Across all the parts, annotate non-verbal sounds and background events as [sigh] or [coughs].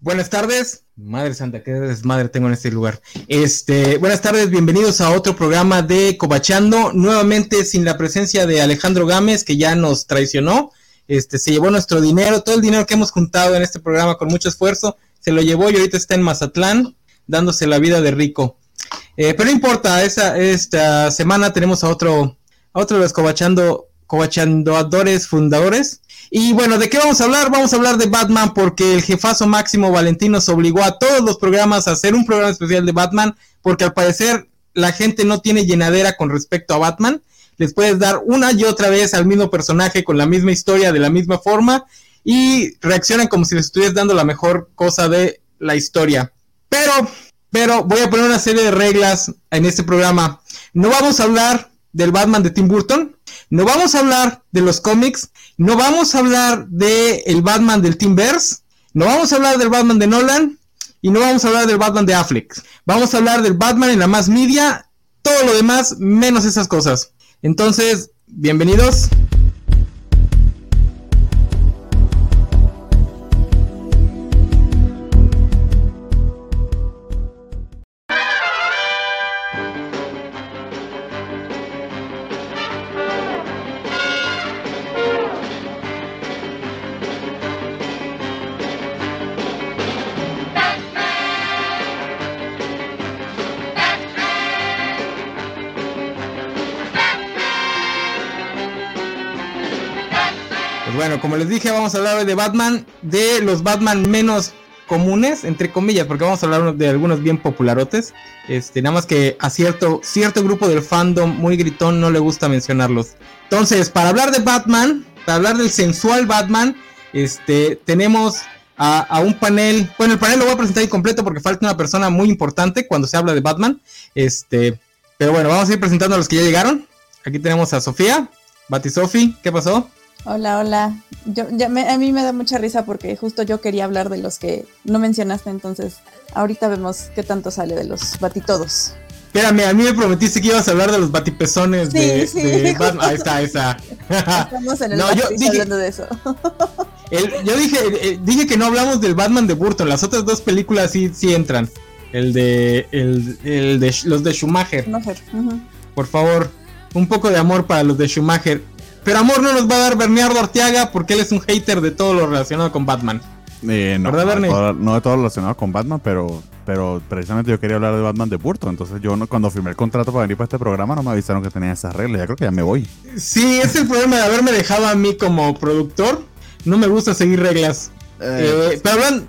Buenas tardes. Madre Santa, qué desmadre tengo en este lugar. Este, buenas tardes, bienvenidos a otro programa de Cobachando. Nuevamente sin la presencia de Alejandro Gámez, que ya nos traicionó. Este, se llevó nuestro dinero, todo el dinero que hemos juntado en este programa con mucho esfuerzo, se lo llevó y ahorita está en Mazatlán, dándose la vida de rico. Eh, pero no importa, esa, esta semana tenemos a otro, a otro de los Cobachando, Cobachandoadores fundadores. Y bueno, ¿de qué vamos a hablar? Vamos a hablar de Batman porque el jefazo máximo Valentín nos obligó a todos los programas a hacer un programa especial de Batman porque al parecer la gente no tiene llenadera con respecto a Batman. Les puedes dar una y otra vez al mismo personaje con la misma historia de la misma forma y reaccionan como si les estuvieras dando la mejor cosa de la historia. Pero, pero voy a poner una serie de reglas en este programa. No vamos a hablar del Batman de Tim Burton, no vamos a hablar de los cómics, no vamos a hablar del el Batman del Verse, no vamos a hablar del Batman de Nolan y no vamos a hablar del Batman de Affleck. Vamos a hablar del Batman en la más media, todo lo demás menos esas cosas. Entonces, bienvenidos. Como les dije, vamos a hablar de Batman, de los Batman menos comunes, entre comillas, porque vamos a hablar de algunos bien popularotes. Este, nada más que a cierto, cierto grupo del fandom muy gritón no le gusta mencionarlos. Entonces, para hablar de Batman, para hablar del sensual Batman, este, tenemos a, un panel. Bueno, el panel lo voy a presentar incompleto porque falta una persona muy importante cuando se habla de Batman. Este, pero bueno, vamos a ir presentando a los que ya llegaron. Aquí tenemos a Sofía, Batisofi, ¿qué pasó? Hola, hola. Yo, ya me, a mí me da mucha risa porque justo yo quería hablar de los que no mencionaste, entonces ahorita vemos qué tanto sale de los batitodos. Espérame, a mí me prometiste que ibas a hablar de los batipezones de, sí, Batman. Ahí está, esa. Estamos en el no, yo hablando de eso. [laughs] yo dije, eh, dije que no hablamos del Batman de Burton, las otras dos películas sí, sí entran. El de, el, el de los de Schumacher. Schumacher. Por favor, un poco de amor para los de Schumacher. Pero amor no nos va a dar Bernardo Arteaga porque él es un hater de todo lo relacionado con Batman. Eh, no, no, de todo, no, de todo, lo relacionado con Batman, pero, pero precisamente yo quería hablar de Batman de Burton. Entonces yo cuando firmé el contrato para venir para este programa no me avisaron que tenía esas reglas. Ya creo que ya me voy. Sí, es el problema de haberme dejado a mí como productor. No me gusta seguir reglas. Eh, eh, pero hablan...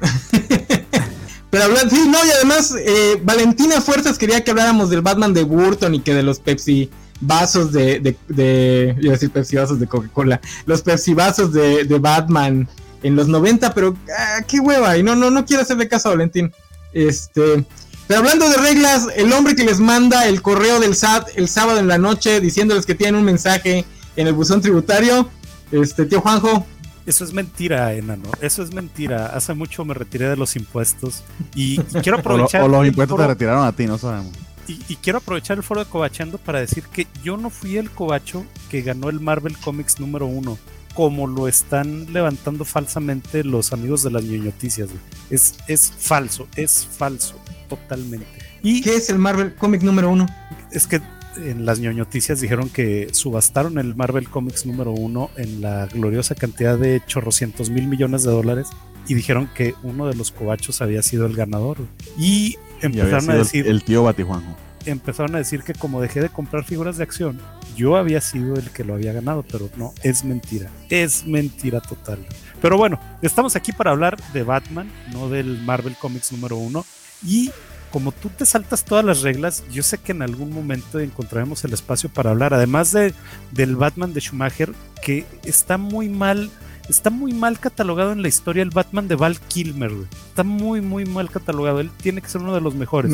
[laughs] pero hablan... Sí, no, y además Valentina Fuerzas quería que habláramos del Batman de Burton y que de los Pepsi vasos de, de, de iba a decir Pepsi vasos de Coca-Cola, los Pepsi vasos de, de, Batman en los 90, pero ah, qué hueva, y no, no, no quiero hacerle caso a Valentín. Este, pero hablando de reglas, el hombre que les manda el correo del SAT el sábado en la noche diciéndoles que tienen un mensaje en el buzón tributario, este, tío Juanjo. Eso es mentira, enano. Eso es mentira. Hace mucho me retiré de los impuestos y, quiero aprovechar. o, los impuestos te retiraron a ti, no sabemos y, quiero aprovechar el foro de Cobachando para decir que yo no fui el cobacho que ganó el Marvel Comics número uno, como lo están levantando falsamente los amigos de las ñoñoticias. Es, es falso, es falso, totalmente. ¿Y qué es el Marvel Comics número uno? Es que en las ñoñoticias dijeron que subastaron el Marvel Comics número uno en la gloriosa cantidad de chorrocientos mil millones de dólares y dijeron que uno de los cobachos había sido el ganador. Y empezaron a decir. El, tío Batijuanjo. Empezaron a decir que como dejé de comprar figuras de acción, yo había sido el que lo había ganado, pero no, es mentira. Es mentira total. Pero bueno, estamos aquí para hablar de Batman, no del Marvel Comics número uno. Y como tú te saltas todas las reglas, yo sé que en algún momento encontraremos el espacio para hablar, además de, del Batman de Schumacher, que está muy mal está muy mal catalogado en la historia el Batman de Val Kilmer, Está muy, muy mal catalogado. Él tiene que ser uno de los mejores.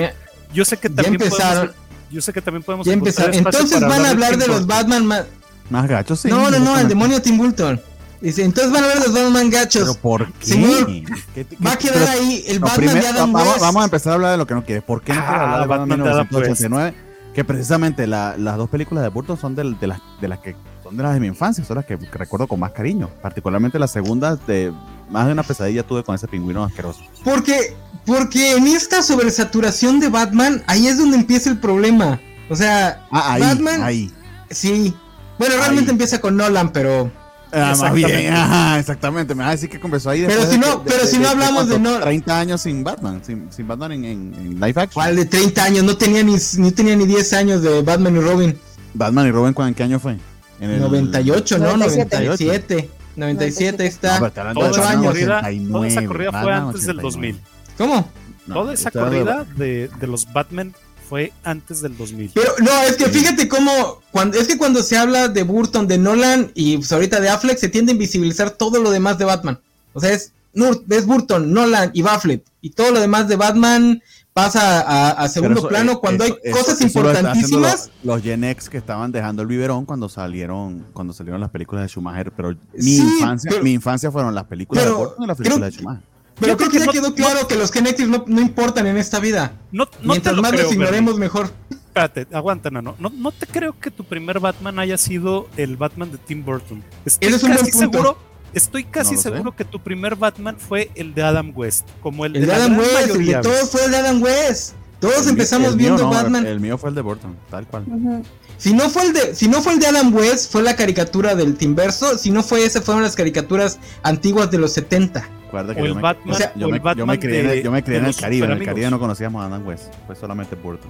yo sé que también empezaron. Podemos, yo sé que también podemos Entonces van a hablar de, los Batman más. Más gachos, sí. No, no, no, el demonio Tim Burton. Dice, entonces van a ver los Batman gachos. ¿Pero por qué? Señor, va a quedar ahí el Batman de Adam vamos, vamos, a empezar a hablar de lo que no quiere. ¿Por qué no quiere hablar de Batman, de 1989? Que precisamente la, las dos películas de Burton son de, de, las, de las que son de las de mi infancia, son las que recuerdo con más cariño. Particularmente la segunda de más de una pesadilla tuve con ese pingüino asqueroso. Porque, porque en esta sobresaturación de Batman, ahí es donde empieza el problema. O sea, ah, ahí, Batman. Ahí. Sí. Bueno, realmente empieza con Nolan, pero. Ah, más bien, ajá, exactamente. Me vas a decir que comenzó ahí. Pero si no, pero si no hablamos de, no. 30 años sin Batman, sin, sin Batman en, en, live action. ¿Cuál de 30 años? No tenía ni, ni tenía ni 10 años de Batman y Robin. Batman y Robin, ¿en qué año fue? En el 98, ¿no? 97. 97 está. No, 8 años. Corrida, toda esa corrida fue antes del 2000. ¿Cómo? toda esa corrida de, de los Batman fue antes del 2000. Pero no, es que fíjate cómo, cuando, es que cuando se habla de Burton, de Nolan y pues, ahorita de Affleck, se tiende a invisibilizar todo lo demás de Batman. O sea, es, es Burton, Nolan y Affleck. Y todo lo demás de Batman pasa a, segundo plano eh, cuando hay cosas importantísimas. Los, Gen X que estaban dejando el biberón cuando salieron cuando salieron las películas de Schumacher, pero mi infancia, mi infancia fueron las películas de Burton y las películas de Schumacher. Pero creo, que, ya quedó claro que los Genetics no, no, importan en esta vida. No, Mientras más los ignoremos, mejor. Espérate, aguanta, no, no, no te creo que tu primer Batman haya sido el Batman de Tim Burton. Estoy es casi seguro, estoy casi seguro que tu primer Batman fue el de Adam West. Como el, el de, Adam West, el de todos fue el de Adam West. Todos empezamos viendo Batman. El mío fue el de Burton, tal cual. Si no fue el de, si no fue el de Adam West, fue la caricatura del Timverso. Si no fue ese, fueron las caricaturas antiguas de los 70. Recuerda que yo, me, Batman, yo, me, yo, me, crié, en, yo me crié en el Caribe. En el Caribe no conocíamos a Adam West. Fue solamente Burton.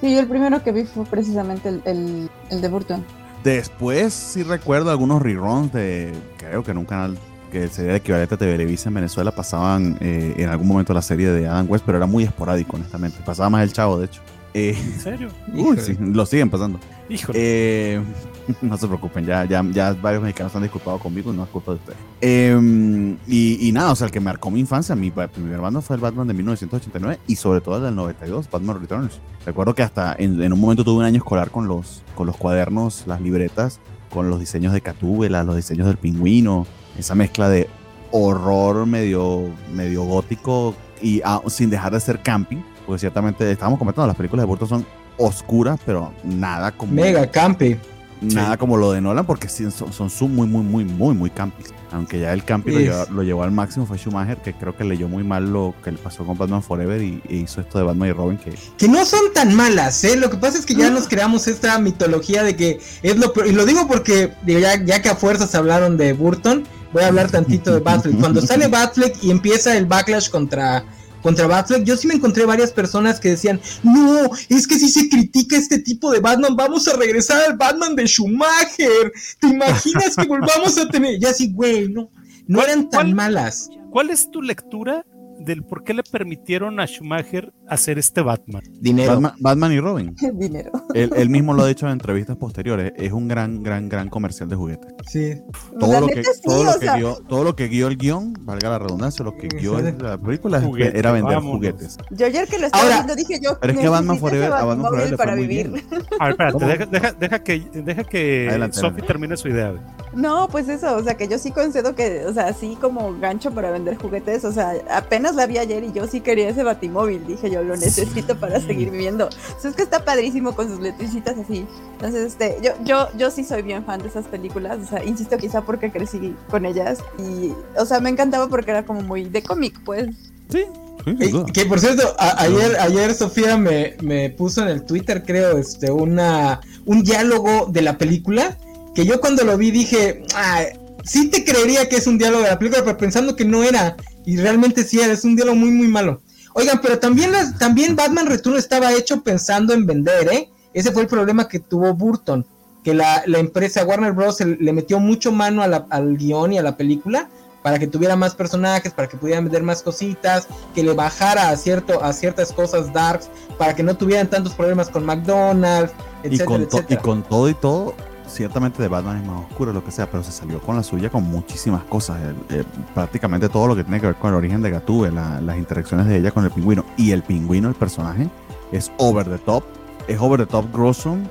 sí, yo el primero que vi fue precisamente el, el, el de Burton. Después sí recuerdo algunos reruns de, creo que en un canal que sería el equivalente a Televisa en Venezuela pasaban eh, en algún momento la serie de Adam West, pero era muy esporádico, honestamente. Pasaba más el chavo, de hecho. Eh, ¿En serio? [laughs] Uy, sí, lo siguen pasando. Híjole. Eh, [laughs] no se preocupen, ya, ya, ya varios mexicanos han disculpado conmigo, no es culpa de ustedes. Em, y, y, nada, o sea, el que marcó mi infancia, mi primer Batman fue el Batman de 1989 y sobre todo el del 92, Batman Returns. Recuerdo que hasta en, en, un momento tuve un año escolar con los, con los cuadernos, las libretas, con los diseños de Catúbela, los diseños del pingüino, esa mezcla de horror medio, medio gótico y ah, sin dejar de ser camping, porque ciertamente estábamos comentando, las películas de Burton son oscuras, pero nada como... Mega camping nada como lo de Nolan porque son, son muy, muy, muy, muy, muy camping. Aunque ya el camping lo, llevó, al máximo fue Schumacher, que creo que leyó muy mal lo que le pasó con Batman Forever y, hizo esto de Batman y Robin. Que... que no son tan malas, ¿eh? Lo que pasa es que ya nos creamos esta mitología de que es lo Y lo digo porque ya, ya que a fuerzas hablaron de Burton, voy a hablar tantito de Batfleck. Cuando sale [laughs] Batfleck y empieza el backlash contra contra Batfleck, yo sí me encontré varias personas que decían, no, es que si se critica este tipo de Batman, vamos a regresar al Batman de Schumacher. ¿Te imaginas que [laughs] volvamos a tener? Ya sí, güey, no, no eran tan malas. ¿Cuál es tu lectura del por qué le permitieron a Schumacher hacer este Batman. Dinero. Batman, y Robin. [laughs] Dinero. Él, mismo lo ha dicho en entrevistas posteriores. Es un gran, gran, gran comercial de juguetes. Sí. Todo, lo que, todo, lo que guió, todo lo que guió el guion, valga la redundancia, lo que guió la película era vender juguetes. Yo ayer que lo estaba viendo dije yo. Pero es que a Batman Forever, a Batman Forever le fue muy bien. A ver, espérate, deja, deja, deja, que, deja que Sophie termine su idea. No, pues eso, o sea, que yo sí concedo que, o sea, así como gancho para vender juguetes, o sea, apenas la vi ayer y yo sí quería ese batimóvil, dije yo, lo necesito para seguir viviendo. O es que está padrísimo con sus letricitas así. Entonces, este, yo, yo, yo sí soy bien fan de esas películas, o sea, insisto quizá porque crecí con ellas y, o sea, me encantaba porque era como muy de cómic, pues. Sí, que por cierto, ayer, ayer Sofía me, me, puso en el Twitter, creo, este, una, un diálogo de la película que yo cuando lo vi dije, ah, sí te creería que es un diálogo de la película, pero pensando que no era, y realmente sí era, es un diálogo muy, muy malo. Oigan, pero también, también Batman Return estaba hecho pensando en vender, ¿eh? Ese fue el problema que tuvo Burton, que la, empresa Warner Bros. le metió mucho mano al guion y a la película para que tuviera más personajes, para que pudieran vender más cositas, que le bajara a, cierto, a ciertas cosas darks, para que no tuvieran tantos problemas con McDonald's, etcétera, y con todo y todo, ciertamente de Batman es más oscuro, lo que sea, pero se salió con la suya con muchísimas cosas. Eh, prácticamente todo lo que tiene que ver con el origen de Gatúbe, las interacciones de ella con el pingüino. Y el pingüino, el personaje, es over the top, es over the top Grossum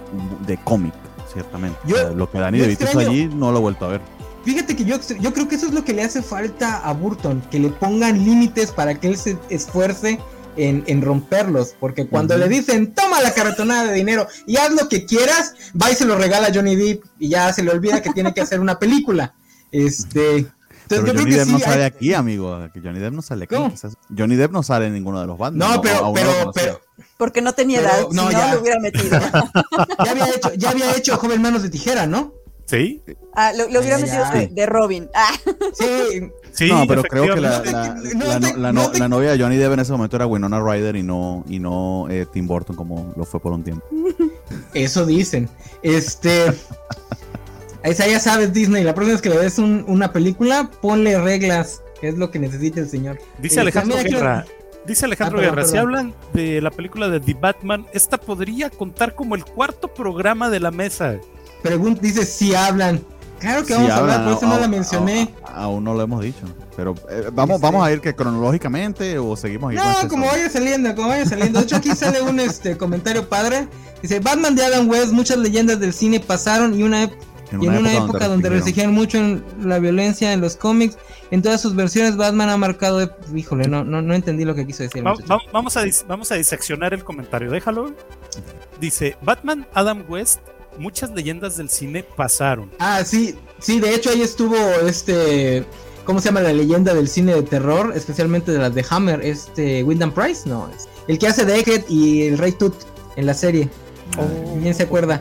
de cómic, ciertamente. lo que Danny DeVito hizo allí no lo he vuelto a ver. Fíjate que yo, yo creo que eso es lo que le hace falta a Burton, que le pongan límites para que él se esfuerce en, romperlos, porque cuando le dicen, toma la carretonada de dinero y haz lo que quieras, va y se lo regala a Johnny Depp y ya se le olvida que tiene que hacer una película. Este, Pero Johnny Depp no sale aquí, amigo. Johnny Depp no sale aquí. Johnny Depp no sale en ninguno de los bandos. No, pero, pero, pero, Porque no tenía edad, no, si no lo hubiera metido. [laughs] ya, había hecho, ya había hecho Joven Manos de Tijera, ¿no? Sí. Ah, lo, hubiera metido de, Robin. Ah. Sí. [laughs] Sí, no, pero creo que la, la, [laughs] la, novia de Johnny Depp en ese momento era Winona Ryder y no, y no eh, Tim Burton como lo fue por un tiempo. [laughs] Eso dicen. Este. Esa ya sabes, Disney. La próxima vez que le des una película, ponle reglas, que es lo que necesita el señor. Dice este, Alejandro Guerra. Dice Alejandro ah, Guerra, si hablan de la película de The Batman, esta podría contar como el cuarto programa de la mesa. Pregunta, dice si hablan. Claro que vamos a hablar, por eso no, la mencioné. aún no lo hemos dicho. Pero eh, vamos, vamos a ir que cronológicamente o seguimos No, este como vaya saliendo, como vaya saliendo. De hecho, aquí sale un este comentario padre. Dice, Batman de Adam West, muchas leyendas del cine pasaron y una y en una época donde restringían mucho en la violencia en los cómics, en todas sus versiones Batman ha marcado, híjole, no, no, no entendí lo que quiso decir. vamos, a vamos a diseccionar el comentario, déjalo. Dice, Batman Adam West, muchas leyendas del cine pasaron. Ah, sí, sí, de hecho ahí estuvo este, ¿cómo se llama la leyenda del cine de terror? Especialmente de las de Hammer, este, Wyndham Price, no, es el que hace de Egghead y el Rey Tut en la serie. ¿Quién se acuerda?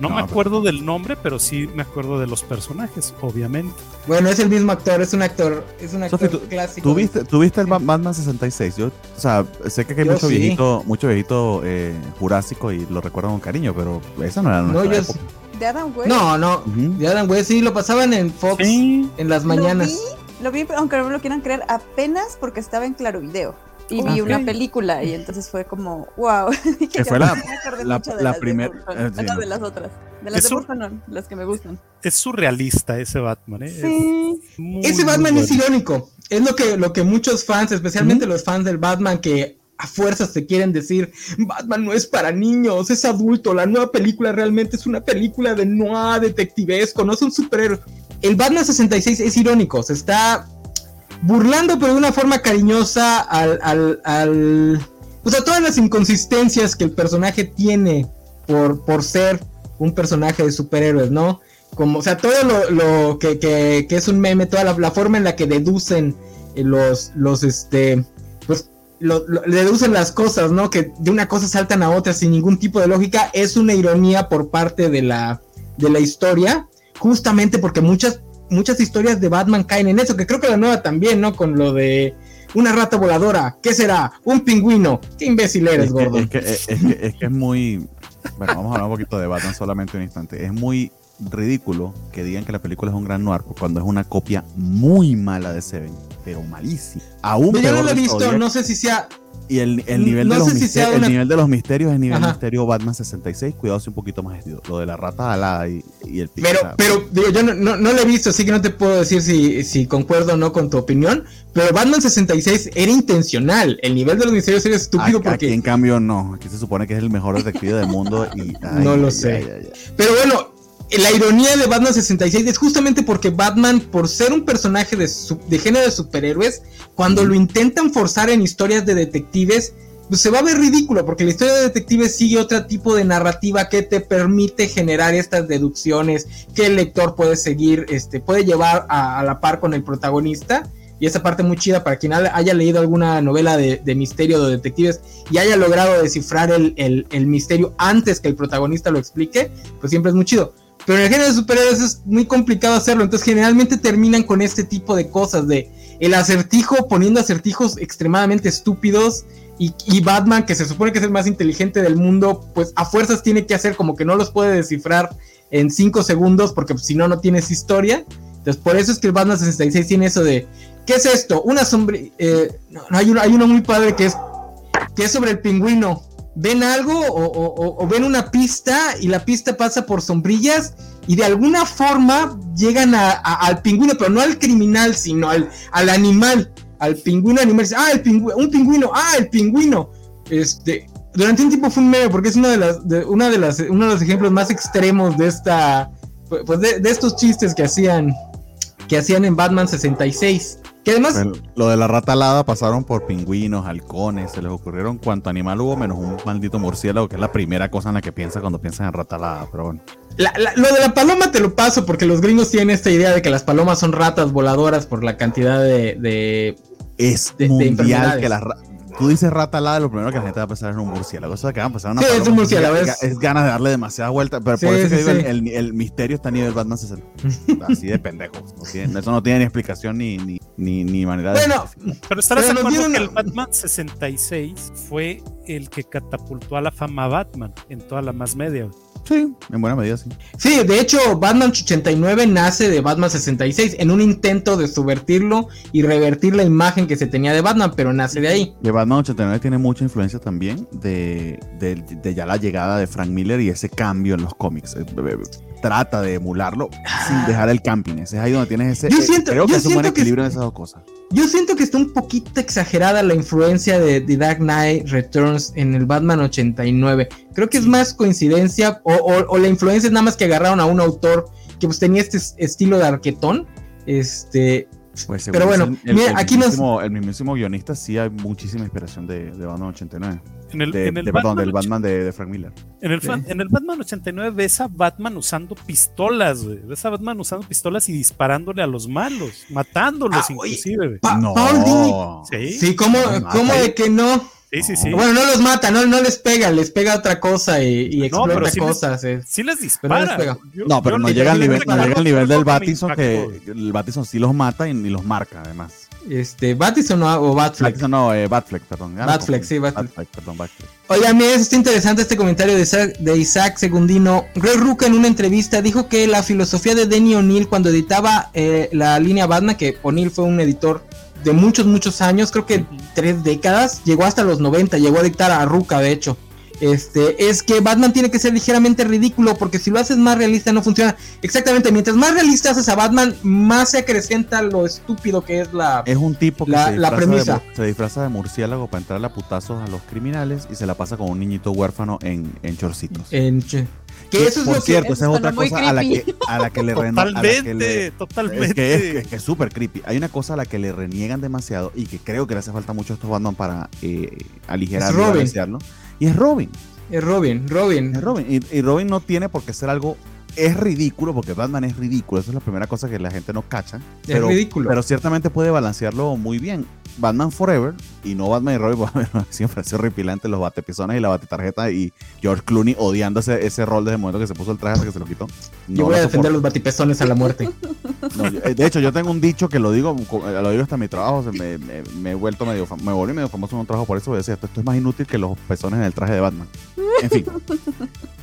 No, me acuerdo del nombre, pero sí me acuerdo de los personajes, obviamente. Bueno, es el mismo actor, es un actor, es un actor clásico. ¿tú viste, el Batman 66? Yo, o sea, sé que hay mucho viejito, mucho viejito eh, jurásico y lo recuerdo con cariño, pero esa no era nuestra no, ¿De Adam West? No, no, de Adam West sí, lo pasaban en Fox en las mañanas. Lo vi, lo vi, aunque no me lo quieran creer, apenas porque estaba en Claro Video y vi una película y entonces fue como, wow. [laughs] que fue la, la, primera. Eh, de las otras. De las de Burton, no, las que me gustan. Es surrealista ese Batman, ¿eh? Sí. ese Batman es irónico. Es lo que, lo que muchos fans, especialmente los fans del Batman, que a fuerzas te quieren decir, Batman no es para niños, es adulto, la nueva película realmente es una película de noir detectivesco, no es un superhéroe. El Batman 66 es irónico, se está burlando pero de una forma cariñosa al, al, al o sea, todas las inconsistencias que el personaje tiene por, por ser un personaje de superhéroes, ¿no? Como, o sea, todo lo, lo que, que, que, es un meme, toda la, forma en la que deducen eh, los, los, este, pues, lo, deducen las cosas, ¿no? Que de una cosa saltan a otra sin ningún tipo de lógica, es una ironía por parte de la, de la historia, justamente porque muchas muchas historias de Batman caen en eso, que creo que la nueva también, ¿no? Con lo de una rata voladora, ¿qué será? Un pingüino. Qué imbécil eres, gordo. Es que es, que, es muy... Bueno, vamos a hablar un poquito de Batman solamente un instante. Es muy ridículo que digan que la película es un gran noir cuando es una copia muy mala de Seven, pero malísima. Aún yo no lo he visto, no sé si sea y el, el, nivel, de los el nivel de los misterios es nivel misterio Batman 66. Cuidado, si un poquito más estudio. Lo de la rata alada y, y el Pero, pero digo, yo no, no, no, lo he visto, así que no te puedo decir si, si concuerdo o no con tu opinión. Pero Batman 66 era intencional. El nivel de los misterios era estúpido porque. Aquí, en cambio, no. Aquí se supone que es el mejor detective del mundo. y [laughs] No lo sé. pero bueno, la ironía de Batman 66 es justamente porque Batman, por ser un personaje de, de género de superhéroes, cuando lo intentan forzar en historias de detectives, pues se va a ver ridículo, porque la historia de detectives sigue otro tipo de narrativa que te permite generar estas deducciones que el lector puede seguir, este, puede llevar a, la par con el protagonista. Y esa parte muy chida para quien haya leído alguna novela de, misterio de detectives y haya logrado descifrar el, el misterio antes que el protagonista lo explique, pues siempre es muy chido. Pero en el género de superhéroes es muy complicado hacerlo. Entonces generalmente terminan con este tipo de cosas de el acertijo poniendo acertijos extremadamente estúpidos. Y, Batman, que se supone que es el más inteligente del mundo, pues a fuerzas tiene que hacer como que no los puede descifrar en 5 segundos porque si no, no tienes historia. Entonces por eso es que el Batman 66 tiene eso de, ¿qué es esto? Una sombra... Eh, no, hay, uno, hay uno muy padre que es, que es sobre el pingüino ven algo o, ven una pista y la pista pasa por sombrillas y de alguna forma llegan al pingüino, pero no al criminal, sino al, al animal, al pingüino animal. Ah, el pingüino, un pingüino, ah, el pingüino. Este, durante un tiempo fue un meme porque es una de las, una de las, uno de los ejemplos más extremos de esta, pues de, de estos chistes que hacían, que hacían en Batman 66 además. lo de la rata alada pasaron por pingüinos, halcones, se les ocurrieron cuánto animal hubo, menos un maldito murciélago, que es la primera cosa en la que piensa cuando piensan en rata alada, pero bueno. lo de la paloma te lo paso porque los gringos tienen esta idea de que las palomas son ratas voladoras por la cantidad de. es mundial que las Tú dices rata alada, lo primero que la gente va a pensar es un murciélago. Eso que va a pensar una sí, es un murciélago. Es, es, ganas de darle demasiada vuelta. Pero por eso que digo, el, el, misterio está a nivel Batman 60. [laughs] Así de pendejos. eso no tiene ni explicación ni, ni, ni, ni manera bueno, de. Pero estarás de acuerdo que el Batman 66 fue el que catapultó a la fama Batman en toda la más media. Sí, en buena medida, sí. Sí, de hecho, Batman 89 nace de Batman 66 en un intento de subvertirlo y revertir la imagen que se tenía de Batman, pero nace de ahí. De Batman 89 tiene mucha influencia también de, de, ya la llegada de Frank Miller y ese cambio en los cómics. Trata de emularlo sin ah. dejar el camping. Es ahí donde tienes ese. Yo eh, siento, creo que es un buen equilibrio en esas dos cosas. Yo siento que está un poquito exagerada la influencia de The Dark Knight Returns en el Batman 89. Creo que es más coincidencia o, la influencia es nada más que agarraron a un autor que pues tenía este estilo de arquetón. Este, pues, pero bueno, el, aquí mismísimo, el mismísimo guionista sí hay muchísima inspiración de, de Batman 89. En el, en el Batman perdón, del Batman de, Frank Miller. En el, en el Batman 89 ves a Batman usando pistolas, güey. Ves a Batman usando pistolas y disparándole a los malos, matándolos ah, inclusive. no. ¿Sí? sí, ¿cómo, ¿cómo de que no? Sí, sí, sí. Bueno, no los mata, no, no les pega, les pega otra cosa y, y explota cosas. Les, sí les dispara. no, pero no, llega al nivel, no llega al nivel del Batison que el Batison sí los mata y, y los marca además. Este, Batison o Batfleck. Batison no, eh, Batfleck, perdón. Batfleck, sí, Batfleck. perdón, Batfleck. Oiga, mira, está interesante este comentario de Isaac, de Isaac Segundino. Greg Ruka en una entrevista dijo que la filosofía de Denny O'Neill cuando editaba eh, la línea Batman, que O'Neill fue un editor de muchos, muchos años, creo que tres décadas, llegó hasta los 90, llegó a dictar a Ruka, de hecho este, es que Batman tiene que ser ligeramente ridículo, porque si lo haces más realista no funciona. Exactamente, mientras más realista haces a Batman, más se acrecenta lo estúpido que es la Es un tipo que la, se, disfraza premisa. De, se disfraza de murciélago para entrarle a putazos a los criminales y se la pasa con un niñito huérfano en, en chorcitos. En que eso es por cierto, esa es otra cosa a la, que, a la que le [laughs] reniegan. Totalmente, totalmente. Es que es súper creepy. Hay una cosa a la que le reniegan demasiado y que creo que le hace falta mucho a estos Batman para eh, aligerarlo y y es Robin. Es Robin, Robin. Es Robin. Y, Robin no tiene por qué ser algo. Es ridículo, porque Batman es ridículo. Esa es la primera cosa que la gente no cacha. Es ridículo. Pero ciertamente puede balancearlo muy bien. Batman Forever y no Batman y Robin, siempre ha sido horripilante los batepisones y la batetarjeta y George Clooney odiando ese, ese rol desde el momento que se puso el traje hasta que se lo quitó. yo voy a defender los batipezones a la muerte. [laughs] Eh, de hecho, yo tengo un dicho que lo digo, eh, lo digo hasta en mi trabajo, me, me, he vuelto medio, me volví medio famoso en un trabajo por eso, voy a decir, esto, esto es más inútil que los pezones en el traje de Batman. En fin,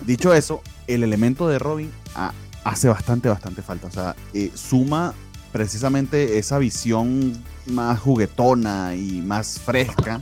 dicho eso, el elemento de Robin hace bastante, bastante falta. O sea, eh, suma precisamente esa visión más juguetona y más fresca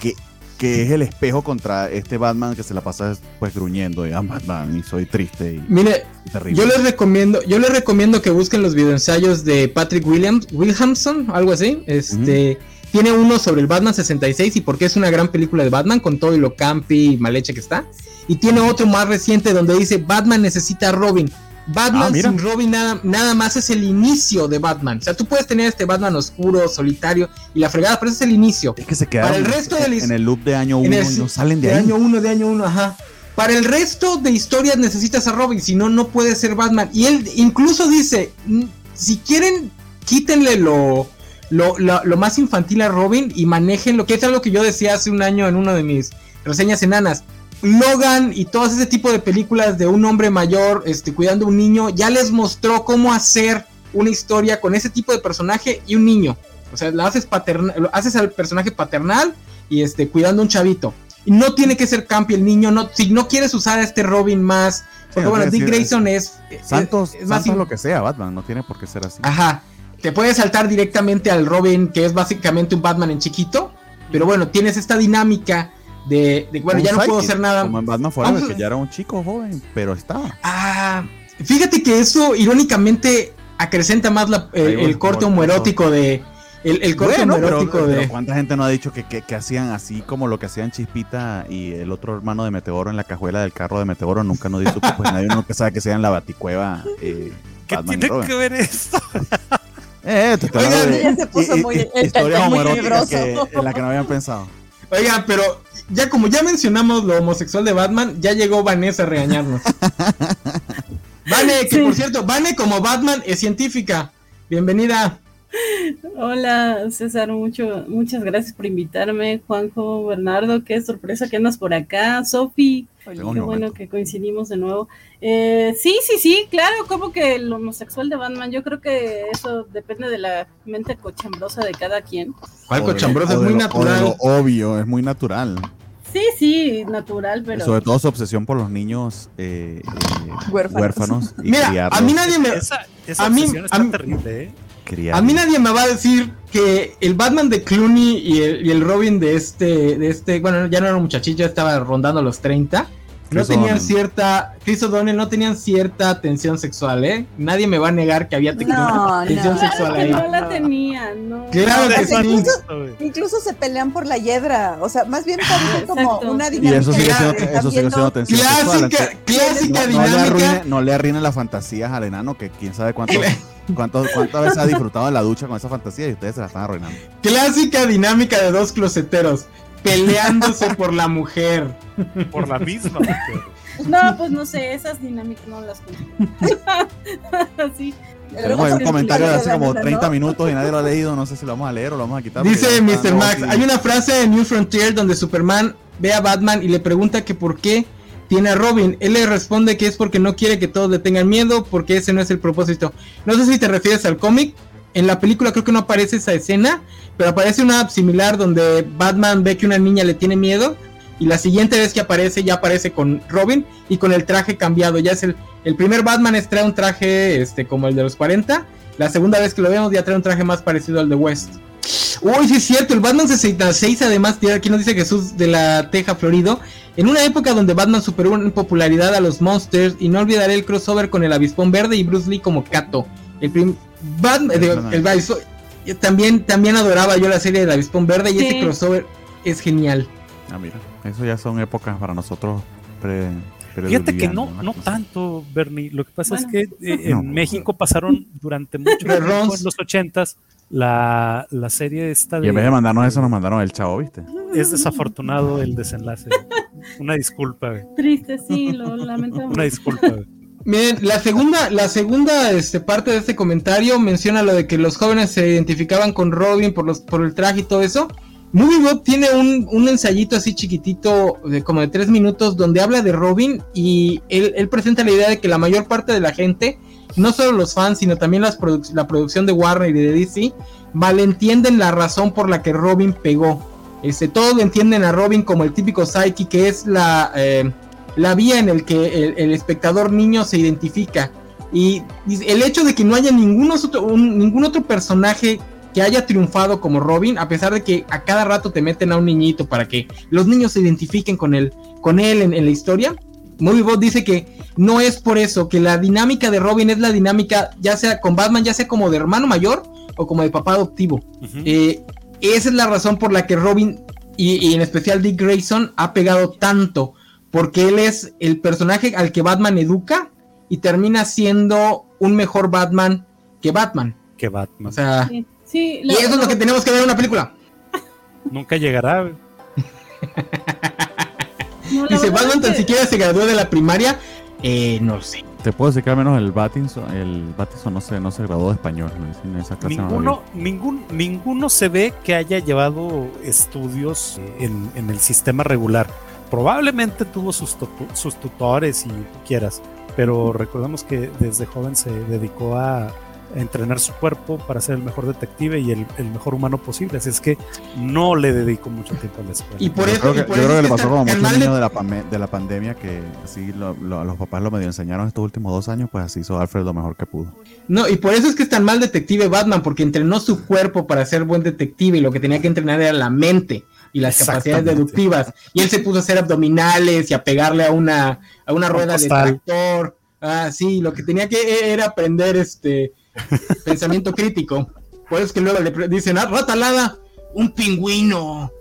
que, que es el espejo contra este Batman que se la pasa pues gruñendo y ah, Batman y soy triste y mire yo les recomiendo yo les recomiendo que busquen los videoensayos de Patrick Williams Williamson algo así este tiene uno sobre el Batman 66 y por qué es una gran película de Batman con todo y lo campi y mal hecha que está y tiene otro más reciente donde dice Batman necesita a Robin Batman ah, sin Robin nada, nada más es el inicio de Batman. O sea, tú puedes tener este Batman oscuro, solitario y la fregada, pero ese es el inicio. Es que se Para el resto en el loop de año 1 y no salen de, de año 1, de año 1, ajá. Para el resto de historias necesitas a Robin, si no, no puede ser Batman. Y él incluso dice, mm, si quieren, quítenle lo, lo, lo, más infantil a Robin y manejen lo que es algo que yo decía hace un año en una de mis reseñas enanas. Logan y todo ese tipo de películas de un hombre mayor este, cuidando a un niño, ya les mostró cómo hacer una historia con ese tipo de personaje y un niño. O sea, la haces, paternal, haces al personaje paternal y este, cuidando a un chavito. Y no tiene que ser campi el niño, no, si no quieres usar a este Robin más, porque bueno, Dick Grayson es, Santos, es, más lo que sea, Batman, no tiene por qué ser así. Ajá. Te puedes saltar directamente al Robin, que es básicamente un Batman en chiquito, pero bueno, tienes esta dinámica de, bueno, ya no puedo hacer nada. Como en Batman Forever, que ya era un chico joven, pero estaba. Ah, fíjate que eso irónicamente acrecenta más el, corte homoerótico de. El, corte homoerótico de. ¿Cuánta gente no ha dicho que, que, hacían así como lo que hacían Chispita y el otro hermano de Meteoro en la cajuela del carro de Meteoro? Nunca nos dijo, pues nadie nunca sabe que sea en la baticueva. Eh, ¿Qué tiene que ver esto? Eh, te Oigan, se puso muy, historias homoeróticas en la que no habían pensado. Oigan, pero ya como ya mencionamos lo homosexual de Batman, ya llegó Vanessa a regañarnos. [laughs] Vane, que por cierto, Vane como Batman es científica. Bienvenida. Hola César, mucho, muchas gracias por invitarme. Juanjo, Bernardo, qué sorpresa que andas por acá. Sofi, qué bueno que coincidimos de nuevo. Eh, sí, sí, sí, claro, como que el homosexual de Batman, yo creo que eso depende de la mente cochambrosa de cada quien. ¿Cuál cochambrosa? Es muy natural. obvio, es muy natural. Sí, sí, natural, pero. Sobre todo su obsesión por los niños eh, eh, huérfanos. y Mira, a mí nadie me. Esa, esa a mí, está terrible, ¿eh? A mí nadie me va a decir que el Batman de Clooney y el, y el Robin de este, de este, bueno, ya no era un muchachito, ya estaba rondando los 30 no tenían cierta, Chris O'Donnell no tenían cierta tensión sexual, ¿eh? Nadie me va a negar que había no, tensión sexual ahí. no la tenían, no. Claro que sí. Incluso, incluso, se pelean por la hiedra, o sea, más bien parece como una dinámica. Y eso sigue siendo, eso sigue siendo tensión clásica, sexual. Clásica no, dinámica. No le, arruine, no le arruinen las fantasías al enano, que quién sabe cuánto... ¿Cuántas veces ha disfrutado de la ducha con esa fantasía y ustedes se la están arruinando? Clásica dinámica de dos closeteros peleándose por la mujer. Por la misma mujer. No, pues no sé, esas dinámicas no las conozco. [laughs] sí. Tenemos un comentario de hace como 30 minutos y nadie lo ha leído. No sé si lo vamos a leer o lo vamos a quitar. Dice Mr. Max: Hay una frase en New Frontier donde Superman ve a Batman y le pregunta que por qué tiene a Robin. Él le responde que es porque no quiere que todos le tengan miedo, porque ese no es el propósito. No sé si te refieres al cómic. En la película creo que no aparece esa escena, pero aparece una similar donde Batman ve que una niña le tiene miedo y la siguiente vez que aparece ya aparece con Robin y con el traje cambiado. Ya es el, el primer Batman es trae un traje este como el de los 40. La segunda vez que lo vemos ya trae un traje más parecido al de West. Uy, sí es cierto, el Batman 66 además, aquí nos dice Jesús de la Teja Florido, en una época donde Batman superó en popularidad a los Monsters y no olvidaré el crossover con el Avispón Verde y Bruce Lee como Kato. El Batman, el, también, también adoraba yo la serie de Avispón Verde y ese crossover es genial. Ah, mira. Eso ya son épocas para nosotros pre, Fíjate que no, no tanto, Bernie. Lo que pasa es que eh, [laughs] en México pasaron durante mucho tiempo, en los ochentas, la, la serie esta de... Y en vez de mandarnos eso, nos mandaron el chavo, ¿viste? Es desafortunado el desenlace. Una disculpa, Triste, sí, lo lamentamos. Una disculpa, Miren, la segunda, la segunda este, parte de este comentario menciona lo de que los jóvenes se identificaban con Robin por los, por el traje y todo eso. Movie Bob tiene un, ensayito así chiquitito, de como de tres minutos, donde habla de Robin y él, presenta la idea de que la mayor parte de la gente, no solo los fans, sino también las la producción de Warner y de DC, malentienden la razón por la que Robin pegó. Este, todos entienden a Robin como el típico psyche, que es la, eh, la vía en el que el, espectador niño se identifica. Y, el hecho de que no haya ningún otro, ningún otro personaje que haya triunfado como Robin, a pesar de que a cada rato te meten a un niñito para que los niños se identifiquen con él, con él en, la historia. Moviebot dice que no es por eso, que la dinámica de Robin es la dinámica, ya sea con Batman, ya sea como de hermano mayor o como de papá adoptivo. Eh, esa es la razón por la que Robin y, en especial Dick Grayson ha pegado tanto, porque él es el personaje al que Batman educa y termina siendo un mejor Batman que Batman. Que Batman. O sea, y eso es lo que tenemos que ver en una película. [laughs] Nunca llegará. Dice, Batman tan siquiera se graduó de la primaria. Eh, no sé. Te puedo decir que al menos el Batinson, el Batinson no se, no se graduó de español. ninguno, ningún, ninguno se ve que haya llevado estudios en, en el sistema regular. Probablemente tuvo sus, sus tutores y quieras, pero recordemos que desde joven se dedicó a, entrenar su cuerpo para ser el mejor detective y el, mejor humano posible. Así es que no le dedico mucho tiempo a la escuela. Y por eso, yo creo que, le pasó como muchos niños de la, de la pandemia que así lo, los papás lo medio enseñaron estos últimos dos años, pues así hizo Alfred lo mejor que pudo. No, y por eso es que es tan mal detective Batman, porque entrenó su cuerpo para ser buen detective y lo que tenía que entrenar era la mente y las capacidades deductivas. Y él se puso a hacer abdominales y a pegarle a una, a una rueda de tractor. Ah, sí, lo que tenía que era aprender este pensamiento crítico. Por eso es que luego le dicen, ah, ratalada, un pingüino.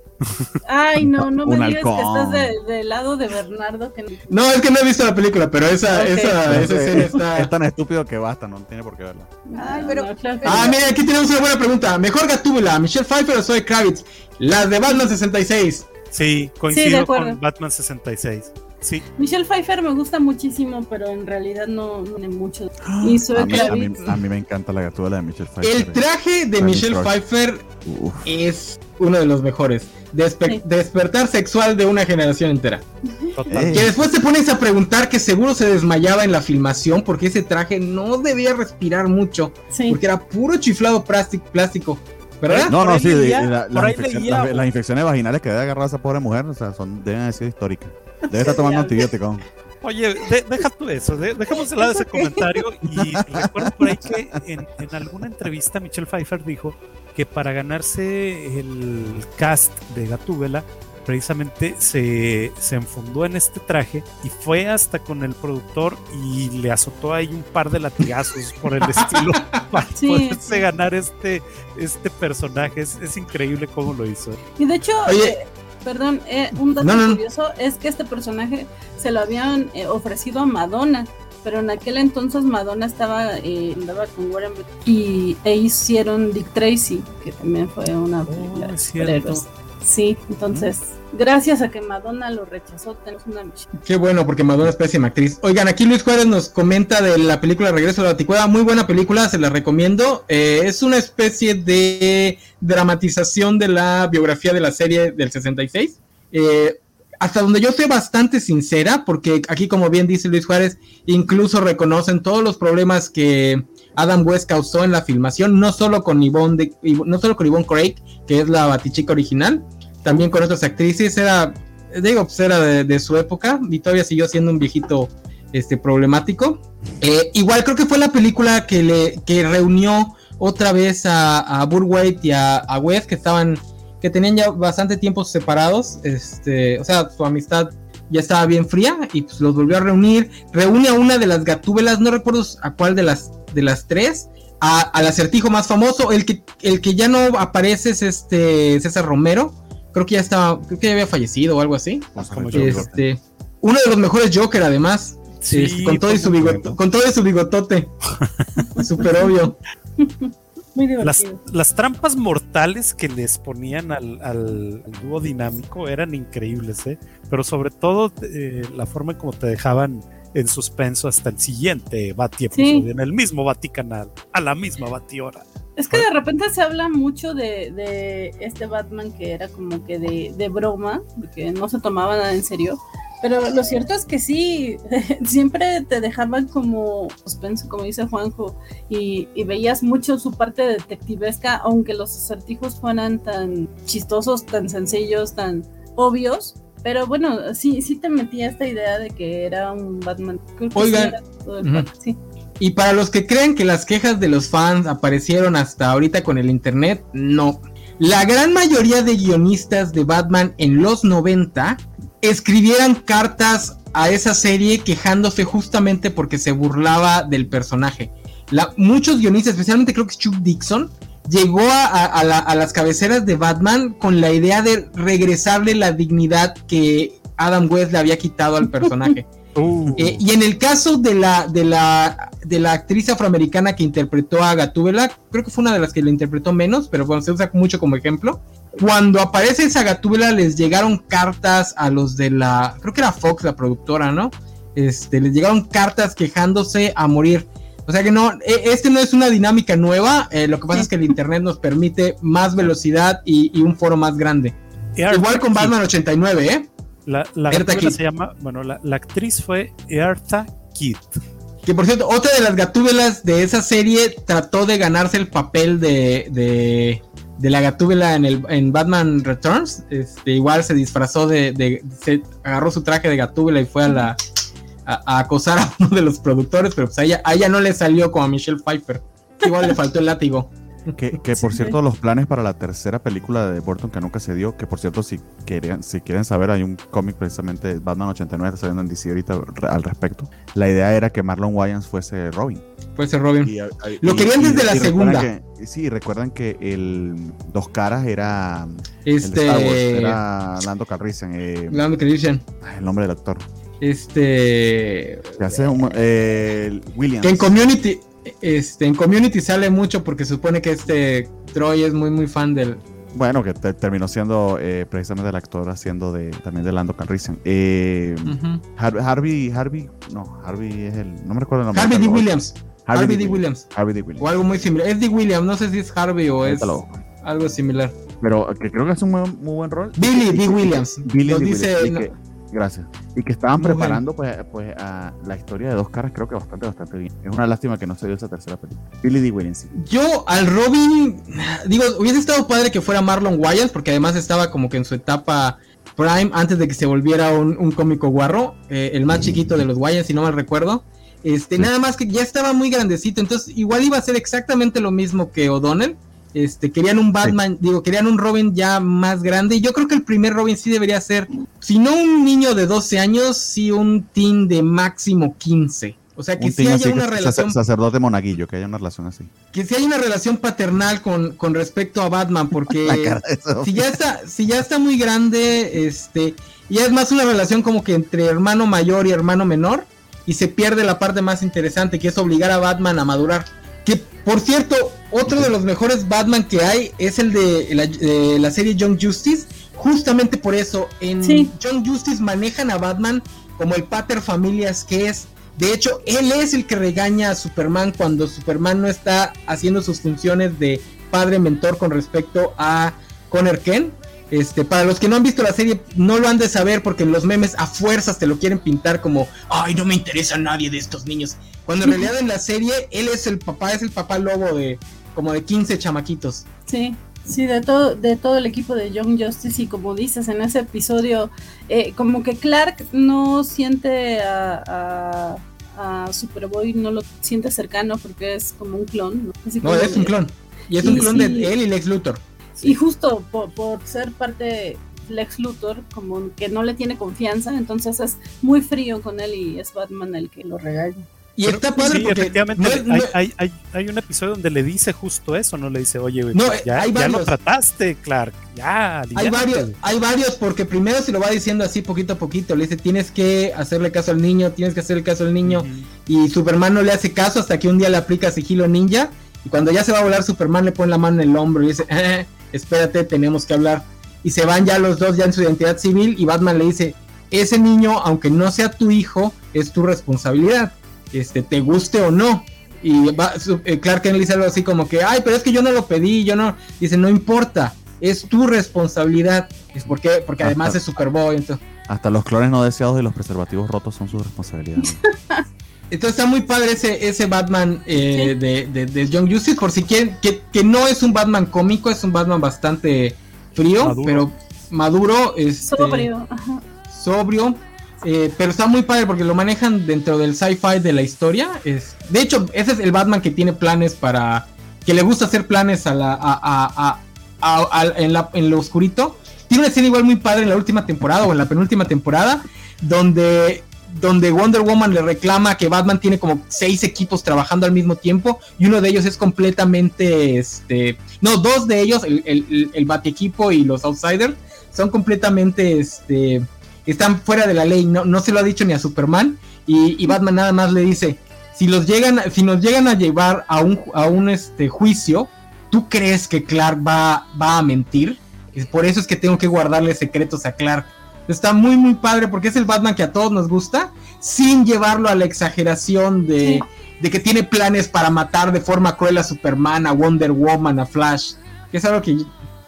Ay, no, no [laughs] me digas que estás del lado de Bernardo. No, es que no he visto la película, pero esa, esa, esa escena está. Es tan estúpido que basta, no tiene por qué verla. Ay, pero... Ah, mira, aquí tenemos una buena pregunta. ¿Mejor Gatúbela, Michelle Pfeiffer o Zoe Kravitz? Las de Batman 66. Sí, coincido con Batman 66. Sí. Michelle Pfeiffer me gusta muchísimo, pero en realidad no, tiene mucho. Y a, mí, a, mí, me encanta la gatúbela de Michelle Pfeiffer. El traje de Michelle Pfeiffer es uno de los mejores. Despertar sexual de una generación entera. Que después te pones a preguntar que seguro se desmayaba en la filmación porque ese traje no debía respirar mucho. Porque era puro chiflado plástico. ¿Verdad? No, no, sí, las infecciones vaginales que debe agarrar esa pobre mujer, o sea, son, deben ser históricas. Debe estar tomando antibióticos. Oye, deja tú eso, dejemos de lado ese comentario y [laughs] recuerdo por ahí que en, en, alguna entrevista Michelle Pfeiffer dijo que para ganarse el cast de Gatúbela precisamente se, se enfundó en este traje y fue hasta con el productor y le azotó ahí un par de latigazos por el [laughs] estilo para poderse ganar este, este personaje. Es, es, increíble cómo lo hizo. Y de hecho, eh, perdón, eh, un dato curioso es que este personaje se lo habían eh, ofrecido a Madonna pero en aquel entonces Madonna estaba eh, andaba con Warren y e hicieron Dick Tracy, que también fue una oh, película Sí, entonces, gracias a que Madonna lo rechazó, tenemos una Qué bueno, porque Madonna es pésima actriz. Oigan, aquí Luis Juárez nos comenta de la película Regreso a la Ticuada. Muy buena película, se la recomiendo. Eh, es una especie de dramatización de la biografía de la serie del 66. Eh, hasta donde yo sé bastante sincera, porque aquí, como bien dice Luis Juárez, incluso reconocen todos los problemas que Adam West causó en la filmación, no solo con Yvonne, de, no solo con Yvonne Craig, que es la batichica original, también con otras actrices, era, digo, pues era de, su época y todavía siguió siendo un viejito este, problemático. Eh, igual creo que fue la película que, le, que reunió otra vez a, a y a, a West, que estaban que tenían ya bastante tiempo separados, este, o sea, su amistad ya estaba bien fría y pues los volvió a reunir. Reúne a una de las gatúbelas, no recuerdo a cuál de las, de las tres, al acertijo más famoso, el que, el que ya no aparece es este César Romero, creo que ya estaba, creo que ya había fallecido o algo así. Este, uno de los mejores Joker además. Este, con, todo y su con todo y su bigotote. [laughs] Súper obvio. Las, trampas mortales que les ponían al, dúo dinámico eran increíbles, ¿eh? pero sobre todo eh, la forma en cómo te dejaban en suspenso hasta el siguiente Bati en el mismo Baticanal, a la misma Batiora. Es que de repente se habla mucho de, este Batman que era como que de, de broma, que no se tomaba nada en serio, pero lo cierto es que sí, [laughs] siempre te dejaban como suspenso, como dice Juanjo, y, veías mucho su parte detectivesca, aunque los acertijos fueran tan chistosos, tan sencillos, tan obvios. Pero bueno, sí, sí te metía esta idea de que era un Batman. Oigan, y para los que creen que las quejas de los fans aparecieron hasta ahorita con el internet, no. La gran mayoría de guionistas de Batman en los 90 escribieran cartas a esa serie quejándose justamente porque se burlaba del personaje. muchos guionistas, especialmente creo que Chuck Dixon, llegó a, las cabeceras de Batman con la idea de regresarle la dignidad que Adam West le había quitado al personaje. [laughs] Uh. Eh, y en el caso de la, de, la, de la actriz afroamericana que interpretó a Gatúbela, creo que fue una de las que lo interpretó menos, pero bueno, se usa mucho como ejemplo cuando aparece esa gatúbela les llegaron cartas a los de la, creo que era Fox la productora, ¿no? Este, les llegaron cartas quejándose a morir. O sea que no, e, este no es una dinámica nueva, eh, lo que pasa es que el internet nos permite más velocidad y, un foro más grande. Igual con Batman 89, ¿eh? La, la se llama, bueno, la, actriz fue Eartha Kitt. Que por cierto, otra de las gatúbelas de esa serie trató de ganarse el papel de, de la gatúbela en, el, en Batman Returns. Este, igual se disfrazó de, se agarró su traje de gatúbela y fue a la a, acosar a [laughs] uno de los productores, pero pues a ella, a ella no le salió como a Michelle Pfeiffer. Igual le faltó el látigo. Que, por cierto, los planes para la tercera película de Burton que nunca se dio, que por cierto, si, querían, si quieren saber, hay un cómic precisamente, Batman 89, está saliendo en DC ahorita al respecto. La idea era que Marlon Wayans fuese Robin. Fuese Robin. Lo querían desde la segunda. sí, recuerdan que el Dos Caras era. Este. era Lando Calrissian. Eh, Lando Calrissian. El nombre del actor. Este. hace un, eh, Williams. Que en Community este, en Community sale mucho porque supone que este Troy es muy muy fan del, Bueno, que terminó siendo eh, precisamente el actor haciendo de también de Lando Calrissian. Eh, Harvey, Harvey, no, Harvey es el, no me recuerdo el nombre. Harvey D. Williams. Harvey, D. Williams. Harvey D. Williams. O algo muy similar. Es D. Williams, no sé si es Harvey o es algo similar. Pero que creo que es un muy, muy buen rol. Billy D. Williams. Billy D. Williams. Gracias. Y que estaban preparando pues, pues a la historia de dos caras, creo que bastante, bastante bien. Es una lástima que no se dio esa tercera película. Billy D. Williams. Yo al Robin, digo, hubiese estado padre que fuera Marlon Wayans, porque además estaba como que en su etapa prime antes de que se volviera un, cómico guarro, eh, el más chiquito de los Wayans, si no mal recuerdo. Este, nada más que ya estaba muy grandecito, entonces igual iba a ser exactamente lo mismo que O'Donnell. Este, querían un Batman, digo, querían un Robin ya más grande. Y yo creo que el primer Robin sí debería ser, si no un niño de 12 años, sí un teen de máximo 15. O sea, que sí haya una relación. Sacerdote monaguillo, que haya una relación así. Que sí haya una relación paternal con, con respecto a Batman, porque [laughs] si ya está, si ya está muy grande, este, y es más una relación como que entre hermano mayor y hermano menor, y se pierde la parte más interesante, que es obligar a Batman a madurar. Que por cierto, otro de los mejores Batman que hay es el de la, serie Young Justice. Justamente por eso, en Young Justice manejan a Batman como el pater familias que es. De hecho, él es el que regaña a Superman cuando Superman no está haciendo sus funciones de padre mentor con respecto a Connor Kent. Este, para los que no han visto la serie, no lo han de saber porque en los memes a fuerzas te lo quieren pintar como, ay, no me interesa a nadie de estos niños. Cuando en realidad en la serie él es el papá, es el papá lobo de como de 15 chamaquitos. Sí. Sí, de todo, de todo el equipo de Young Justice y como dices en ese episodio, eh, como que Clark no siente a, a, Superboy, no lo siente cercano porque es como un clon. No, es un clon. Y es un clon de él y Lex Luthor. Y justo por, por ser parte Lex Luthor, como que no le tiene confianza, entonces es muy frío con él y es Batman el que lo regaña. Y está padre sí, efectivamente hay, hay, hay, un episodio donde le dice justo eso, ¿no? Le dice, oye, ya, ya lo trataste, Clark, ya. Hay varios, hay varios, porque primero se lo va diciendo así poquito a poquito, le dice, tienes que hacerle caso al niño, tienes que hacerle caso al niño, y Superman no le hace caso hasta que un día le aplica sigilo ninja, y cuando ya se va a volar, Superman le pone la mano en el hombro y dice, [laughs] eh, espérate, tenemos que hablar. Y se van ya los dos ya en su identidad civil, y Batman le dice, ese niño, aunque no sea tu hijo, es tu responsabilidad este, te guste o no. Y va, eh, Clark Kent le dice algo así como que, ay, pero es que yo no lo pedí, yo no. Dice, no importa, es tu responsabilidad. Es porque, porque además es Superboy. Entonces... Hasta los clones no deseados y los preservativos rotos son su responsabilidad. [laughs] entonces está muy padre ese, ese Batman eh, de, de, Young Justice, por si quieren, que, que, no es un Batman cómico, es un Batman bastante frío, pero maduro. Este, sobrio. Sobrio eh, pero está muy padre porque lo manejan dentro del sci-fi de la historia. Es, de hecho, ese es el Batman que tiene planes para. que le gusta hacer planes a la, a, en, la, en lo oscurito. Tiene una escena igual muy padre en la última temporada o en la penúltima temporada. Donde, donde Wonder Woman le reclama que Batman tiene como seis equipos trabajando al mismo tiempo. Y uno de ellos es completamente. Este, no, dos de ellos, el, el, el Bat equipo y los Outsiders, son completamente. Este, están fuera de la ley, no, no se lo ha dicho ni a Superman, y, Batman nada más le dice, si los llegan, si nos llegan a llevar a un, a un este, juicio, ¿tú crees que Clark va, va a mentir? por eso es que tengo que guardarle secretos a Clark. Está muy, muy padre porque es el Batman que a todos nos gusta, sin llevarlo a la exageración de, de que tiene planes para matar de forma cruel a Superman, a Wonder Woman, a Flash, que es algo que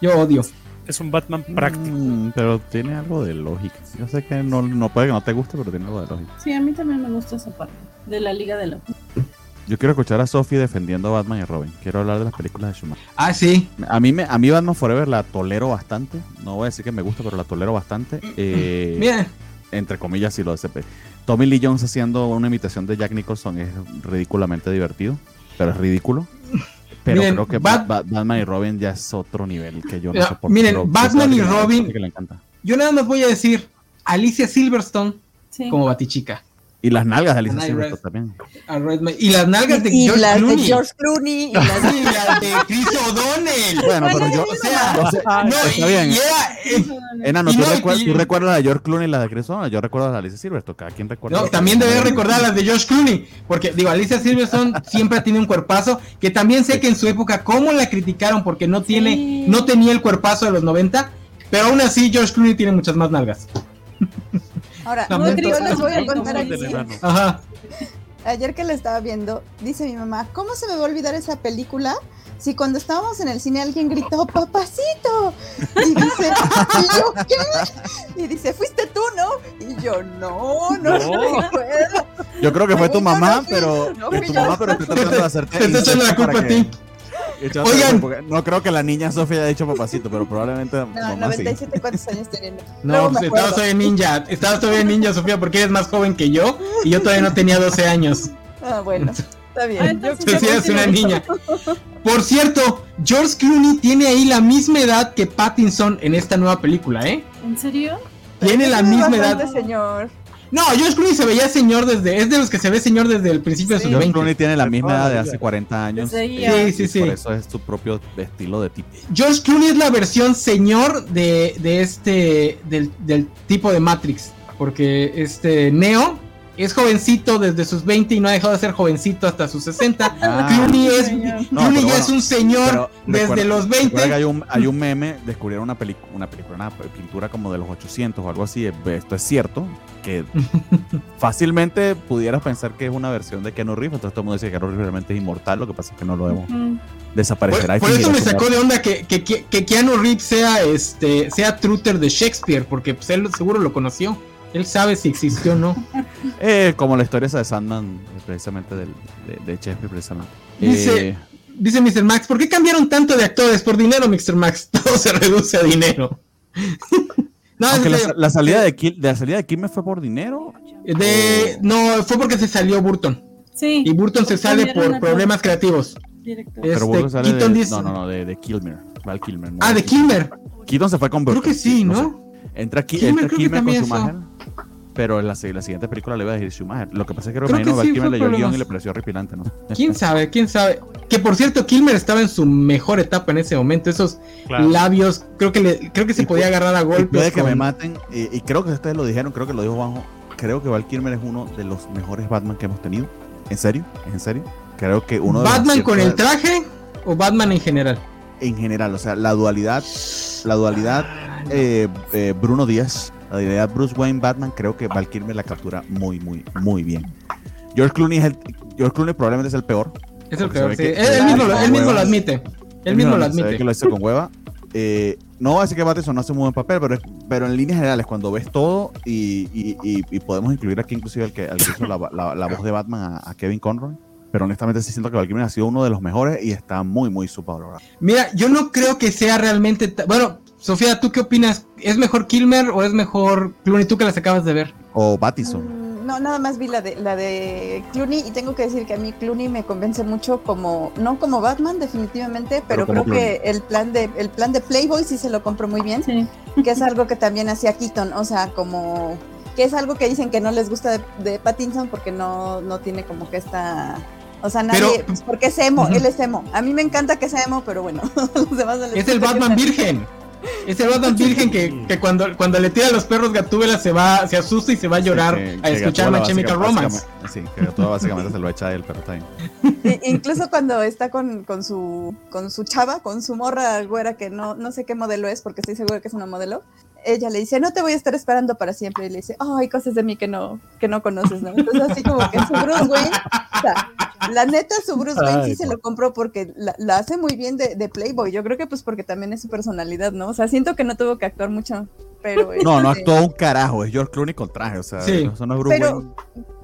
yo odio es un Batman práctico. Mm, pero tiene algo de lógica. Yo sé que no, no puede que no te guste, pero tiene algo de lógica. Sí, a mí también me gusta esa parte de la Liga de la Yo quiero escuchar a Sophie defendiendo a Batman y Robin. Quiero hablar de las películas de Schumacher. Ah, sí. A mí, me, a mí Batman Forever la tolero bastante. No voy a decir que me gusta, pero la tolero bastante. Eh, Bien. Entre comillas, y lo de CP. Tommy Lee Jones haciendo una imitación de Jack Nicholson es ridículamente divertido. Pero es ridículo. Pero creo que Batman y Robin ya es otro nivel que yo no soporto. Miren, Batman y Robin. Yo nada más voy a decir Alicia Silverstone como Batichica. Y las nalgas de Alicia Silverstone también. Y las nalgas de, y George, las Clooney. de George Clooney. Y las de... [laughs] Y las de Chris O'Donnell. Bueno, pero yo, O sea, yo sé- no, está y, bien. y era, eh, Enano, ¿tú, no, recuer- y- tú recuerdas la de George Clooney y la de Chris O'Donnell? Yo recuerdo de Alicia Silverstone. Cada quien recuerda. No, también debes recordar las de George Clooney, porque digo, Alicia Silverstone [laughs] siempre tiene un cuerpazo, que también sé que en su época cómo la criticaron porque no tiene, Sí. no tenía el cuerpazo de los 90, pero aún así George Clooney tiene muchas más nalgas. [laughs] Ahora, No, yo les voy a contar aquí. Ajá. Ayer que la estaba viendo, dice mi mamá, ¿cómo se me va a olvidar esa película? Si cuando estábamos en el cine alguien gritó, papacito. Y dice, ¿y yo qué? Y dice, fuiste tú, ¿no? Y yo, no, no, No. recuerdo. Yo creo que fue tu mamá, fui- pero. no fue fui tu yo. mamá, pero está tratando de hacerte. Te está echando la culpa para a que- ti. Oigan. porque No creo que la niña Sofía haya dicho papacito, pero probablemente. No, mamá sí. 97, ¿cuántos años teniendo? No, pues estabas todavía ninja, estabas todavía ninja, Sofía, porque eres más joven que yo y yo todavía no tenía 12 años. Ah, bueno, está Ah, bien. eres fue una niña. [laughs] Por cierto, George Clooney tiene ahí la misma edad que Pattinson en esta nueva película, ¿eh? ¿En serio? Tiene la misma edad. señor. No, George Clooney se veía señor desde, es de los que se ve señor desde el principio de sus George 20. Clooney tiene la misma toda edad de hace 40 años. Sí, sí, sí. Por eso es su propio estilo de tipo. George Clooney es la versión señor de, de este, del, del tipo de Matrix, porque este Neo es jovencito desde sus 20 y no ha dejado de ser jovencito hasta sus 60. [laughs] Ah. Clooney es. No, Clooney ya bueno, es un señor desde recuerda- los recuerda que 20. hay un, hay un meme, descubrieron una película, una película, una pintura como de los 800 o algo así. Esto es cierto, que [laughs] fácilmente pudieras pensar que es una versión de Keanu Reeves. Entonces todo el mundo dice que Keanu Reeves realmente es inmortal. Lo que pasa es que no lo vemos. Ujú. Desaparecerá. Por, por eso me sacó de onda que, que, que- que Keanu Reeves sea este sea truter de Shakespeare, porque pues, él seguro lo conoció. Él sabe si existió o no. [laughs] Eh, como la historia esa de Sandman, precisamente del, de, de precisamente. Dice- Eh, Dice Mr. Max, ¿por qué cambiaron tanto de actores? Por dinero, Mr. Max. [laughs] Todo se reduce a dinero. [laughs] no, aunque la, la salida de de la salida de Kill fue por dinero. De, no, fue porque se salió Burton. Sí. Y Burton se sale por problemas creativos. Eh, Pero Este, Burton sale Keaton de, dice- no, no, no, de, de Kilmer. Val Kilmer. no Ah, de Kilmer. Keaton se fue con Creo Burton. que sí. ¿no? Entra, aquí, Kilmer entra Kilmer con Schumacher. Pero en la, la siguiente película le iba a decir Schumacher. Lo que pasa es que creo, Creo que que Val sí, Kilmer leyó el guion y le pareció horripilante, ¿no? [laughs] ¿Quién sabe? ¿Quién sabe? Que por cierto, Kilmer estaba en su mejor etapa en ese momento. Esos Claro. labios, creo que le, creo que se Y podía agarrar a golpes. puede que me maten. Y, y creo que ustedes lo dijeron, creo que lo dijo Juanjo. Creo que Val Kilmer es uno de los mejores Batman que hemos tenido. ¿En serio? ¿Es en serio? Creo que uno de los ¿Batman con el traje o Batman en general? En general, o sea, la dualidad, la dualidad eh, eh, Bruno Díaz, la dualidad Bruce Wayne Batman, creo que Val Kilmer la captura muy, muy, muy bien. George Clooney es el, George Clooney probablemente es el peor. Es el peor, sí. Él, él mismo, lo, él mismo lo admite. Él mismo lo se ve admite. que lo hizo con hueva. Eh, no voy a decir que Pattinson no hace un buen papel, pero, es- pero en líneas generales, cuando ves todo, y, y- y- y podemos incluir aquí inclusive el que, hizo la, la- la voz de Batman a, a Kevin Conroy, pero honestamente sí siento que Val Kilmer ha sido uno de los mejores y está muy, muy subvalorado. Mira, yo no creo que sea realmente. Bueno, Sofía, ¿tú qué opinas? ¿Es mejor Kilmer o es mejor Clooney? Tú que las acabas de ver. O Pattinson. Mm, No, nada más vi la de, la de Clooney y tengo que decir que a mí Clooney me convence mucho como, no como Batman definitivamente, pero, creo que el plan de el plan de Playboy sí se lo compro muy bien, Sí. que es algo que también hacía Keaton, o sea, como que es algo que dicen que no les gusta de, de Pattinson porque no, no tiene como que esta... O sea, nadie, Pero- pues porque es emo, él es emo. A mí me encanta que sea emo, pero bueno, [laughs] los demás no les Es el Batman virgen. Es el Batman virgen que, que cuando, cuando le tira a los perros Gatúbela se va, se asusta y se va a llorar Sí, que- a escuchar Gatúbela My Chemical Romance. Sí, que todo básicamente se lo echa a él, pero está bien. I- incluso cuando está con, con su con su chava, con su morra güera que no, no sé qué modelo es, porque estoy segura que es una modelo, ella le dice, no te voy a estar esperando para siempre. Y le dice, oh, hay cosas de mí que no, que no conoces, ¿no? Entonces así como que su Bruce Wayne, o sea, la neta su Bruce Wayne sí se lo compró porque la, la hace muy bien de, de Playboy. Yo creo que pues porque también es su personalidad, ¿no? O sea, siento que no tuvo que actuar mucho, pero... No, no este, actuó un carajo, es George Clooney con traje, o sea, Sí. eso no es Bruce Pero- Wayne.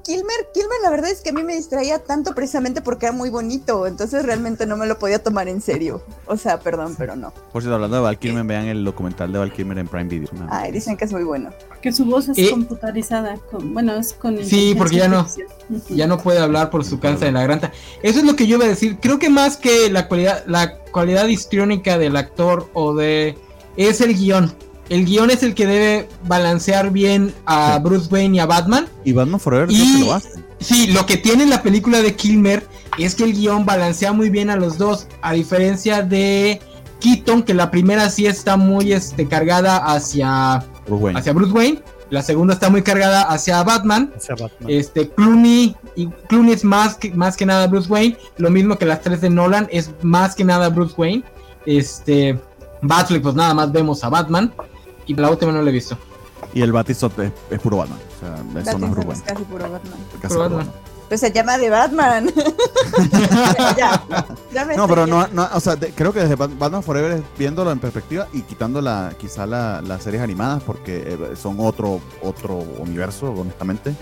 Kilmer, Kilmer la verdad es que a mí me distraía tanto precisamente porque era muy bonito, entonces realmente no me lo podía tomar en serio. O sea, perdón, pero no. Por cierto, hablando de Val Kilmer, vean el documental de Val Kilmer en Prime Video. Una- Ay, dicen que es muy bueno. Que su voz es Eh. computarizada. Con, bueno, es con. Sí, porque ya no. Ya no puede hablar por su cáncer en la garganta. Eso es lo que yo iba a decir. Creo que más que la cualidad, la cualidad histriónica del actor o de. es el guion. El guion es el que debe balancear bien a Bruce Wayne y a Batman. Y Batman Forever y, lo hace. Sí, lo que tiene la película de Kilmer es que el guion balancea muy bien a los dos, a diferencia de Keaton, que la primera sí está muy este, cargada hacia hacia Bruce Wayne la segunda está muy cargada hacia Batman. Este, Clooney, y Clooney es más que, más que nada Bruce Wayne. Lo mismo que las tres de Nolan, es más que nada Bruce Wayne. Este, Batfleck, pues nada más vemos a Batman. Y la última no la he visto. Y el Batisot es, puro Batman. O sea, eso es casi puro Batman. Casi puro Batman. Pues se llama de Batman. [laughs] [laughs] no, pero no, no, o sea, creo que desde Batman Forever viéndolo en perspectiva y quitando la, quizá las series animadas porque eh, son otro, otro universo, honestamente.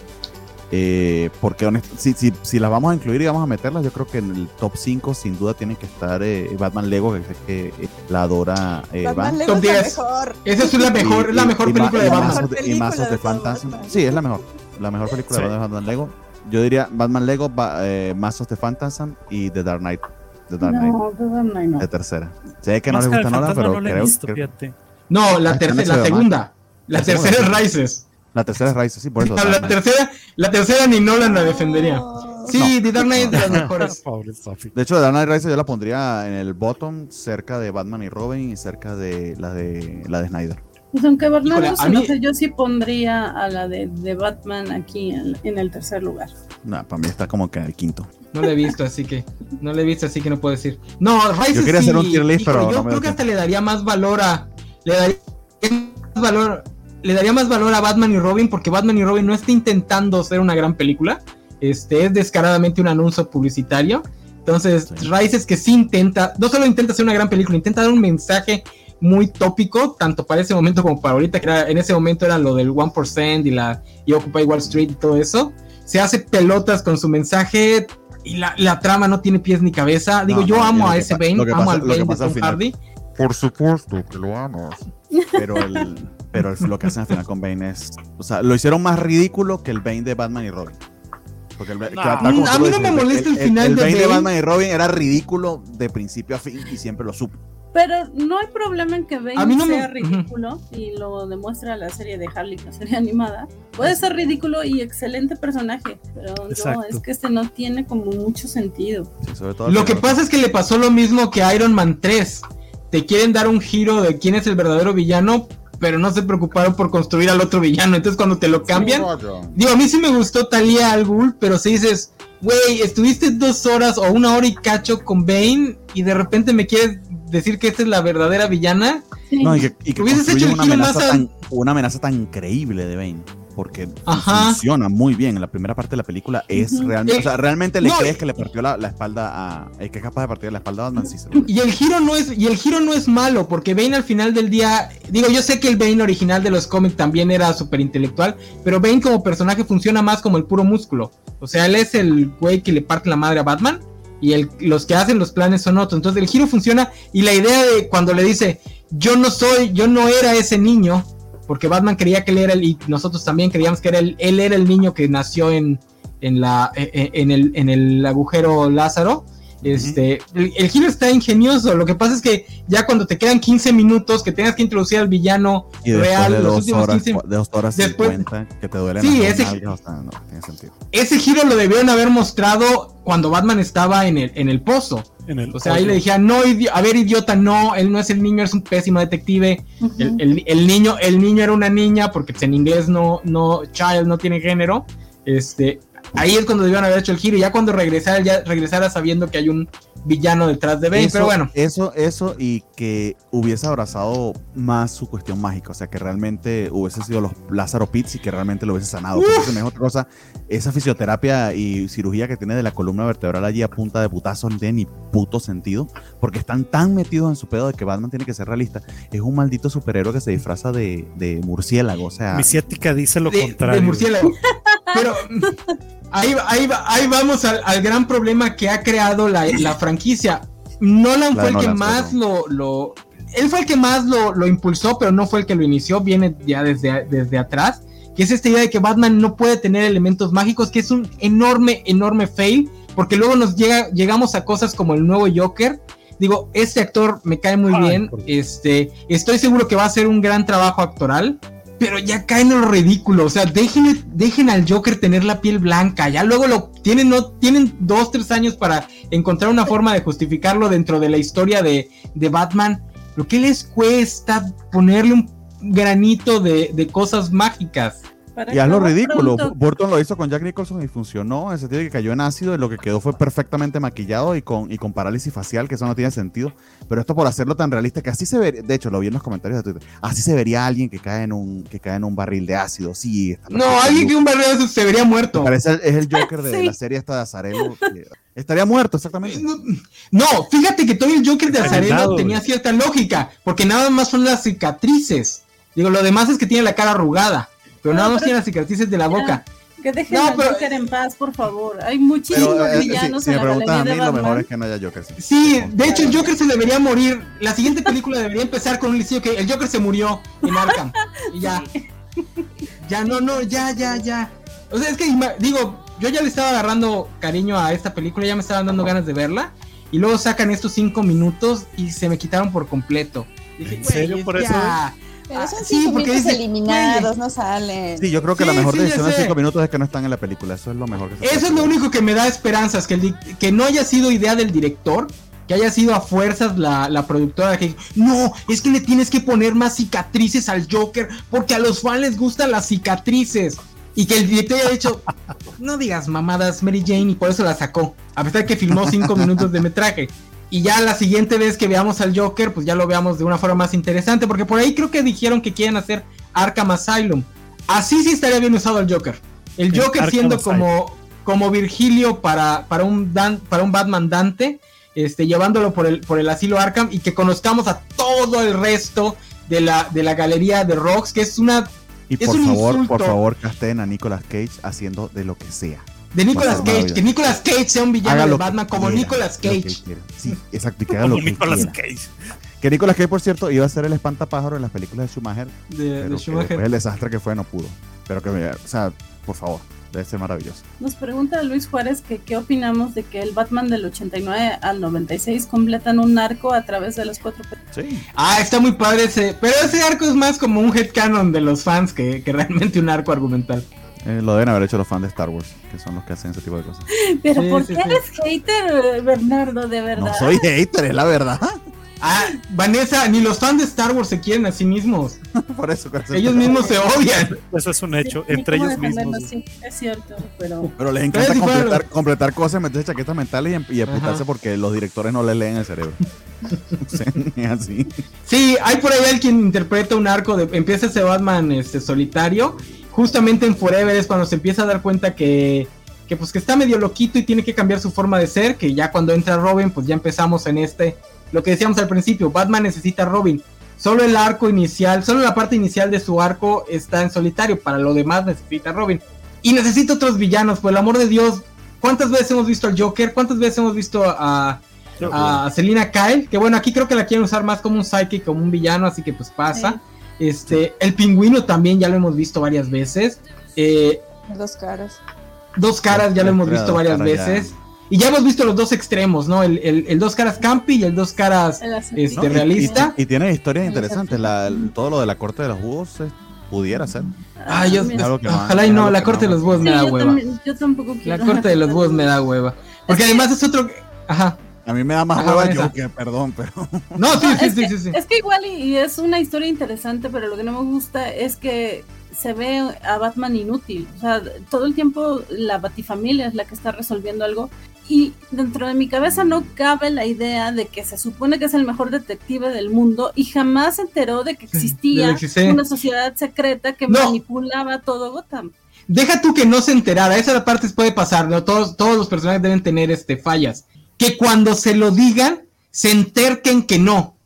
Eh, porque si, si, si, las vamos a incluir y vamos a meterlas, yo creo que en el top 5 sin duda tiene que estar eh, Batman Lego, que es que la adora Batman Lego es la mejor. Esa es la mejor, la mejor película de Batman. Y más de Fantasy. Sí, es la mejor. La mejor película de Batman Lego yo diría Batman Lego, eh, Mass of the Phantasm y The Dark Knight. The Dark Knight. No, The Dark Knight no. De tercera. Sé que no les gusta nada, pero no creo que... No, la, tercera, la segunda. La tercera es Rises. La tercera es Rises, sí, por eso. la, tercera, la tercera ni Nolan la defendería. Sí, The Dark Knight es de las [laughs] mejores. de hecho, The Dark Knight Rises yo la pondría en el bottom, cerca de Batman y Robin y cerca de la de, la de Snyder. Pues aunque Bernardo se no sé, yo sí pondría a la de, de Batman aquí en, el tercer lugar. No, para mí está como que en el quinto. No lo he visto, así que no lo he visto, así que no puedo decir. No, Rice Yo quería hacer un tier list, pero yo creo que hasta le daría más valor a le daría más valor le daría más valor a Batman y Robin porque Batman y Robin no está intentando ser una gran película. Este es descaradamente un anuncio publicitario. Entonces, sí. es que sí intenta, no solo intenta ser una gran película, intenta dar un mensaje muy tópico, tanto para ese momento como para ahorita, que en ese momento era lo del 1% y la y Occupy Wall Street y todo eso. Se hace pelotas con su mensaje y la, la trama no tiene pies ni cabeza. Digo, yo amo a ese Bane, amo al Bane de Tom Hardy. Por supuesto que lo amas. [laughs] Pero, el, pero lo que hacen al final con Bane es. O sea, lo hicieron más ridículo que el Bane de Batman y Robin. Porque el, a mí no me molesta el, final el, Bane de Batman y Robin era ridículo de principio a fin y siempre lo supo. Pero no hay problema en que Bane sea ridículo y lo demuestra la serie de Harley, la serie animada. Puede ser ridículo y excelente personaje, pero no, es que este no tiene como mucho sentido. lo que pasa es que le pasó lo mismo que Iron Man 3. Te quieren dar un giro de quién es el verdadero villano, pero no se preocuparon por construir al otro villano. Entonces cuando te lo cambian, digo, a mí sí me gustó Talia al Ghul, pero si dices, güey, estuviste dos horas o una hora y cacho con Bane y de repente me quieres decir que esta es la verdadera villana. No, y que, y que hecho una, amenaza tan, una amenaza tan increíble de Bane. Porque funciona muy bien. En la primera parte de la película es realmente. o sea, realmente le crees que le partió la, espalda a. que es capaz de partir la espalda a Batman. Sí, y el giro no es. Y el giro no es malo. Porque Bane al final del día. Digo, yo sé que el Bane original de los cómics también era súper intelectual. Pero Bane como personaje funciona más como el puro músculo. O sea, él es el güey que le parte la madre a Batman y el, los que hacen los planes son otros. Entonces el giro funciona y la idea de cuando le dice, yo no soy, yo no era ese niño, porque Batman creía que él era el, y nosotros también creíamos que era el, él era el niño que nació en, en, la, e, e, en, el, en el agujero Lázaro. Este, el, giro está ingenioso. Lo que pasa es que ya cuando te quedan 15 minutos que tengas que introducir al villano real, de los últimos horas, 15 de dos horas después, que te duelen sí, ese, no, tiene sentido. ese giro lo debieron haber mostrado cuando Batman estaba en el, en el pozo. En el o sea, ahí le dije, no, a ver, idiota, no, él no es el niño, es un pésimo detective. el, el, niño, el niño era una niña, porque en inglés no, no, child no tiene género. Este, Ahí es cuando debían haber hecho el giro. Y ya cuando regresara, ya regresara sabiendo que hay un villano detrás de Bane. pero bueno. Eso, eso, y que hubiese abrazado más su cuestión mágica. O sea, que realmente hubiese sido los Lázaro Pitts y que realmente lo hubiese sanado. Porque es otra cosa. Esa fisioterapia y cirugía que tiene de la columna vertebral allí a punta de putazo no tiene ni puto sentido. Porque están tan metidos en su pedo de que Batman tiene que ser realista. Es un maldito superhéroe que se disfraza de, de murciélago. O sea. Mi ciática dice lo contrario. De murciélago. [laughs] Pero ahí, ahí, ahí vamos al, gran problema que ha creado la, franquicia. Nolan fue el que más lo, lo, Él fue el que más lo, lo, impulsó, pero no fue el que lo inició. Viene ya desde, desde atrás. Que es esta idea de que Batman no puede tener elementos mágicos, que es un enorme, enorme fail. Porque luego nos llega, llegamos a cosas como el nuevo Joker. Digo, este actor me cae muy bien. Este, estoy seguro que va a ser un gran trabajo actoral. Pero ya cae en lo ridículo. O sea, dejen, dejen al Joker tener la piel blanca. Ya luego lo tienen, no, tienen dos, tres años para encontrar una forma de justificarlo dentro de la historia de, de Batman. Lo que les cuesta ponerle un granito de, de cosas mágicas y haz lo ridículo. Burton lo hizo con Jack Nicholson y funcionó. En el sentido de que cayó en ácido y lo que quedó fue perfectamente maquillado y con, y con parálisis facial, que eso no tiene sentido. Pero esto por hacerlo tan realista que así se vería. De hecho, lo vi en los comentarios de Twitter. Así se vería alguien que cae en un, que cae en un barril de ácido. Sí. No, alguien que un barril de ácido se vería muerto. Parece es el Joker de [laughs] la serie esta de Azarelo. estaría muerto, exactamente. No, fíjate que todo el Joker de Azarelo tenía cierta lógica. Porque nada más son las cicatrices. Digo, lo demás es que tiene la cara arrugada. Pero nada más tiene las cicatrices de la boca. Que dejen no, pero, Joker en paz, por favor. Hay muchísimos eh, villanos si, si me preguntan a mí, lo mejor es que no haya Joker. Sí, de hecho el Joker se debería morir. La siguiente película debería empezar con un liceo que el Joker se murió en Arkham. Y ya. Ya, no, no, ya, ya, ya. O sea, es que digo, yo ya le estaba agarrando cariño a esta película, ya me estaban dando ganas de verla. Y luego sacan estos cinco minutos y se me quitaron por completo. ¿En serio por eso? Pero son sí, porque eliminados, no salen. Sí, yo creo que la mejor decisión de cinco minutos es que no están en la película. Eso es lo mejor que se Eso es lo único que me da esperanzas, que, que no haya sido idea del director, que haya sido a fuerzas la, la, productora que no, es que le tienes que poner más cicatrices al Joker porque a los fans les gustan las cicatrices. Y que el director haya dicho, no digas mamadas Mary Jane y por eso la sacó. A pesar de que filmó cinco [laughs] minutos de metraje y ya la siguiente vez que veamos al Joker, pues ya lo veamos de una forma más interesante, porque por ahí creo que dijeron que quieren hacer Arkham Asylum. Así sí estaría bien usado el Joker. El Joker siendo como, como Virgilio para, para, un para un Batman Dante, este, llevándolo por el, por el asilo Arkham y que conozcamos a todo el resto de la, de la galería de Rocks, que es una... Y por favor, por favor, casten a Nicolas Cage haciendo de lo que sea de Nicolas Cage, que Nicolas Cage sea un villano de Batman como Nicolas Cage. Sí, exacto, y que haga lo que Nicolas Cage. Que Nicolas Cage, por cierto, iba a ser el espantapájaro en las películas de Schumacher. De, pero Schumacher. el desastre que fue no pudo. Pero que, o sea, por favor, debe ser maravilloso. Nos pregunta Luis Juárez que qué opinamos de que el Batman del 89 al 96 completan un arco a través de los cuatro Sí. Ah, está muy padre ese. Pero ese arco es más como un headcanon de los fans que, que realmente un arco argumental. Eh, lo deben haber hecho los fans de Star Wars, que son los que hacen ese tipo de cosas. [laughs] Pero ¿por qué eres hater, Bernardo, de verdad? No soy hater, es la verdad. [laughs] Ah, Vanessa, ni los fans de Star Wars se quieren a sí mismos. [laughs] Por eso, ellos mismos se odian. Eso es un hecho, entre ellos mismos. Sí, es cierto, pero. Pero les encanta completar, completar, cosas, meterse chaquetas mentales y, y porque los directores no le leen el cerebro. sí, así. Sí, hay por ahí alguien interpreta un arco de. Empieza ese Batman este, solitario justamente en Forever es cuando se empieza a dar cuenta que, que pues que está medio loquito y tiene que cambiar su forma de ser, que ya cuando entra Robin, pues ya empezamos en este, lo que decíamos al principio, Batman necesita a Robin. Solo el arco inicial, solo la parte inicial de su arco está en solitario, para lo demás necesita a Robin. Y necesita otros villanos, por el amor de Dios. ¿Cuántas veces hemos visto al Joker? ¿Cuántas veces hemos visto a, a Selina Kyle? Que bueno, aquí creo que la quieren usar más como un psychic, como un villano, así que pues pasa. Este, el pingüino también ya lo hemos visto varias veces. Eh, dos caras. Dos caras ya lo hemos visto varias veces. Y ya hemos visto los dos extremos, ¿no? El, dos caras campi y el dos caras este, realista. Y, tiene historias interesantes. todo lo de la corte de los búhos pudiera ser. Ah, yo, ojalá y no, la corte de los búhos me da hueva. yo tampoco quiero. La corte de los [laughs] búhos me da hueva. Porque además es otro. Ajá. A mí me da más hueva yo que, perdón, pero. [laughs] No, sí, sí, sí, sí, Es que igual y, es una historia interesante, pero lo que no me gusta es que se ve a Batman inútil. O sea, todo el tiempo la Batifamilia es la que está resolviendo algo. Y dentro de mi cabeza no cabe la idea de que se supone que es el mejor detective del mundo y jamás se enteró de que existía una sociedad secreta que manipulaba todo Gotham. Deja tú que no se enterara, esa parte puede pasar, ¿no? Todos, todos los personajes deben tener este fallas que cuando se lo digan, se enterquen que no.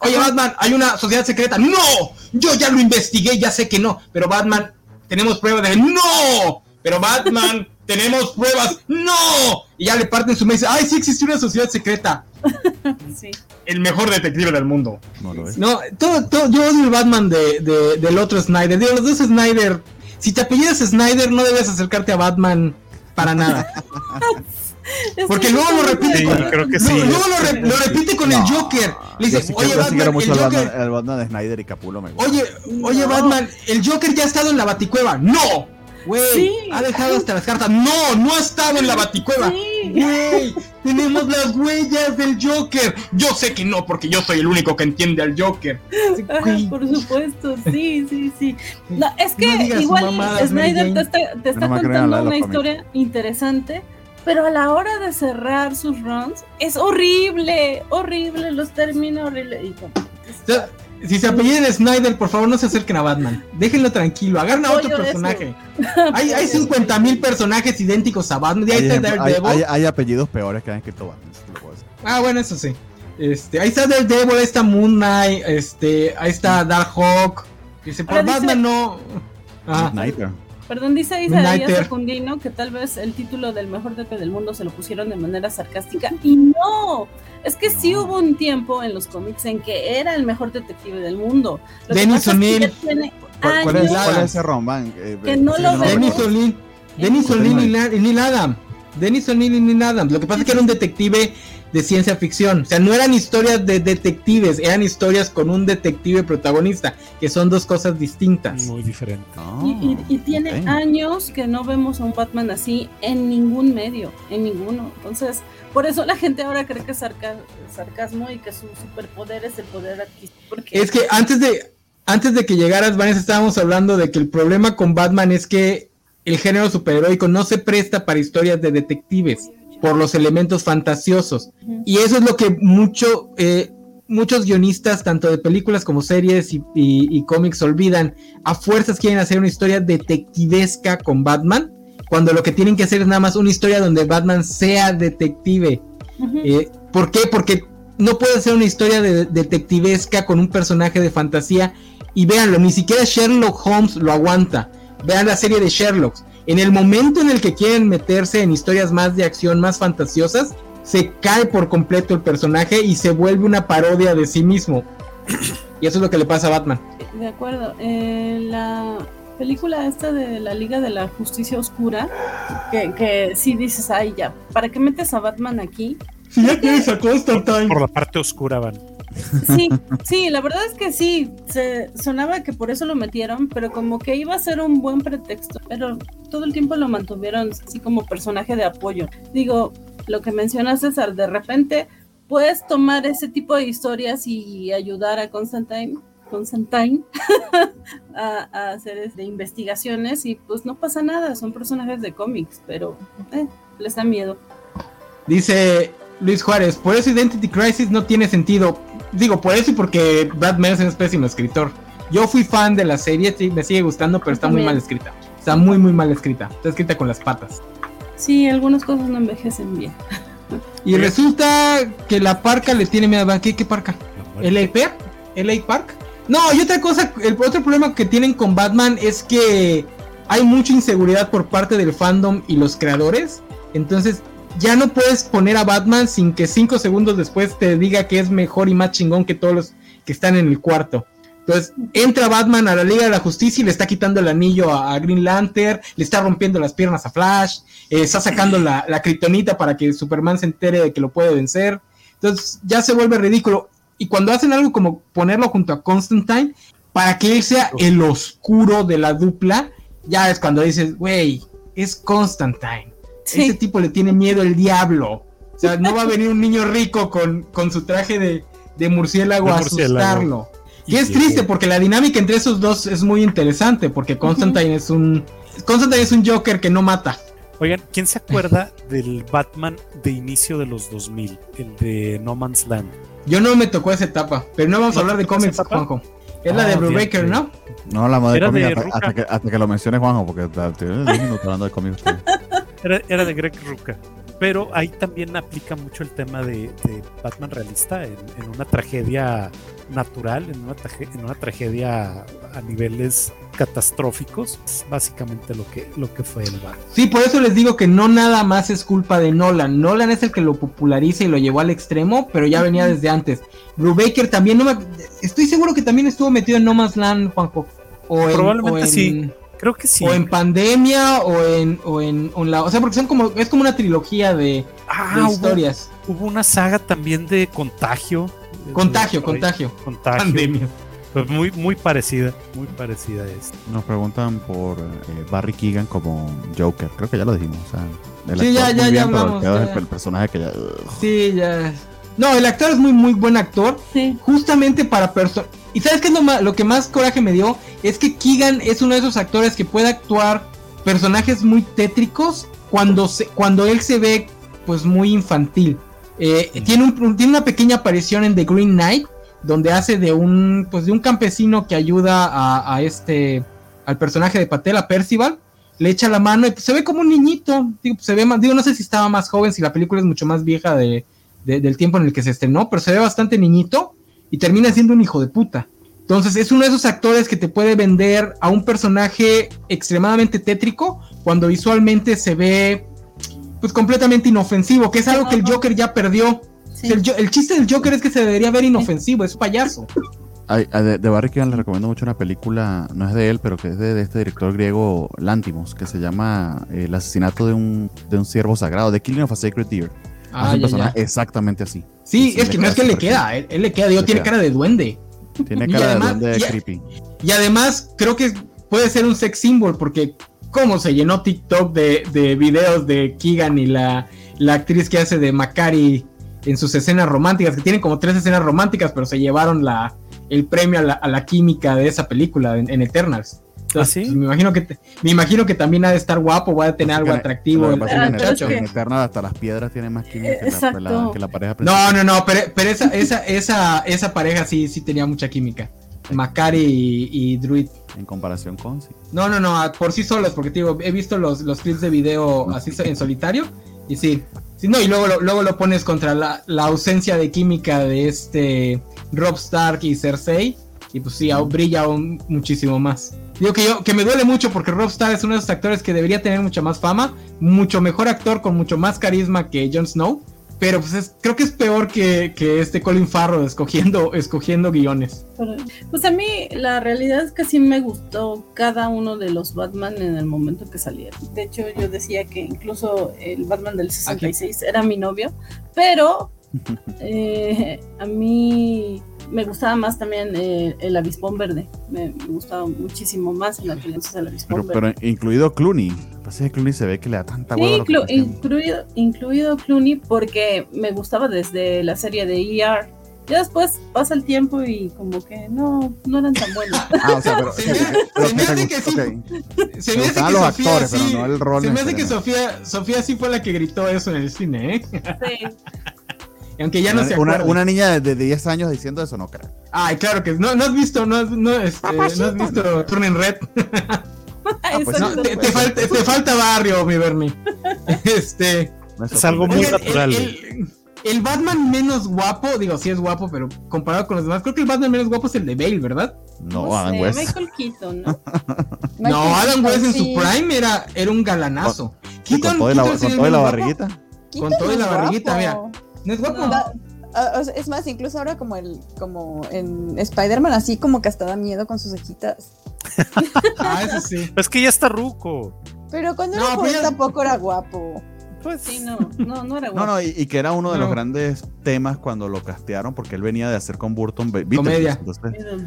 Oye, Batman, hay una sociedad secreta. No, yo ya lo investigué, ya sé que no. Pero Batman, tenemos pruebas de no. Pero Batman, [laughs] tenemos pruebas. No. Y ya le parten su mesa. Ay, sí existe una sociedad secreta. [laughs] sí. El mejor detective del mundo. No lo es. No, todo, todo, yo odio el Batman de, del otro Snyder. Digo, los dos Snyder. Si te apellidas Snyder, no debes acercarte a Batman para nada. [laughs] [laughs] Porque luego lo repite con, creo que sí, luego lo, repite con el Joker. Le dice, oye Batman, el Joker. El Batman de Snyder y Capulo me Oye, oye Batman, el Joker ya ha estado en la Baticueva. No. Güey, ha dejado hasta las cartas. No, no ha estado en la baticueva. Güey, tenemos las huellas del Joker. Yo sé que no, porque yo soy el único que entiende al Joker. [laughs] por supuesto, sí, sí, sí. No, es que igual Snyder te está, te está contando una historia interesante. Pero a la hora de cerrar sus runs, es horrible, horrible, los termina horrible. Y como, si se apelliden Snyder, por favor no se acerquen a Batman. Déjenlo tranquilo, agarren a otro personaje. hay, hay 50 mil personajes idénticos a Batman. hay, hay, apellidos peores que han escrito Batman. Ah, bueno, eso sí. Este, ahí está Daredevil, ahí está Moon Knight, este, ahí está Darkhawk. Dice, por Batman no. Ah. Perdón, dice Isaías Secundino que tal vez el título del mejor DP del mundo se lo pusieron de manera sarcástica. Y no, es que sí hubo un tiempo en los cómics en que era el mejor detective del mundo. Denis O'Neill. ¿Cuál, es, ¿Cuál, es, ese román? Eh, que no lo Denis O'Neill. Denis O'Neill y Neil Adam. Denis O'Neill y Neil Adam. Lo que pasa es que era un detective de ciencia ficción. O sea, no eran historias de detectives, eran historias con un detective protagonista, que son dos cosas distintas. Muy diferentes. y, tiene años que no vemos a un Batman así en ningún medio, en ninguno. Entonces, por eso la gente ahora cree que es sarcasmo y que su superpoder es el poder adquisitivo. Es que antes de, antes de que llegaras, Vanessa, estábamos hablando de que el problema con Batman es que el género superheroico no se presta para historias de detectives por los elementos fantasiosos. Y eso es lo que mucho, eh, muchos guionistas, tanto de películas como series y, cómics, olvidan. A fuerzas quieren hacer una historia detectivesca con Batman, cuando lo que tienen que hacer es nada más una historia donde Batman sea detective. Eh, ¿Por qué? Porque no puede ser una historia de detectivesca con un personaje de fantasía. Y véanlo, ni siquiera Sherlock Holmes lo aguanta. Vean la serie de Sherlock en el momento en el que quieren meterse en historias más de acción, más fantasiosas, se cae por completo el personaje y se vuelve una parodia de sí mismo. y eso es lo que le pasa a Batman. De acuerdo. la película esta de la Liga de la Justicia Oscura, que, que sí dices, ay ya, ¿para qué metes a Batman aquí? Si ya tienes a Constantine. Por la parte oscura van. Sí, sí, la verdad es que sí, se sonaba que por eso lo metieron, pero como que iba a ser un buen pretexto, pero todo el tiempo lo mantuvieron así como personaje de apoyo. Digo, lo que menciona César, de repente puedes tomar ese tipo de historias y ayudar a Constantine, Constantine [laughs] a, hacer este, investigaciones y pues no pasa nada, son personajes de cómics, pero eh, les da miedo. Dice Luis Juárez, por eso Identity Crisis no tiene sentido. Digo, por eso y porque Brad Meltzer es pésimo escritor. Yo fui fan de la serie, sí, me sigue gustando, pero está muy mal escrita. Está muy, muy mal escrita. Está escrita con las patas. Sí, algunas cosas no envejecen bien. [laughs] Y resulta que la parca le tiene miedo a ¿qué, qué parca? ¿LA Park? ¿LA Park? No, y otra cosa, el otro problema que tienen con Batman es que hay mucha inseguridad por parte del fandom y los creadores. Entonces, ya no puedes poner a Batman sin que cinco segundos después te diga que es mejor y más chingón que todos los que están en el cuarto. Entonces entra Batman a la Liga de la Justicia y le está quitando el anillo a, Green Lantern, le está rompiendo las piernas a Flash, eh, está sacando la, la kriptonita para que Superman se entere de que lo puede vencer. Entonces ya se vuelve ridículo. Y cuando hacen algo como ponerlo junto a Constantine, para que él sea el oscuro de la dupla, ya es cuando dices, güey, es Constantine. Ese tipo le tiene miedo el diablo. O sea, no va a [laughs] venir un niño rico con, con su traje de, murciélago, a asustarlo. Y, es triste porque la dinámica entre esos dos es muy interesante porque Constantine es un Constantine es un Joker que no mata. Oigan, ¿quién se acuerda [laughs] del Batman de inicio de los 2000, el de No Man's Land? Yo no me tocó esa etapa, pero no vamos a hablar de cómics, Juanjo. Es la de ah, Brubaker, ¿no? No, la de cómics hasta, que, hasta que lo mencione Juanjo, porque estoy hablando de cómics. Era, de Greg Rucka. Pero ahí también aplica mucho el tema de, Batman realista en, una tragedia natural, en una, en una tragedia a niveles catastróficos. Es básicamente lo que, lo que fue el Batman. Sí, por eso les digo que no nada más es culpa de Nolan. Nolan es el que lo populariza y lo llevó al extremo, pero ya venía desde antes. Brubaker también, no me, estoy seguro que también estuvo metido en No Man's Land, Juanjo. O Probablemente sí Creo que sí. O en pandemia o en, o en, la. O sea, porque son como. Es como una trilogía de, ah, historias. Hubo, una saga también de contagio. Contagio, contagio. Contagio. Pandemia. Pues muy, muy parecida, muy parecida a esta. Nos preguntan por eh, Barry Keegan como Joker. Creo que ya lo dijimos. O sea, sí, ya, ya, ya hablamos. El, personaje que ya. Sí, ya. No, el actor es muy, muy buen actor. Sí. Justamente para personas. Y sabes qué es lo, lo que más coraje me dio? Es que Keegan es uno de esos actores que puede actuar personajes muy tétricos cuando, se, cuando él se ve pues muy infantil. Eh, tiene, un, tiene una pequeña aparición en The Green Knight donde hace de un pues de un campesino que ayuda a, este al personaje de Patela Percival. Le echa la mano y pues, se ve como un niñito. Digo, se ve más, digo no sé si estaba más joven si la película es mucho más vieja de, del tiempo en el que se estrenó pero se ve bastante niñito y termina siendo un hijo de puta. Entonces es uno de esos actores que te puede vender a un personaje extremadamente tétrico cuando visualmente se ve pues completamente inofensivo, que es algo que el Joker ya perdió. El, chiste del Joker es que se debería ver inofensivo, es payaso. de, de Barry Keoghan le recomiendo mucho una película, no es de él, pero que es de, este director griego Lantimos, que se llama eh, El asesinato de un, de un ciervo sagrado, The Killing of a Sacred Deer. Ah, un personaje exactamente así. Sí, es que no es que le queda, él, le queda, digo, tiene cara de duende. Tiene cara de duende creepy. Y además, creo que puede ser un sex symbol, porque cómo se llenó TikTok de, de videos de Keegan y la, la actriz que hace de Macari en sus escenas románticas, que tienen como tres escenas románticas, pero se llevaron la, el premio a la, química de esa película en, Eternals. ¿Ah, sí? Pues, me imagino que me imagino que también ha de estar guapo, va a tener algo atractivo el, muchacho. En Eternals hasta las piedras tienen más química que la, pareja principal. No, no, no, pero, pero esa, esa, esa, esa pareja sí, sí tenía mucha química. Macari y, Druid. En comparación con sí. No, no, no, por sí solos, porque digo, he visto los, los clips de video así en solitario y sí, Sí, no, y luego, luego lo pones contra la, ausencia de química de este Rob Stark y Cersei. Y pues sí, brilla aún muchísimo más. Digo que yo, que me duele mucho porque Rob Stark es uno de esos actores que debería tener mucha más fama, mucho mejor actor con mucho más carisma que Jon Snow. Pero pues creo que es peor que, este Colin Farrow escogiendo, escogiendo guiones. Pues a mí la realidad es que sí me gustó cada uno de los Batman en el momento que salieron. De hecho yo decía que incluso el Batman del 66 era mi novio, pero eh, a mí me gustaba más también eh, el avispón verde. Me, gustaba muchísimo más en la que el avispón pero, verde. Pero incluido Clooney. Pasa que Clooney se ve que le da tanta sí, incluido, incluido Clooney porque me gustaba desde la serie de ER. Ya después pasa el tiempo y como que no, no eran tan buenos. [laughs] Ah, o sea, pero... se, me hace que sí. Se me hace que los Sofía actores, pero no el rol. Se me hace que Sofía, Sofía sí fue la que gritó eso en el cine, ¿eh? Sí. Aunque ya no una, se una, una, niña de, 10 años diciendo eso, no creo. Ay, claro que no, no has visto, no, no, este, no has visto Turn Red. [laughs] Ah, pues te, te, falta, te, falta, barrio, mi Bernie. [laughs] Este. Es algo muy natural. El, Batman menos guapo, digo, sí es guapo, pero comparado con los demás, creo que el Batman menos guapo es el de Bale, ¿verdad? No, Adam West. Michael Keaton, ¿no? [laughs] no, Adam West en su prime era, era un galanazo. Con, con todo, la, con todo la barriguita. Con todo la barriguita, mira. No es guapo. es más, incluso ahora como el, como en Spider-Man, así como que hasta da miedo con sus ojitas. [laughs] ah, eso sí. Es que ya está ruco. Pero cuando era joven tampoco era guapo. Pues sí, no, no, no era guapo. No, no, y, que era uno de los grandes temas cuando lo castearon, porque él venía de hacer con Burton Comedia.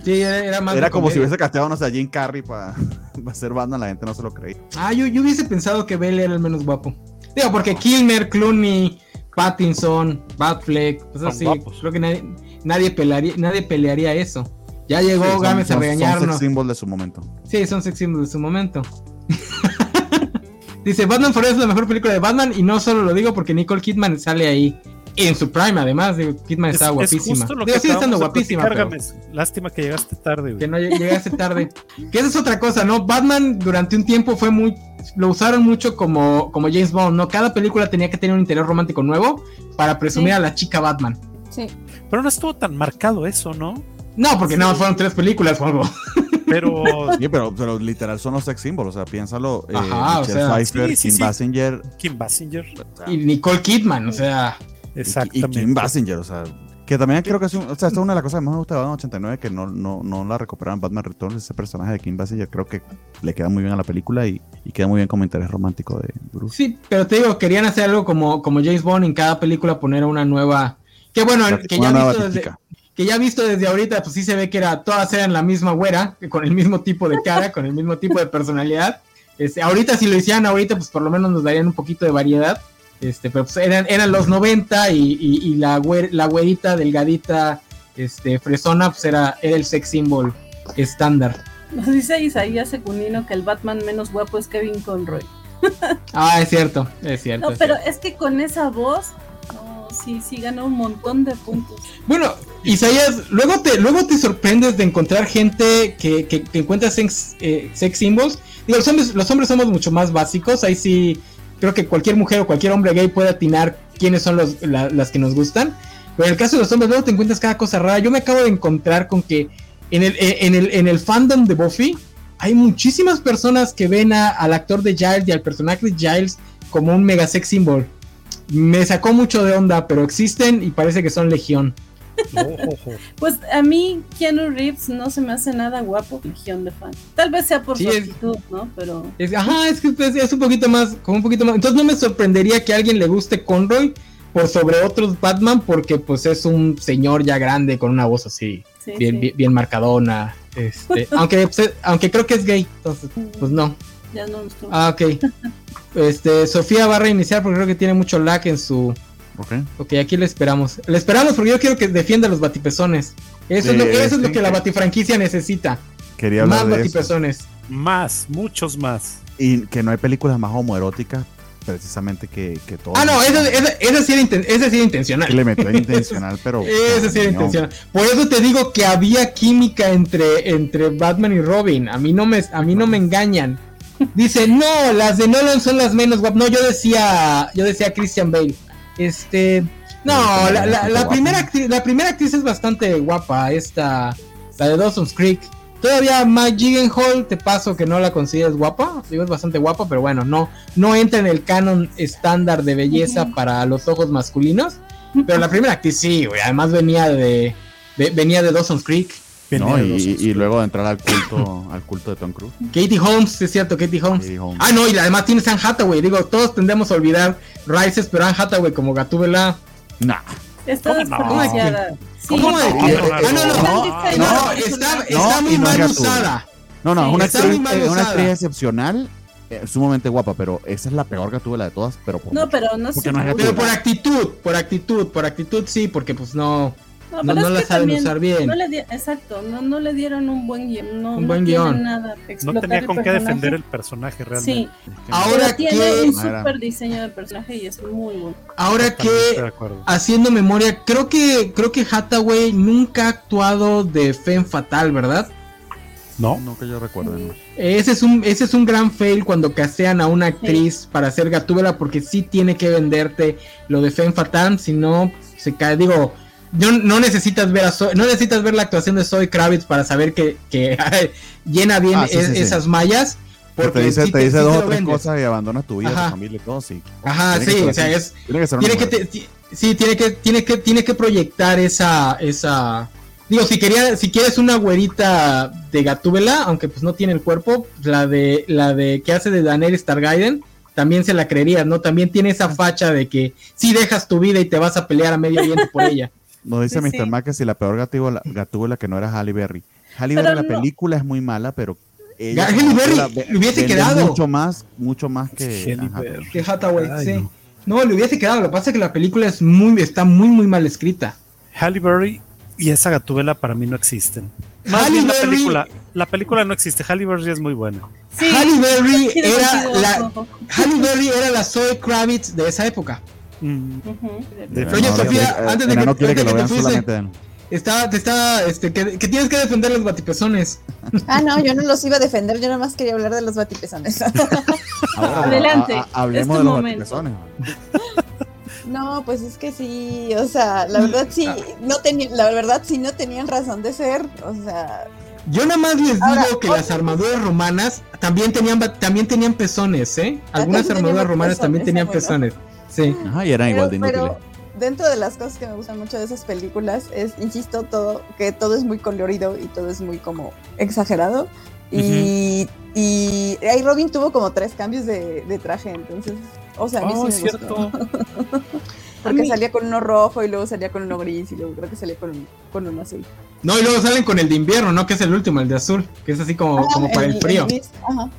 sí, era, más Era como si hubiese casteado, no sé, a Jim Carrey para [laughs] hacer banda, la gente no se lo creía. Ah, yo, yo hubiese pensado que Bell era el menos guapo. Digo, porque Kilmer, Clooney, Pattinson, Batfleck, pues así, creo que nadie, nadie, pelearía, nadie pelearía eso. Ya llegó sí, Gámez a regañarnos. Son sex symbols de su momento. Sí, son sex symbols de su momento. [laughs] Dice, Batman Forever es la mejor película de Batman y no solo lo digo porque Nicole Kidman sale ahí en su prime, además, digo, Kidman estaba guapísima. Es que sigue estando guapísima. Pero... Lástima que llegaste tarde, Que no llegaste tarde. que esa es otra cosa, ¿no? Batman durante un tiempo fue muy lo usaron mucho como, como James Bond, ¿no? Cada película tenía que tener un interior romántico nuevo para presumir a la chica Batman. Sí. Pero no estuvo tan marcado eso, ¿no? No, porque nada más fueron tres películas o algo. Pero... [laughs] Sí, pero, pero, literal son los sex símbolos, o sea, piénsalo. Eh, Ajá, o sea, Pfeiffer, Kim Basinger. Kim Basinger. y Nicole Kidman, o sea. Exactamente. Y, Kim Basinger, o sea, Que también creo que es, o sea, es una de las cosas que más me gusta de Batman 89, que no, no, no la recuperaron Batman Returns, ese personaje de Kim Basinger, creo que le queda muy bien a la película y, y, queda muy bien como interés romántico de Bruce. Sí, pero te digo, querían hacer algo como, como James Bond en cada película poner una nueva... Que bueno, que ya, visto desde, que ya visto desde ahorita, pues sí se ve que era, todas eran la misma güera, con el mismo tipo de cara, con el mismo tipo de personalidad. Este, ahorita si lo hicieran ahorita, pues por lo menos nos darían un poquito de variedad. Este, pero pues eran, eran los 90 y, y, la, güer, la güerita delgadita, este, fresona, pues era, el sex symbol estándar. Nos dice Isaías Secunino que el Batman menos guapo es Kevin Conroy. [laughs] ah, es cierto, es cierto. No, pero es que con esa voz, no, sí, sí ganó un montón de puntos. Bueno, Isaías, luego te, luego te sorprendes de encontrar gente que, que, que encuentra sex, eh, sex symbols. Digo, los hombres, los hombres somos mucho más básicos, ahí sí creo que cualquier mujer o cualquier hombre gay puede atinar quiénes son los, las que nos gustan. Pero en el caso de los hombres, luego te encuentras cada cosa rara. Yo me acabo de encontrar con que en el, eh, en el fandom de Buffy hay muchísimas personas que ven a, al actor de Giles y al personaje de Giles como un mega sex symbol. Me sacó mucho de onda, pero existen y parece que son legión. Pues a mí Keanu Reeves no se me hace nada guapo legión de fan. Tal vez sea por su actitud, ¿no? Pero ajá, es que es, un poquito más, como un poquito más. Entonces no me sorprendería que a alguien le guste Conroy por sobre otros Batman porque pues es un señor ya grande con una voz así bien, bien, marcadona. Este, [laughs] aunque pues, aunque creo que es gay, entonces pues no. Ya no Ah, ok. [laughs] Este, Sofía va a reiniciar porque creo que tiene mucho lag en su Okay. ok, aquí le esperamos. Le esperamos porque yo quiero que defienda los batipezones. Eso, es, lo, eso es lo que la batifranquicia necesita. Quería más batipezones. Más, muchos más. Y que no hay películas más homoeróticas precisamente que, que todo. Ah, no, esa, esa, sí, era esa sí era intencional. le metió [laughs] intencional, pero. esa sí era intencional. Por eso te digo que había química entre, entre Batman y Robin. A mí no me, a mí no me engañan. Dice, no, las de Nolan son las menos guapas. No, yo decía, yo decía Christian Bale. Este. No, la, la, primera actriz, la primera actriz es bastante guapa, esta, la de Dawson's Creek. Todavía Mike Gyllenhaal, te paso que no la consideres guapa, digo es bastante guapa, pero bueno, no, no entra en el canon estándar de belleza para los ojos masculinos. Pero la primera actriz sí, güey, además venía de, venía de Dawson's Creek. No, y, luego de entrar al culto, [coughs] al culto de Tom Cruise. Katie Holmes, es cierto, Katie Holmes. Ah, no, y además tiene San Hathaway. Digo, todos tendemos a olvidar Rises, pero Anne Hathaway como Gatúbela. Nah. Está desperdiciada. ¿Cómo? No, no, no. No, está, está muy mal usada. No, no, una, actriz, una actriz excepcional eh, sumamente guapa, pero esa es la peor Gatúbela de todas, pero por No, pero no sé. pero por actitud, por actitud, por actitud sí, porque pues no no, no, la saben usar bien. No le exacto, no, no le dieron un buen guion. No, un buen guion. Nada, no tenía con qué defender el personaje realmente. Sí. Ahora que tiene un super diseño de personaje y es muy bueno. Ahora que haciendo memoria, creo que creo que Hathaway nunca ha actuado de Femme Fatal, ¿verdad? No, no que yo recuerde. Ese es un ese es un gran fail cuando casean a una actriz para hacer Gatúbela porque sí tiene que venderte lo de Femme Fatal, si no se cae, digo, no, necesitas ver a no necesitas ver la actuación de Zoe Kravitz para saber que, llena bien ah, esas mallas. Porque te dice, te dice dos o tres cosas y abandona tu vida, tu familia y todo, sí. Ajá, sí, o sea, es, tiene que sí, tiene que, tiene que, tiene que proyectar esa, esa, digo, si quería, si quieres una güerita de Gatúbela, aunque pues no tiene el cuerpo, la de, la de que hace de Daenerys Targaryen, también se la creerías, ¿no? También tiene esa facha de que si dejas tu vida y te vas a pelear a medio viento por ella. Nos dice Mr. Mac que si la peor gatúbela, que no era Halle Berry. Halle Berry, la película es muy mala, pero. Ella Halle Berry le hubiese quedado. Mucho más, mucho más que. Que Hathaway, sí. No. le hubiese quedado. Lo que pasa es que la película es muy, está muy, muy mal escrita. Halle Berry y esa gatúbela para mí no existen. Más bien la película, la película no existe. Halle Berry es muy buena. Sí, Halle Berry era la Halle Berry era la Zoe Kravitz de esa época. Oye, Sofía, antes de que, no quiere que, lo vean solamente. Está, te está, este, que, tienes que defender los batipezones. Ah, no, yo no los iba a defender, yo nada más quería hablar de los batipezones. [laughs] Adelante. hablemos de los batipezones. No, pues es que sí, o sea, la verdad sí, ah. no tenían, la verdad sí no tenían razón de ser, o sea. Yo nada más les digo que las armaduras romanas también tenían, también tenían pezones, ¿eh? Algunas armaduras romanas también tenían pezones. Sí. Ajá, y eran igual de inútiles. dentro de las cosas que me gustan mucho de esas películas es, insisto, todo, que todo es muy colorido y todo es muy como exagerado. Y, y ahí Robin tuvo como tres cambios de, de traje, entonces, o sea, a mí Oh, sí me cierto. gustó. [laughs] Porque salía con uno rojo y luego salía con uno gris y luego creo que salía con, con uno azul. No, y luego salen con el de invierno, ¿no? Que es el último, el de azul, que es así como, Ah, como para el, frío. gris, Ajá,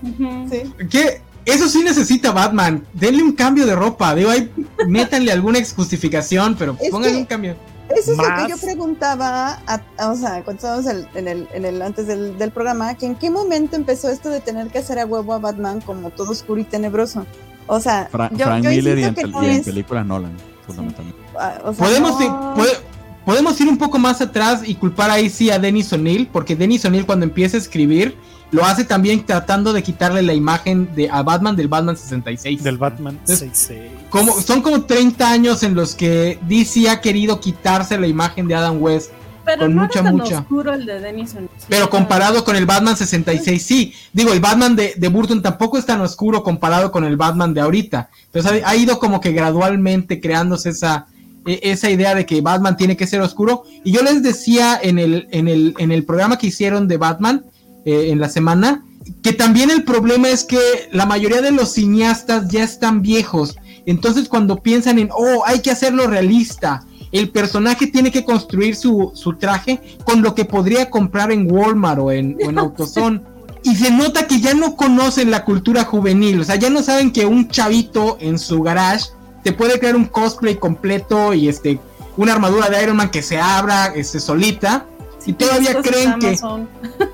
sí. ¿Qué? Eso sí necesita Batman. Denle un cambio de ropa. Digo, ahí métanle alguna ex- justificación, pero Es pónganle que- un cambio. Eso es lo que yo preguntaba, a- a- o sea, cuando estábamos el- en el, en el antes del, del programa, que en qué momento empezó esto de tener que hacer a huevo a Batman como todo oscuro y tenebroso. O sea, Fra- yo, Frank yo Miller y en, que no y en es, películas Nolan, fundamentalmente. o sea, Podemos, no- ir, puede- podemos ir un poco más atrás y culpar ahí sí a Dennis O'Neill, porque Dennis O'Neill cuando empieza a escribir, lo hace también tratando de quitarle la imagen de, a Batman del Batman 66. Del Batman Es- 66. Como, son como 30 años en los que DC ha querido quitarse la imagen de Adam West, Pero Con no mucha, tan mucha. oscuro el de Denison. pero comparado con el Batman 66, sí. Digo, el Batman de, de Burton tampoco es tan oscuro comparado con el Batman de ahorita. Entonces ha, ha ido como que gradualmente creándose esa, e- esa idea de que Batman tiene que ser oscuro. Y yo les decía en el, en el, en el programa que hicieron de Batman eh, en la semana, que también el problema es que la mayoría de los cineastas ya están viejos. Entonces cuando piensan en, oh, hay que hacerlo realista, el personaje tiene que construir su, su traje con lo que podría comprar en Walmart o en, o en [laughs] AutoZone. Y se nota que ya no conocen la cultura juvenil, o sea, ya no saben que un chavito en su garage te puede crear un cosplay completo y este una armadura de Iron Man que se abra este solita y todavía creen que [laughs]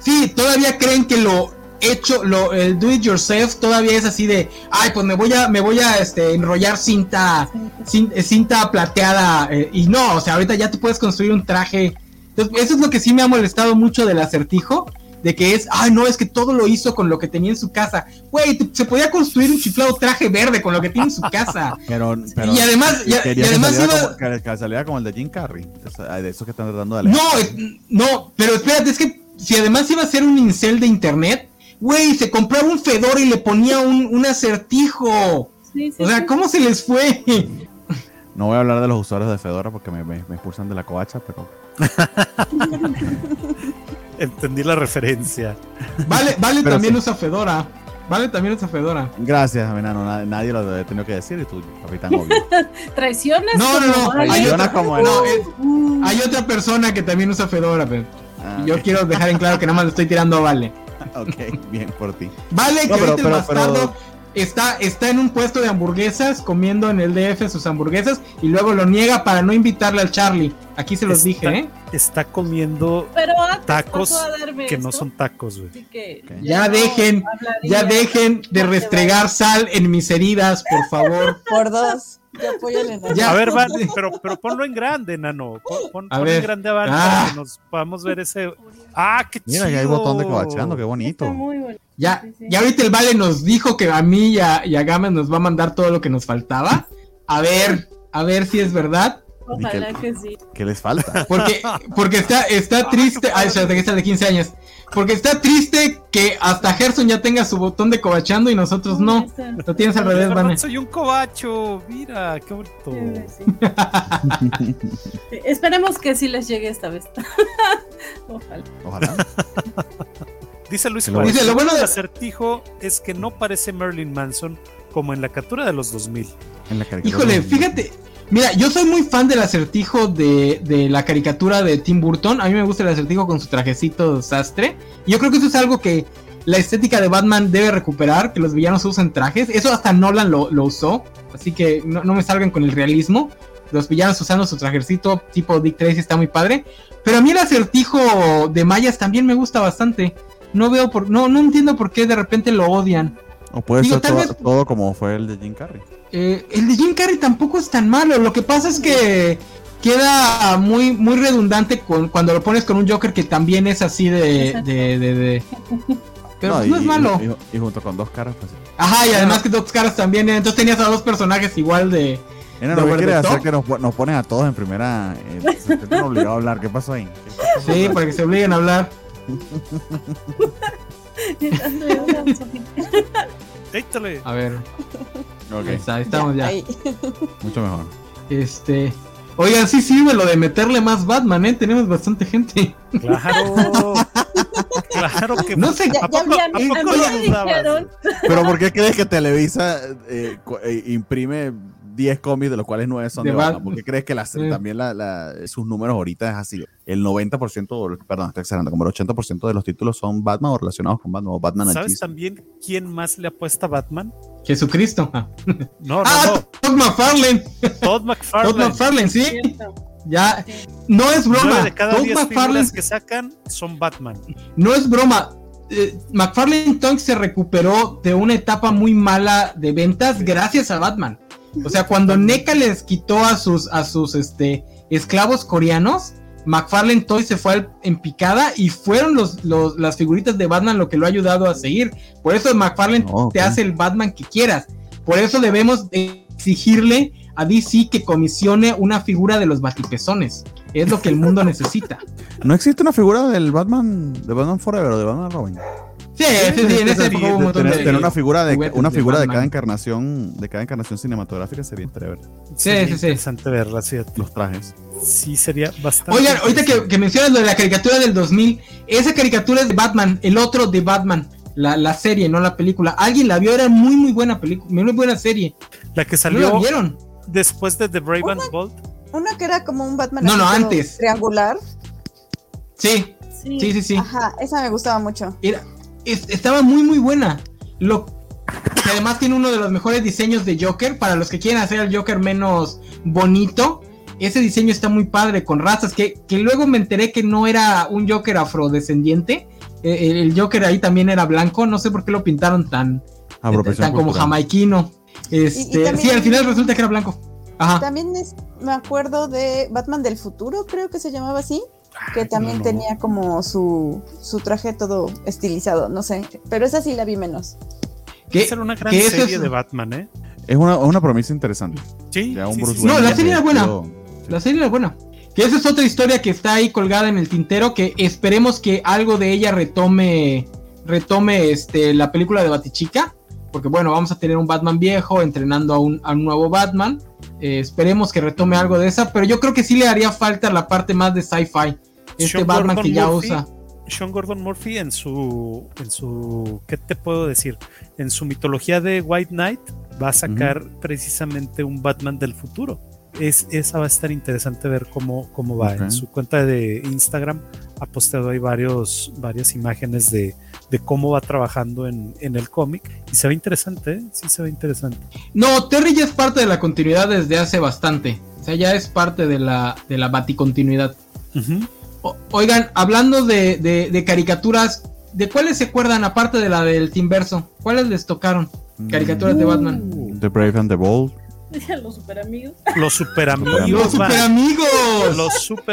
Sí, todavía creen que lo hecho, lo, el do it yourself todavía es así de, ay, pues me voy a, me voy a este, enrollar cinta, cin- cinta plateada, eh, y no, o sea, ahorita ya tú puedes construir un traje. Entonces, eso es lo que sí me ha molestado mucho del acertijo, de que es, ay, no, es que todo lo hizo con lo que tenía en su casa. Güey, te- se podía construir un chiflado traje verde con lo que tiene en su casa. [laughs] Pero, pero Y además- y- además que, saliera iba- como, que- saliera como el de Jim Carrey. De esos que están tratando de No, alejar. no, pero espérate, es que si además iba a ser un incel de internet, güey, se compraba un fedor y le ponía un, un acertijo. Sí, sí, O sea, sí. ¿cómo se les fue? No voy a hablar de los usuarios de Fedora porque me, me, me expulsan de la covacha, pero [laughs] Entendí la referencia. Vale, vale Pero también sí. usa Fedora. Vale también usa Fedora. gracias, Menano. na- Nadie lo había tenido que decir y tú, capitán, obvio. [laughs] Traiciones. No, no, no. Hay Traiciona otra, como no, es- hay otra persona que también usa Fedora, pero Ah, yo quiero dejar en claro que nada más le estoy tirando a Vale. [laughs] ok, bien por ti. Vale, que No, pero- ahorita pero- el bastardo pero- está, está en un puesto de hamburguesas, comiendo en el DF sus hamburguesas, y luego lo niega para no invitarle al Charlie. Aquí se los Está- dije, ¿eh? Está comiendo tacos que no son tacos, güey. así que Ok. Ya dejen, hablaría. Ya dejen de restregar sal en mis heridas, por favor. [laughs] Por dos. Ya. A ver, van, pero, pero ponlo en grande, nano. Pon, pon- A ponlo ver. en grande Van, Ah. para que nos podamos ver ese. ¡Ah, qué chido! Mira, hay botón de covacheando, qué bonito. Está muy bueno. Ya, Sí, sí. ya ahorita el Vale nos dijo que a mí y a, y a Gámez nos va a mandar todo lo que nos faltaba. A ver, a ver si es verdad. Ojalá que sí. ¿Qué les falta? Porque, porque está, está triste. Ay, espérate, que está de 15 años. Porque está triste que hasta Gerson ya tenga su botón de cobachando y nosotros no. Lo tienes al revés, Vane. soy un cobacho. Mira, qué bonito. Sí, sí. Sí, [laughs] Esperemos que sí les llegue esta vez. [laughs] Ojalá. Ojalá. Dice Luis Juárez, Dice, lo bueno de- el acertijo es que no parece Marilyn Manson como en la captura de los 2000. En la caricatura. Híjole, fíjate. Mira, yo soy muy fan del acertijo de, de la caricatura de Tim Burton. A mí me gusta el acertijo con su trajecito sastre. Y yo creo que eso es algo que la estética de Batman debe recuperar, que los villanos usen trajes. Eso hasta Nolan lo, usó. Así que no, no me salgan con el realismo. Los villanos usando su trajecito tipo Dick Tracy está muy padre. Pero a mí el acertijo de Mayas también me gusta bastante. No veo por, no, no entiendo por qué de repente lo odian. O puede Digo, ser todo, vez- todo como fue el de Jim Carrey. Eh, el de Jim Carrey tampoco es tan malo. Lo que pasa es que queda muy, muy redundante con, cuando lo pones con un Joker que también es así de. de, de, de- Pero pues, no, y, es malo. Y, y junto con dos caras, pues. Ajá, y además que dos caras también. Entonces tenías a dos personajes igual de. ¿De lo que over quiere the hacer top? que nos, nos ponen a todos en primera. Eh, se sienten obligados a hablar. ¿Qué pasó ahí? ¿Qué pasó? Sí, para que se obliguen a hablar. [laughs] [laughs] A ver, ahí está, ahí estamos ya. Ahí. mucho mejor. Este, Oigan, sí sirve lo de meterle más Batman, ¿eh? Tenemos bastante gente. Claro. [laughs] claro que no sé. Ya, ya, Pero ¿por qué crees que Televisa eh, eh, imprime 10 cómics, de los cuales 9 son de, Batman. ¿Por qué crees que también la, sus números ahorita es así? El 90%, perdón, estoy exagerando, como el 80% de los títulos son Batman o relacionados con Batman o Batman ¿Sabes también quién más le apuesta a Batman? Jesucristo. No, no, [laughs] ah, no. Todd McFarlane. Todd McFarlane. Todd McFarlane, sí. Ya, no es broma. de cada Todd McFarlane que sacan son Batman. No es broma. Eh, McFarlane Tonks se recuperó de una etapa muy mala de ventas gracias a Batman. O sea, cuando NECA les quitó a sus, a sus este, esclavos coreanos, McFarlane Toy se fue en picada y fueron los, las figuritas de Batman lo que lo ha ayudado a seguir. Por eso McFarlane te hace el Batman que quieras. Por eso debemos exigirle a DC que comisione una figura de los batipezones. Es lo que el mundo [laughs] necesita. ¿No existe una figura del Batman, de Batman Forever o de Batman Robin? Sí, sí, sí, en ese tener, una figura de una figura de, cada encarnación, de cada encarnación cinematográfica sería interesante Sí, sí, sí. Interesante verla, sí. Los trajes. Sí, sería bastante. Oigan, ahorita que, que, mencionas lo de la caricatura del 2000, esa caricatura es de Batman, el otro de Batman, la, la serie, no la película. ¿Alguien la vio? Era muy, muy buena película, muy buena serie. La que salió. ¿No vieron? Después de The Brave and Bold. Una que era como un Batman. No, no, antes. Triangular. Sí. Sí. sí, sí, Ajá, esa me gustaba mucho. Era, estaba muy muy buena. Lo que además tiene uno de los mejores diseños de Joker para los que quieren hacer al Joker menos bonito. Ese diseño está muy padre con razas que, que luego me enteré que no era un Joker afrodescendiente. Eh, el Joker ahí también era blanco, no sé por qué lo pintaron tan, eh, tan como jamaiquino. Este, sí, al final resulta que era blanco. También me acuerdo de Batman del futuro, creo que se llamaba así que también tenía como su, su traje todo estilizado, no sé, pero esa sí la vi menos. Que era una gran serie de Batman, ¿eh? Es una, una promesa interesante. Sí. no, la serie era buena. La serie era buena. Que esa es otra historia que está ahí colgada en el tintero, que esperemos que algo de ella retome retome este la película de Batichica, porque bueno, vamos a tener un Batman viejo entrenando a un, a un nuevo Batman. Eh, esperemos que retome algo de esa, pero yo creo que sí le haría falta la parte más de sci-fi este Batman que ya usa. Sean Gordon Murphy en su, en su, ¿qué te puedo decir? En su mitología de White Knight va a sacar precisamente un Batman del futuro. Es, esa va a estar interesante ver cómo, cómo va. En su cuenta de Instagram ha posteado ahí varios, varias imágenes de, de cómo va trabajando en, en el cómic y se ve interesante, ¿eh? sí se ve interesante. No, Terry ya es parte de la continuidad desde hace bastante. O sea, ya es parte de la, de la baticontinuidad. Oigan, hablando de, caricaturas, ¿de cuáles se acuerdan aparte de la del Timverso? ¿Cuáles les tocaron? Caricaturas de Batman. Uh, the Brave and the Bold. [laughs] Los super amigos. Los super amigos. Los super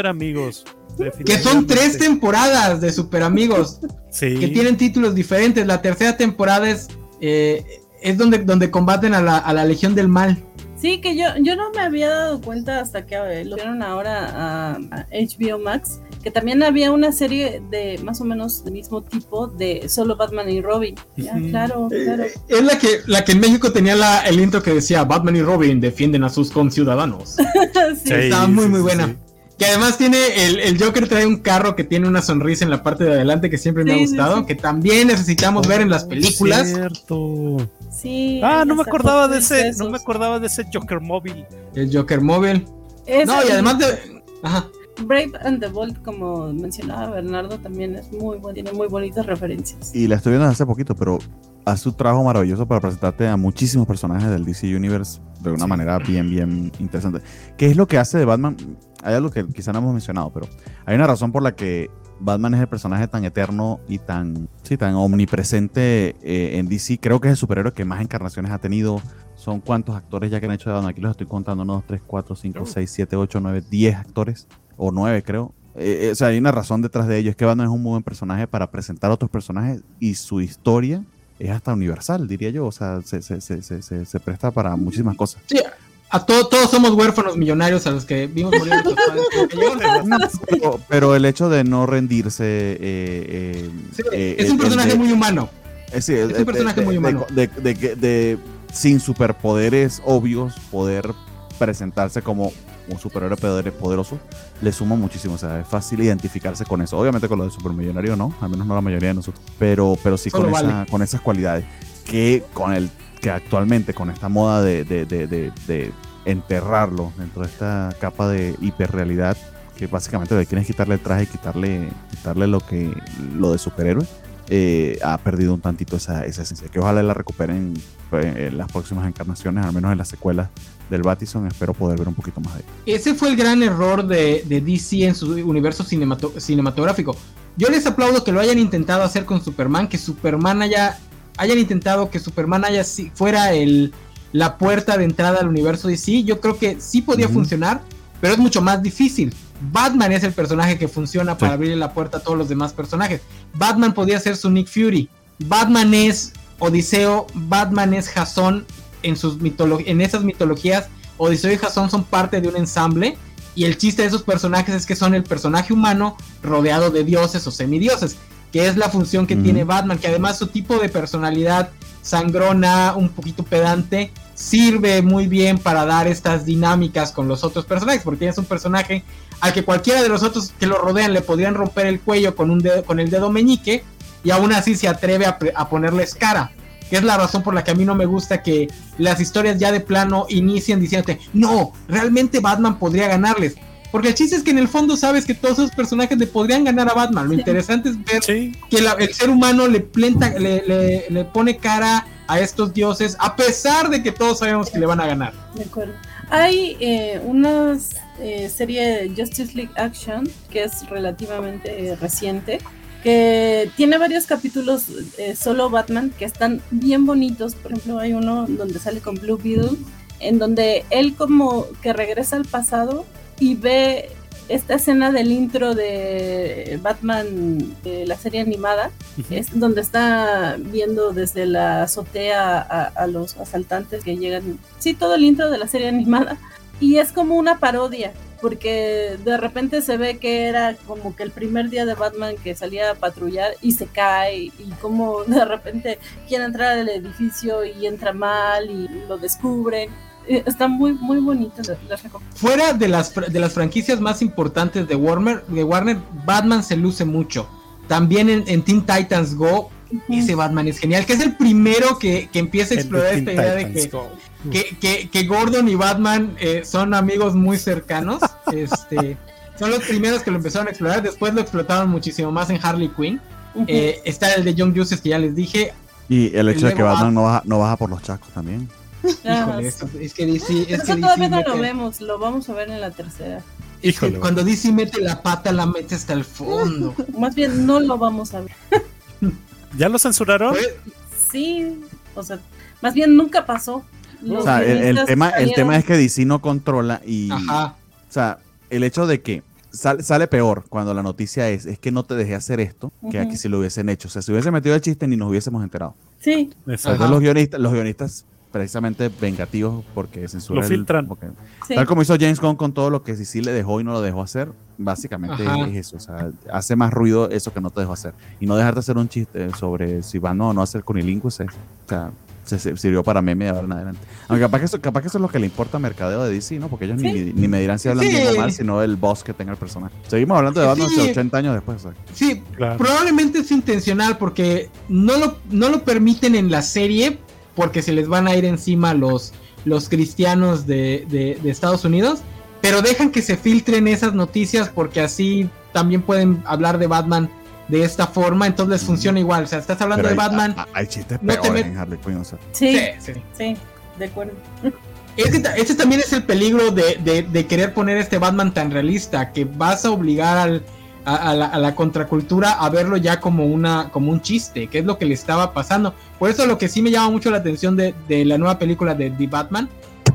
amigos. Los. Que son tres temporadas de super amigos. Sí. Que tienen títulos diferentes. La tercera temporada es, eh, es donde, donde combaten a la, a la Legión del Mal. Sí, que yo, yo no me había dado cuenta hasta que eh, lo vieron ahora a HBO Max que también había una serie de más o menos del mismo tipo de solo Batman y Robin. claro, eh, claro. es la que, la que en México tenía la, el intro que decía Batman y Robin defienden a sus conciudadanos. [laughs] sí. Estaba muy, muy buena. Que además tiene el, el, Joker trae un carro que tiene una sonrisa en la parte de adelante que siempre me ha gustado, que también necesitamos ver en las películas. Cierto. Sí. Ah, no me acordaba de ese, no me acordaba de ese Joker móvil. El Joker móvil. No, y además de Ajá. Brave and the Bold, como mencionaba Bernardo, también es muy bueno, tiene muy bonitas referencias. Y la estoy viendo hace poquito, pero hace un trabajo maravilloso para presentarte a muchísimos personajes del DC Universe de una manera bien, bien interesante. ¿Qué es lo que hace de Batman? Hay algo que quizá no hemos mencionado, pero hay una razón por la que Batman es el personaje tan eterno y tan, sí, tan omnipresente eh, en DC. Creo que es el superhéroe que más encarnaciones ha tenido. Son cuántos actores ya que han hecho de Batman. Aquí los estoy contando: 1, 2, 3, 4, 5, 6, 7, 8, 9, 10 actores o nueve creo. Eh, eh, o sea, hay una razón detrás de ello. Es que Batman es un muy buen personaje para presentar a otros personajes y su historia es hasta universal, diría yo. O sea, se, se, se, se presta para muchísimas cosas. Sí, a todos, todos somos huérfanos millonarios a los que vimos morir [laughs] [laughs] pero, pero, el hecho de no rendirse. Eh, es un personaje muy humano. es un personaje muy humano. De, de, sin superpoderes obvios, poder presentarse como un superhéroe poderoso, le suma muchísimo. O sea, es fácil identificarse con eso. Obviamente con lo de supermillonario no, al menos no la mayoría de nosotros, pero, pero sí con, con esas cualidades. Que con el que actualmente con esta moda de, de, de, de, enterrarlo dentro de esta capa de hiperrealidad, que básicamente le quieren quitarle el traje y quitarle, quitarle lo que lo de superhéroe, eh, ha perdido un tantito esa, esa esencia. Que ojalá la recuperen pues, en las próximas encarnaciones, al menos en las secuelas del Batison. Espero poder ver un poquito más de él. Ese fue el gran error de, de DC en su universo cinematográfico. Yo les aplaudo que lo hayan intentado hacer con Superman, que Superman haya hayan intentado que Superman haya fuera el, la puerta de entrada al universo DC, yo creo que sí podía funcionar, pero es mucho más difícil. Batman es el personaje que funciona para abrirle la puerta a todos los demás personajes. Batman podía ser su Nick Fury. Batman es Odiseo, Batman es Jason en, sus en esas mitologías. Odiseo y Jason son parte de un ensamble. Y el chiste de esos personajes es que son el personaje humano rodeado de dioses o semidioses que es la función que tiene Batman, que además su tipo de personalidad sangrona, un poquito pedante, sirve muy bien para dar estas dinámicas con los otros personajes, porque es un personaje al que cualquiera de los otros que lo rodean le podrían romper el cuello con un dedo, con el dedo meñique, y aún así se atreve a, a ponerles cara. Que es la razón por la que a mí no me gusta que las historias ya de plano inicien diciéndote, no, realmente Batman podría ganarles. Porque el chiste es que en el fondo sabes que todos esos personajes le podrían ganar a Batman. Lo interesante es ver que el ser humano le, plenta, le, le, pone cara a estos dioses, a pesar de que todos sabemos que le van a ganar. De acuerdo. Hay eh, una eh, serie de Justice League Action que es relativamente eh, reciente, que tiene varios capítulos eh, solo Batman que están bien bonitos. Por ejemplo, hay uno donde sale con Blue Beetle, en donde él como que regresa al pasado y ve esta escena del intro de Batman de la serie animada, es donde está viendo desde la azotea a, los asaltantes que llegan, sí, todo el intro de la serie animada, y es como una parodia, porque de repente se ve que era como que el primer día de Batman que salía a patrullar y se cae, y como de repente quiere entrar al edificio y entra mal y lo descubren eh, está muy, muy bonito. Fuera de las, de las franquicias más importantes de Warner, de Warner, Batman se luce mucho. También en, en Teen Titans Go, ese Batman es genial, que es el primero que, que empieza a explorar esta idea de que, que, que, Gordon y Batman eh, son amigos muy cercanos. [laughs] este, son los primeros que lo empezaron a explorar, después lo explotaron muchísimo más en Harley Quinn. Eh, está el de Young Justice que ya les dije. Y el hecho de que Batman no baja, no baja por los chacos también. Híjole, es que DC. Es que todavía no lo vemos, lo vamos a ver en la tercera. Híjole, cuando DC mete la pata, la mete hasta el fondo. [laughs] Más bien, no lo vamos a ver. [laughs] ¿Ya lo censuraron? Sí, o sea, más bien nunca pasó. O sea, el, tema, el tema es que DC no controla y. Ajá. O sea, el hecho de que sale, peor cuando la noticia es, es que no te dejé hacer esto, que aquí si lo hubiesen hecho. O sea, si hubiese metido el chiste ni nos hubiésemos enterado. Sí. Entonces los guionistas, los guionistas precisamente vengativos porque censuran. Lo filtran. Tal como hizo James Gunn con todo lo que sí, le dejó y no lo dejó hacer, básicamente es eso. O sea, hace más ruido eso que no te dejó hacer. Y no dejarte hacer un chiste sobre si van o no a hacer cunilingus. O sea, se, sirvió para meme de ahora en adelante. Aunque capaz que, eso, capaz que eso es lo que le importa a mercadeo de DC, ¿no? Porque ellos ni, ni, me dirán si hablan bien o mal, sino el boss que tenga el personaje. Seguimos hablando de Batman 80 años después. Sí, probablemente es intencional porque no lo, no lo permiten en la serie porque se les van a ir encima los, los cristianos de, Estados Unidos, pero dejan que se filtren esas noticias porque así también pueden hablar de Batman de esta forma, entonces les funciona igual. O sea, estás hablando de Batman. Hay, chistes no en Harley Quinn. sí, sí, sí, de acuerdo. Ese, también es el peligro de, de, querer poner este Batman tan realista, que vas a obligar al, a, la, contracultura a verlo ya como una como un chiste, que es lo que le estaba pasando. Por eso lo que sí me llama mucho la atención de, la nueva película de The Batman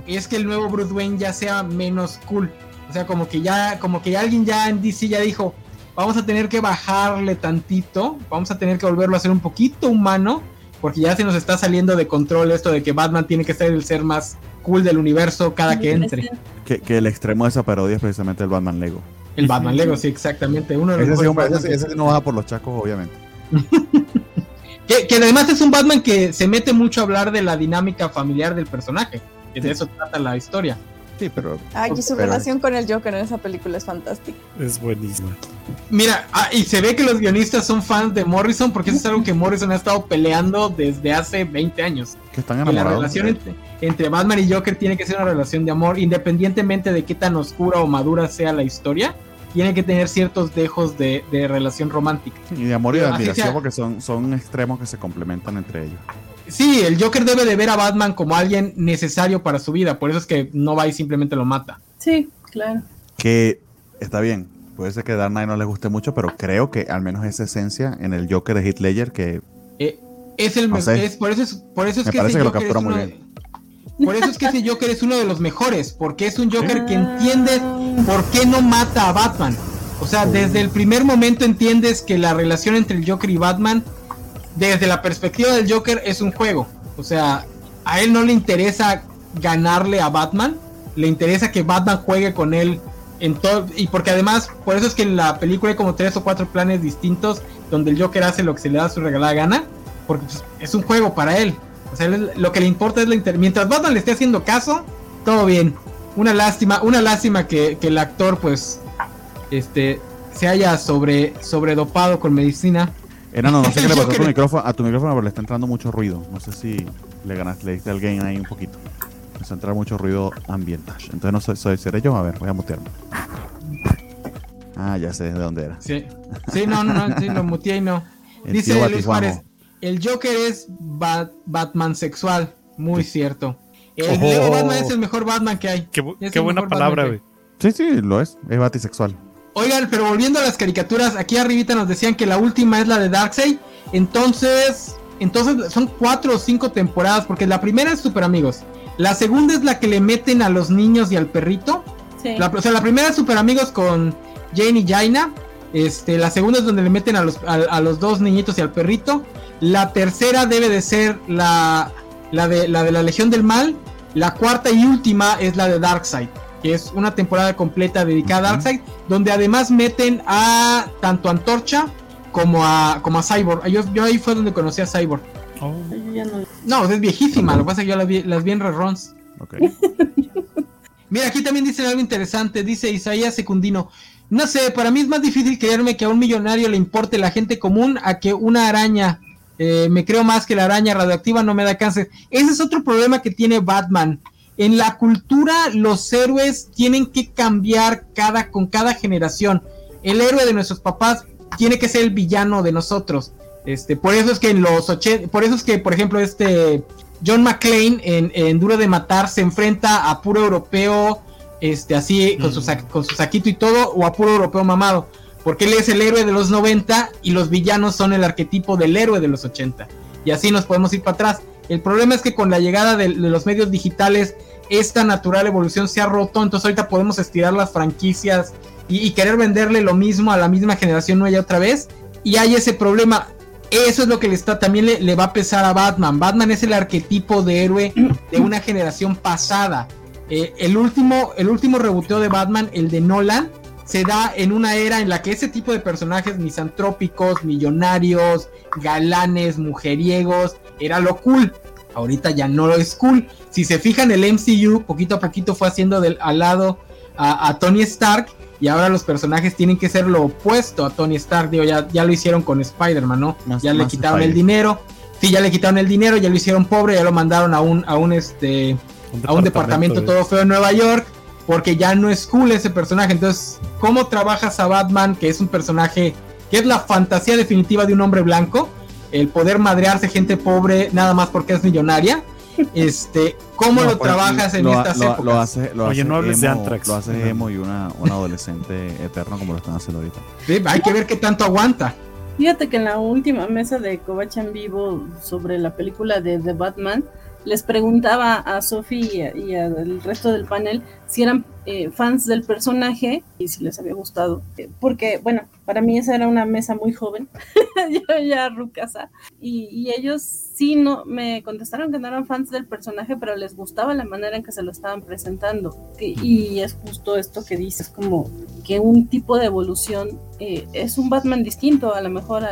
es que el nuevo Bruce Wayne ya sea menos cool. O sea, como que ya como que alguien ya en DC ya dijo, vamos a tener que bajarle tantito, vamos a tener que volverlo a hacer un poquito humano, porque ya se nos está saliendo de control esto de que Batman tiene que ser el ser más cool del universo cada que entre. Que, que el extremo de esa parodia es precisamente el Batman Lego. El Batman Lego, sí, exactamente. Uno de los ese, no baja por los chacos, obviamente. [laughs] que, además es un Batman que se mete mucho a hablar de la dinámica familiar del personaje. Que de eso trata la historia. Sí, pero. Ay, y su relación con el Joker en esa película es fantástica. Es buenísima. Mira, ah, y se ve que los guionistas son fans de Morrison porque eso es algo que Morrison ha estado peleando desde hace 20 años. Que están enamorados. la relación entre, Batman y Joker tiene que ser una relación de amor, independientemente de qué tan oscura o madura sea la historia. Tiene que tener ciertos dejos de, relación romántica. y de amor y de admiración porque son, son extremos que se complementan entre ellos. Sí, el Joker debe de ver a Batman como alguien necesario para su vida, por eso es que no va y simplemente lo mata. Sí, claro. Que está bien, puede ser que Dark Knight no le guste mucho, pero creo que al menos esa esencia en el Joker de Heath Ledger que... Eh, es el mejor, por eso es, por eso es que, ese Joker es uno, Por eso es que ese Joker es uno de los mejores, porque es un Joker que entiende por qué no mata a Batman. O sea, desde el primer momento entiendes que la relación entre el Joker y Batman desde la perspectiva del Joker es un juego. O sea, a él no le interesa ganarle a Batman, le interesa que Batman juegue con él en todo y porque además por eso es que en la película hay como tres o cuatro planes distintos donde el Joker hace lo que se le da su regalada gana, porque pues, es un juego para él. O sea, lo que le importa es la inter mientras Batman le esté haciendo caso, todo bien. Una lástima, una lástima que, el actor pues este se haya sobre sobredopado con medicina Enano, no sé [laughs] qué le pasó a tu micrófono, a tu micrófono, pero le está entrando mucho ruido. No sé si le ganaste, le diste al gain ahí un poquito. Me está entrando mucho ruido ambiental. Entonces no sé, soy, seré yo. A ver, voy a mutearme. Ah, ya sé de dónde era. Sí, sí no, no, no, sí, lo muteé y no. Dice Luis Juárez, el Joker es Batman sexual. Muy cierto. El Batman es el mejor Batman que hay. Qué, buena palabra, güey. Sí, sí, lo es. Es batisexual. Oigan, pero volviendo a las caricaturas, aquí arribita nos decían que la última es la de Darkseid. Entonces, entonces son cuatro o cinco temporadas, porque la primera es Super Amigos. La segunda es la que le meten a los niños y al perrito. La, o sea, la primera es Super Amigos con Jane y Jaina. Este, la segunda es donde le meten a los, a, los dos niñitos y al perrito. La tercera debe de ser la, la, de, la de la Legión del Mal. La cuarta y última es la de Darkseid que es una temporada completa dedicada a Darkseid, donde además meten a tanto Antorcha como a, como a Cyborg. Yo, yo ahí fue donde conocí a Cyborg. Oh. No. es viejísima, lo que pasa es que yo las vi, las vi en reruns. [laughs] Mira, aquí también dice algo interesante, dice Isaías Secundino. No sé, para mí es más difícil creerme que a un millonario le importe la gente común a que una araña. Eh, me creo más que la araña radioactiva no me da cáncer. Ese es otro problema que tiene Batman en la cultura los héroes tienen que cambiar cada, con cada generación. El héroe de nuestros papás tiene que ser el villano de nosotros. Este, por eso es que en los 80, por eso es que, por ejemplo, este John McClane en, Duro de Matar se enfrenta a puro europeo, este, así, con, su, con su saquito y todo, o a puro europeo mamado. Porque él es el héroe de los 90 y los villanos son el arquetipo del héroe de los 80. Y así nos podemos ir para atrás. El problema es que con la llegada de, los medios digitales, esta natural evolución se ha roto, entonces ahorita podemos estirar las franquicias y, querer venderle lo mismo a la misma generación hay otra vez. Y hay ese problema. Eso es lo que le está, también le, va a pesar a Batman. Batman es el arquetipo de héroe de una generación pasada. Eh, el último, el último reboteo de Batman, el de Nolan, se da en una era en la que ese tipo de personajes misantrópicos, millonarios, galanes, mujeriegos, era lo cool. Ahorita ya no lo es cool. Si se fijan, el MCU poquito a poquito fue haciendo del, al lado a, Tony Stark. Y ahora los personajes tienen que ser lo opuesto a Tony Stark. Digo, ya, ya lo hicieron con Spider-Man, ¿no? ya le quitaron el dinero. Sí, ya le quitaron el dinero, ya lo hicieron pobre, ya lo mandaron a un, a un este a un departamento todo feo en Nueva York. Porque ya no es cool ese personaje. Entonces, ¿cómo trabajas a Batman? Que es un personaje que es la fantasía definitiva de un hombre blanco el poder madrearse gente pobre nada más porque es millonaria. [laughs] Este, ¿cómo lo pues, trabajas en estas épocas? Lo hace, lo Oye, no hables de Antrax. Lo hace emo y una, adolescente eterno como lo están haciendo ahorita. Sí, hay que ver qué tanto aguanta. Fíjate que en la última mesa de Kovac en vivo sobre la película de The Batman, les preguntaba a Sophie y, al resto del panel si eran eh, fans del personaje y si les había gustado. Eh, porque, bueno, para mí esa era una mesa muy joven, [laughs] yo ya rucasa, y, y, ellos sí no me contestaron que no eran fans del personaje, pero les gustaba la manera en que se lo estaban presentando. Y, es justo esto que dices, como que un tipo de evolución eh, es un Batman distinto, a lo mejor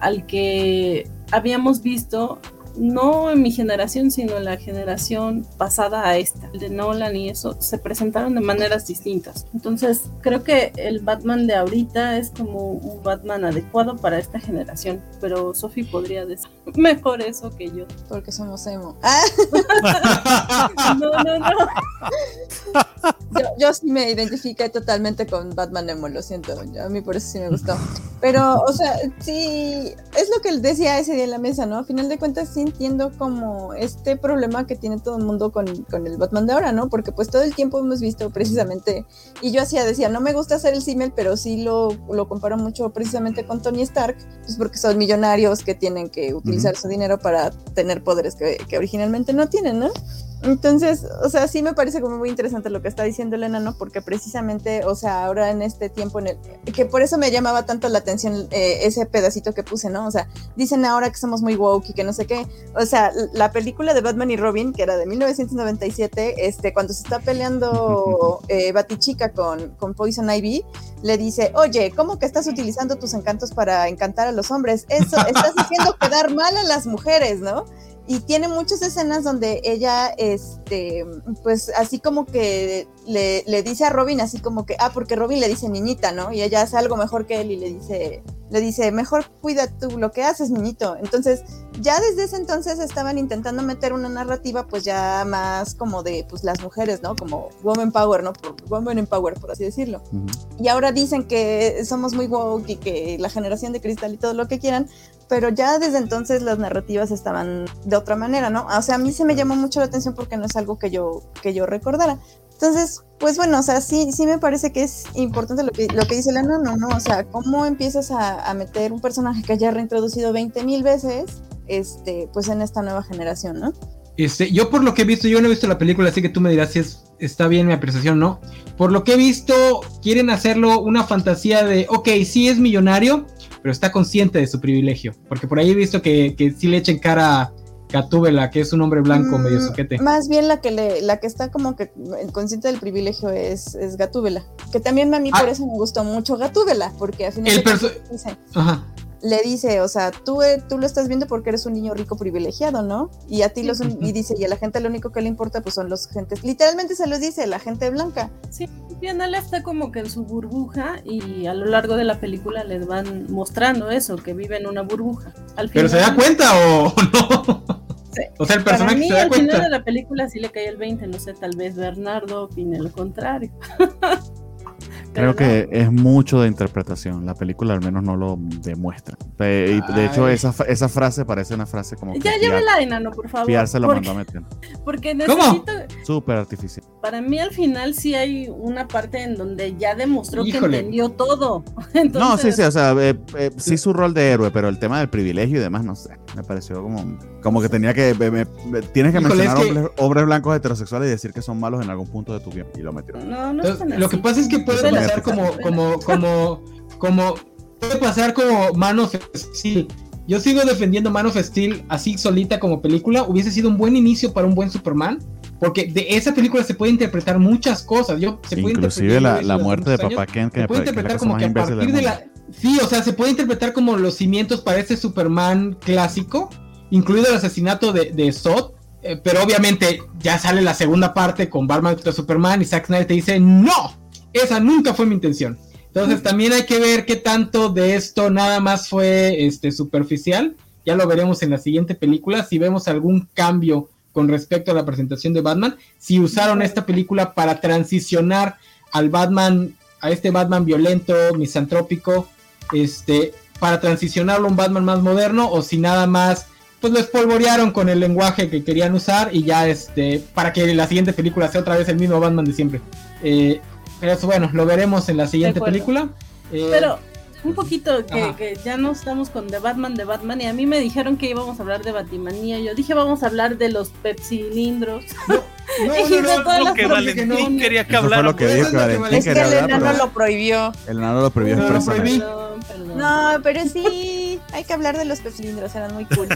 al que habíamos visto no en mi generación, sino en la generación pasada a esta, de Nolan y eso, se presentaron de maneras distintas. Entonces, creo que el Batman de ahorita es como un Batman adecuado para esta generación, pero Sophie podría decir [laughs] mejor eso que yo. Porque somos emo. [laughs] no, no, no. [laughs] Yo, sí me identifiqué totalmente con Batman emo, lo siento, a mí por eso sí me gustó. Pero, o sea, sí, es lo que él decía ese día en la mesa, ¿no? A final de cuentas sí entiendo como este problema que tiene todo el mundo con, el Batman de ahora, ¿no? Porque pues todo el tiempo hemos visto precisamente, y yo hacía, decía, no me gusta hacer el símil, pero sí lo, lo comparo mucho precisamente con Tony Stark, pues porque son millonarios que tienen que utilizar su dinero para tener poderes que, que originalmente no tienen, ¿no? Entonces, o sea, sí me parece como muy interesante lo que está diciendo el enano, porque precisamente, o sea, ahora en este tiempo en el que por eso me llamaba tanto la atención eh, ese pedacito que puse, ¿no? O sea, dicen ahora que somos muy woke y que no sé qué. O sea, la película de Batman y Robin, que era de 1997, este, cuando se está peleando [laughs] eh, Batichica con, con Poison Ivy, le dice, oye, ¿cómo que estás utilizando tus encantos para encantar a los hombres? Eso, estás haciendo quedar mal a las mujeres, ¿no? Y tiene muchas escenas donde ella, este, pues así como que le, le, dice a Robin, así como que, ah, porque Robin le dice niñita, ¿no? Y ella hace algo mejor que él y le dice, le dice, mejor cuida tú lo que haces, niñito. Entonces, ya desde ese entonces estaban intentando meter una narrativa, pues ya más como de, pues las mujeres, ¿no? Como woman power, ¿no? Por, woman power, por así decirlo. Y ahora dicen que somos muy woke y que la generación de cristal y todo lo que quieran, pero ya desde entonces las narrativas estaban de otra manera, ¿no? O sea, a mí se me llamó mucho la atención porque no es algo que yo, que yo recordara. Entonces, pues bueno, o sea, sí, sí me parece que es importante lo que, lo que dice Lana, no, no, o sea, cómo empiezas a, meter un personaje que ya reintroducido 20 mil veces, este, pues en esta nueva generación, ¿no? Este, yo por lo que he visto, yo no he visto la película, así que tú me dirás si es, está bien mi apreciación o no. Por lo que he visto, quieren hacerlo una fantasía de, ok, sí es millonario, pero está consciente de su privilegio. Porque por ahí he visto que, que sí le echen cara a Gatúbela, que es un hombre blanco medio mm, soquete. Más bien la que le, la que está como que consciente del privilegio es, es Gatúbela. Que también a mí por ah. eso me gustó mucho Gatúbela, porque al final el Ajá le dice, o sea, tú, eh, tú lo estás viendo porque eres un niño rico privilegiado, ¿no? Y a ti los, y dice, y a la gente lo único que le importa pues son los gentes, literalmente se los dice, la gente blanca. Sí, bien, él está como que en su burbuja y a lo largo de la película les van mostrando eso, que vive en una burbuja. ¿Pero se da cuenta o [laughs] no? O sea, el personaje mí, se da al cuenta. final de la película sí le cae el 20, no sé, tal vez Bernardo opine lo contrario. [laughs] Creo que es mucho de interpretación. La película al menos no lo demuestra. De, de hecho, esa, esa frase parece una frase como. Ya lleve la enano, por favor. Fiarse lo mandó a meter. Porque necesito. Súper artificial. Para mí, al final, sí hay una parte en donde ya demostró que entendió todo. [laughs] No, sí, sí, o sea, eh, eh, sí su rol de héroe, pero el tema del privilegio y demás, no sé. Me pareció como, como que tenía que. tienes que mencionar hombres, blancos heterosexuales y decir que son malos en algún punto de tu vida. Y lo metieron. No, no Lo que pasa es que puede pasar como, como, como, como, puede pasar como Man of Steel. Yo sigo defendiendo Man of Steel así solita como película. Hubiese sido un buen inicio para un buen Superman. Porque de esa película se puede interpretar muchas cosas. Yo, se Inclusive la, la muerte de Papá Ken. Que se puede interpretar como que a partir de la... Sí, o sea, se puede interpretar como los cimientos para ese Superman clásico. Incluido el asesinato de, de Zod. Eh, pero obviamente ya sale la segunda parte con Batman contra Superman y Zack Snyder te dice ¡No! Esa nunca fue mi intención. Entonces también hay que ver qué tanto de esto nada más fue este, superficial. Ya lo veremos en la siguiente película. Si vemos algún cambio con respecto a la presentación de Batman, si usaron esta película para transicionar al Batman, a este Batman violento, misantrópico, este, para transicionarlo a un Batman más moderno, o si nada más, pues lo espolvorearon con el lenguaje que querían usar y ya este, para que la siguiente película sea otra vez el mismo Batman de siempre. Eh, eso, bueno, lo veremos en la siguiente película. Eh, pero un poquito que, ya no estamos con The Batman, de Batman, y a mí me dijeron que íbamos a hablar de Batimanía. Yo dije, vamos a hablar de los pepsilindros. No, no, no, que Valentín quería que hablara. lo que dijo Valentín es que el enano lo prohibió. El enano lo prohibió expresamente. No, pero sí, hay que hablar de los pepsilindros, eran muy cool.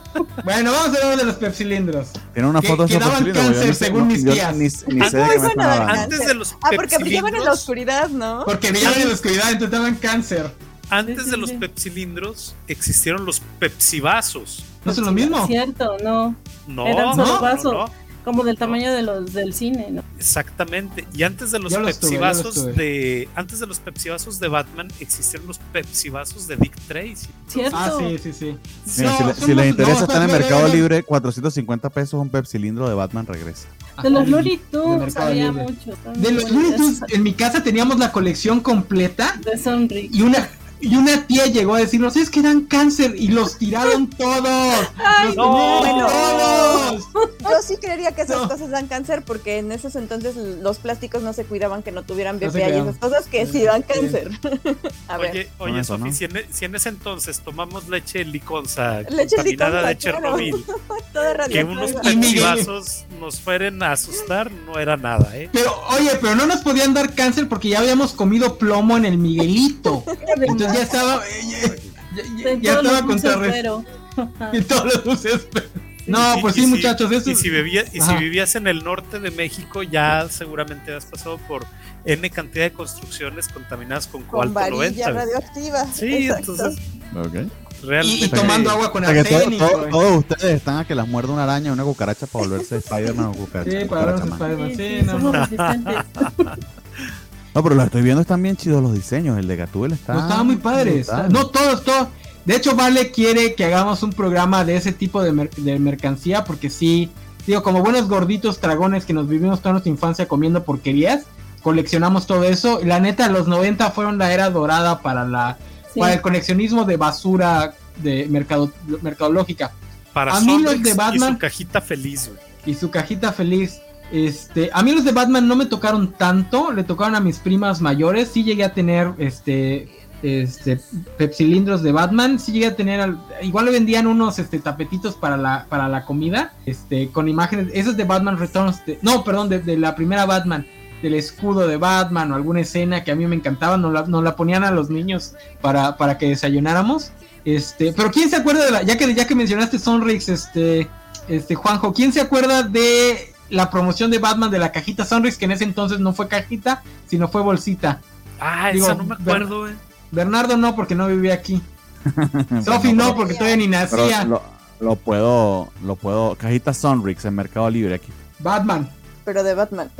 [laughs] bueno, vamos a hablar de los pepsilindros. Tiene una foto de esos pepsilindros. cáncer, según mis tías. Ni, ni sé de qué me Antes de los Ah, porque brillaban en la oscuridad, ¿no? Porque brillaban en la oscuridad, entonces daban cáncer. Antes de los pepsilindros existieron los pepsivasos ¿No son lo mismo? Cierto, no. No, Eran solo no, no, no. Como del tamaño de los del cine, ¿no? Exactamente. Y antes de los Yo los tuve, yo los pepsivasos tuve. de antes de los pepsivasos de Batman existieron los pepsivasos de Dick Tracy. Cierto. Ah, sí, sí, sí. Mira, No, si, le- son si les interesa, no, están en Mercado Libre, 450 pesos un Pepsilindro de Batman regresa. De los. Looney De Tunes Mercado había estaban De los Looney. Tunes, en mi casa teníamos la colección completa De Sonrix. y una y una tía llegó a decirnos, es que dan cáncer y los tiraron todos. Ay, los no. todos. Yo sí creería que esas No. cosas dan cáncer porque en esos entonces los plásticos no se cuidaban que no tuvieran No BPA y esas cosas que sí dan cáncer. [laughs] A ver, Oye, oye, eso, Sofi, ¿no? si, en, e- si en ese entonces tomamos leche liconza Leche contaminada liconza, de. Chernobyl, [laughs] que unos pepsivasos nos fueren a asustar, no era nada, ¿eh? Pero, oye, pero no nos podían dar cáncer porque ya habíamos comido plomo en el Miguelito. [laughs] Entonces ya estaba, ya, ya- ya todos estaba los dulces, contra pero- y todos los. No, Y- pues y sí, si- muchachos, eso Y si, bebía- y si vivías en el norte de México, ya seguramente has pasado por N cantidad de construcciones contaminadas con con cobalto varilla 90. güey. radioactiva. Sí, Exacto. entonces Ok. y, realmente. y tomando agua con arsénico. todo- eh. todos ustedes están a que las muerda una araña o una cucaracha para volverse [laughs] Spider-Man o cucaracha. Sí, para man. Spider-Man, Sí, sí, sí, no. somos resistentes. [laughs] No, pero los estoy viendo, están bien chidos los diseños. El de Gatúbel está. No, estaba muy padre. brutal. No, todos, todos. De hecho, Vale quiere que hagamos un programa de ese tipo de, mer- de mercancía, porque sí, digo, como buenos gorditos dragones que nos vivimos toda nuestra infancia comiendo porquerías, coleccionamos todo eso. Y la neta, los 90 fueron la era dorada para la Sí. para el coleccionismo de basura de mercado, mercadológica. Para a mí los de y Batman- su cajita feliz, güey. y su cajita feliz. Este, a mí los de Batman no me tocaron tanto, le tocaron a mis primas mayores. Sí llegué a tener este, este, pepsilindros de Batman. Sí llegué a tener, al- igual le vendían unos este, tapetitos para la, para la comida, este, con imágenes. Esos de Batman Returns, no, perdón, de, la primera Batman, del escudo de Batman o alguna escena que a mí me encantaba. Nos la, la ponían a los niños para, para que desayunáramos. Este, pero quién se acuerda de ya que ya que mencionaste Sonrix, este, este Juanjo, ¿quién se acuerda de la promoción de Batman de la cajita Sonrix que en ese entonces no fue cajita, sino fue bolsita? Ah, Digo, esa no me acuerdo, güey. Bernardo no porque no vivía aquí. [laughs] Sofi no porque todavía ni nacía. lo, lo puedo, lo puedo. Cajita Sonrix en Mercado Libre aquí. Batman, Pero de Batman.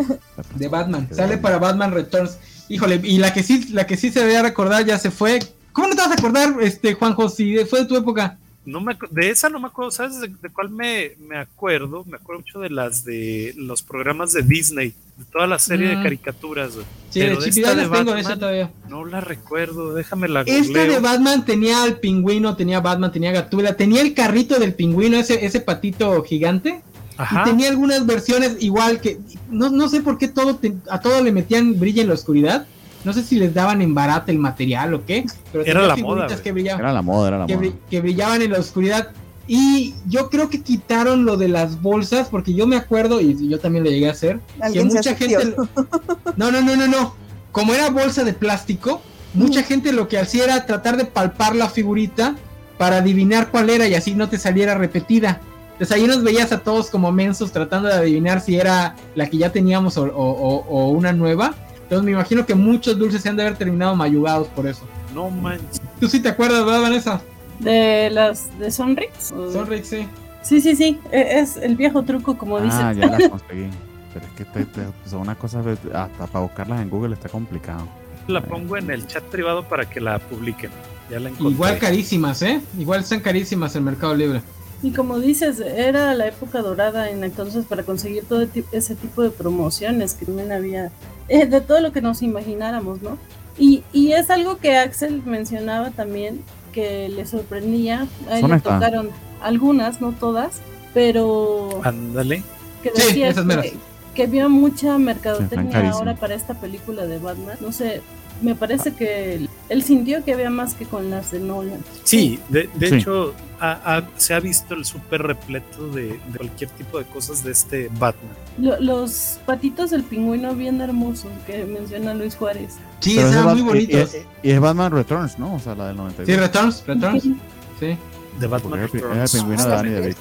de [laughs] Batman, sale para Batman Returns. Híjole, y la que sí, la que sí se debía recordar ya se fue. ¿Cómo no te vas a acordar, este Juanjo, si fue de tu época? No me, de esa no me acuerdo, ¿sabes de, de cuál me, me acuerdo? Me acuerdo mucho de las de los programas de Disney, de toda la serie Mm. de caricaturas, güey. Sí, Pero de esta de las tengo, Batman, esa todavía. No la recuerdo, déjame la Esta googleo. de Batman tenía al pingüino, tenía Batman, tenía Gatúbela, tenía el carrito del pingüino, ese, ese patito gigante. Ajá. Y tenía algunas versiones igual que. No, no sé por qué todo te- a todo le metían brilla en la oscuridad. No sé si les daban en barata el material o qué. Pero Era la moda, que brillaban, Era la moda, era la que, moda. que brillaban en la oscuridad. Y yo creo que quitaron lo de las bolsas, porque yo me acuerdo, y yo también lo llegué a hacer, que mucha gente. [laughs] No, no, no, no, no. Como era bolsa de plástico, mucha gente lo que hacía era tratar de palpar la figurita para adivinar cuál era y así no te saliera repetida. Entonces ahí nos veías a todos como mensos tratando de adivinar si era la que ya teníamos o, o- o- o una nueva. Entonces me imagino que muchos dulces se han de haber terminado mayugados por eso. No manches. ¿Tú sí te acuerdas, verdad, Vanessa? De las de Sonrix. o- Sonrix, sí. Sí, sí, sí. e- Es el viejo truco, como Ah, dices. ya las [laughs] conseguí. Pero es que te- te- son unas cosas, hasta para buscarlas en Google está complicado. La pongo en el chat privado para que la publiquen. Ya la encontré. Igual carísimas, ¿eh? Igual están carísimas en Mercado Libre. Y como dices, era la época dorada en entonces para conseguir todo ese tipo de promociones que también había, eh, de todo lo que nos imagináramos, ¿no? Y, y es algo que Axel mencionaba también, que le sorprendía, a él le tocaron algunas, no todas, pero Ándale. que Sí, decía esas meras. que, que vio mucha Sí, mercadotecnia ahora para esta película de Batman. No sé, me parece que él, él sintió que había más que con las de Nolan. Sí, de, de Sí. hecho, ha- ha- se ha visto el súper repleto de, de cualquier tipo de cosas de este Batman. Lo- los patitos del pingüino bien hermoso que menciona Luis Juárez. Sí, Pero es de estaban muy bonitos. Y, y- y es Batman Returns, ¿no? O sea, la del 92. Sí, Returns, Returns. Sí. De Batman Returns. es el pingüino de Danny DeVito.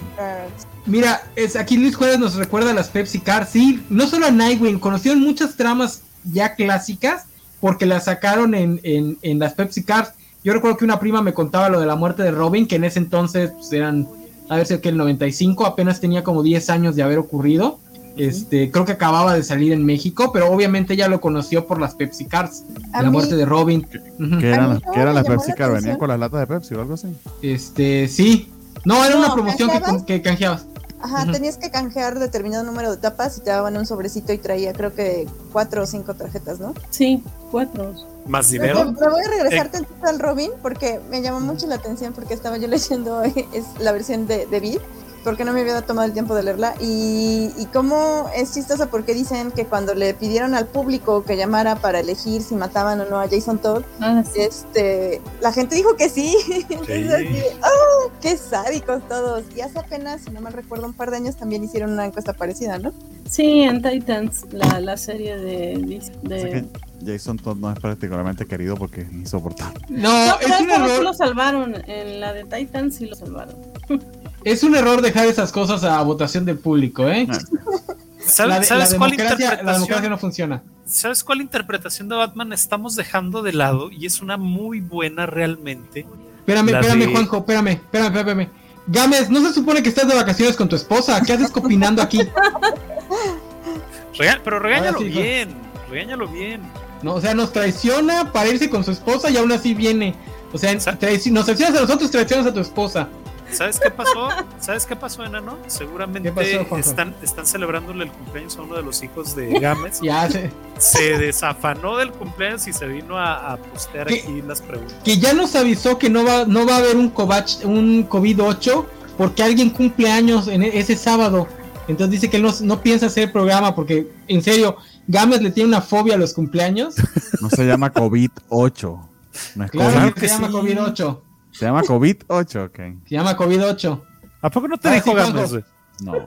Mira, es, aquí Luis Juárez nos recuerda a las Pepsi Cars. Sí, no solo a Nightwing, conocieron muchas tramas ya clásicas porque las sacaron en, en, en las Pepsi Cars. Yo recuerdo que una prima me contaba lo de la muerte de Robin, que en ese entonces pues, eran a ver si que el 95 apenas tenía como 10 años de haber ocurrido. Este, creo que acababa de salir en México, pero obviamente ella lo conoció por las Pepsi Cars, la muerte de Robin. ¿Qué eran, las Pepsi Cars? ¿Venían con las latas de Pepsi o algo así? Este, sí. No, era una promoción que, que canjeabas. Ajá, tenías que canjear determinado número de tapas y te daban un sobrecito y traía creo que cuatro o cinco tarjetas, ¿no? Sí, cuatro. ¿Más dinero? Me, voy a regresar eh. al Robin porque me llamó mucho la atención porque estaba yo [laughs] leyendo es la versión de, de Beat porque no me había tomado el tiempo de leerla. Y, y cómo es chistosa porque dicen que cuando le pidieron al público que llamara para elegir si mataban o no a Jason Todd, ah, este, la gente dijo que sí. [laughs] Entonces, ¡oh! ¡Qué sádicos todos! Y hace apenas, si no me recuerdo, un par de años también hicieron una encuesta parecida, ¿no? Sí, en Titans, la, la serie de... de... Jason Todd no es particularmente querido porque es insoportable. No, es un error. lo salvaron. En la de Titans sí lo salvaron. [laughs] Es un error dejar esas cosas a votación del público, ¿eh? Ah. ¿Sabes, cuál interpretación? La democracia no funciona. ¿Sabes cuál interpretación de Batman estamos dejando de lado? Y es una muy buena realmente. Espérame, espérame, Juanjo, espérame, espérame, espérame. Gámez, ¿no se supone que estás de vacaciones con tu esposa? ¿Qué haces copinando aquí? pero regáñalo bien, regáñalo bien. No, o sea, nos traiciona para irse con su esposa y aún así viene. O sea, nos traicionas a nosotros, traicionas a tu esposa. ¿Sabes qué pasó? ¿Sabes qué pasó, enano? Seguramente están, están celebrándole el cumpleaños a uno de los hicos de Gámez. ya se... desafanó del cumpleaños y se vino a, postear aquí las preguntas. Que ya nos avisó que no va, no va a haber un, un COVID-8 porque alguien cumple años en ese sábado. Entonces dice que él no, no piensa hacer programa porque, en serio, Gámez le tiene una fobia a los cumpleaños. No se llama COVID-8. No es claro que se llama COVID-8. Se llama COVID-8, ok. Se llama COVID-8. ¿A poco no te ah, dijo? No,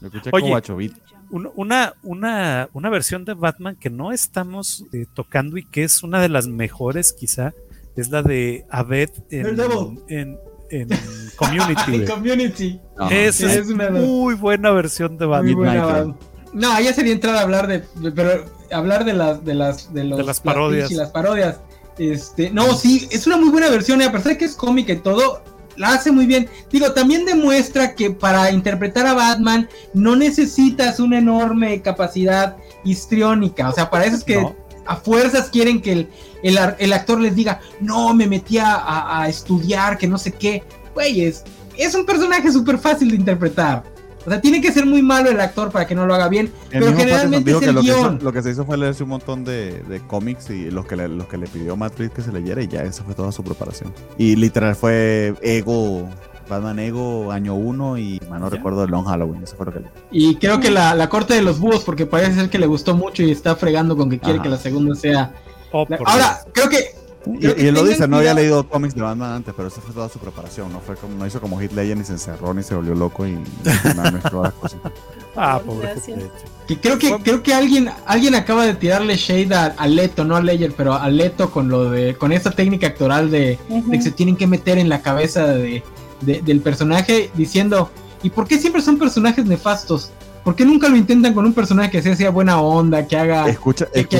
yo escuché Oye, Una, una, una versión de Batman que no estamos eh, tocando y que es una de las mejores, quizá, es la de Abed en, en, en Community. [laughs] community. es, una muy buena versión de Batman. no, ya sería entrar a hablar de, pero hablar de las de las de, las parodias y las parodias. Este, no, sí, es una muy buena versión y a pesar de que es cómica y todo, la hace muy bien. Digo, también demuestra que para interpretar a Batman no necesitas una enorme capacidad histriónica. O sea, para eso es que a fuerzas quieren que el, actor les diga, no, me metí a, estudiar, que no sé qué. Güey, es, es un personaje súper fácil de interpretar. O sea, tiene que ser muy malo el actor para que no lo haga bien, pero generalmente es el lo guion. Que lo que se hizo fue leerse un montón de, de cómics y los que, le, los que le pidió Matt que se leyera y ya esa fue toda su preparación. Y literal fue Ego, Batman Ego año 1 y no recuerdo el Long Halloween, eso fue lo que Y creo que la, la, corte de los búhos, porque parece ser que le gustó mucho y está fregando con que quiere que la segunda sea... Oh, Ahora, creo que y, él lo dice, no había leído cómics de Batman antes, pero esa fue toda su preparación, no fue como, no hizo como Hit Legend ni se encerró ni se volvió loco y, [laughs] mezcló las cosas. Ah, pobre que creo que creo que alguien alguien acaba de tirarle shade a, Leto, no a Ledger, pero a Leto con lo de con esta técnica actoral de, que se tienen que meter en la cabeza de, del personaje diciendo, ¿y por qué siempre son personajes nefastos? ¿Por qué nunca lo intentan con un personaje que sea, sea buena onda, que haga Escucha, que, que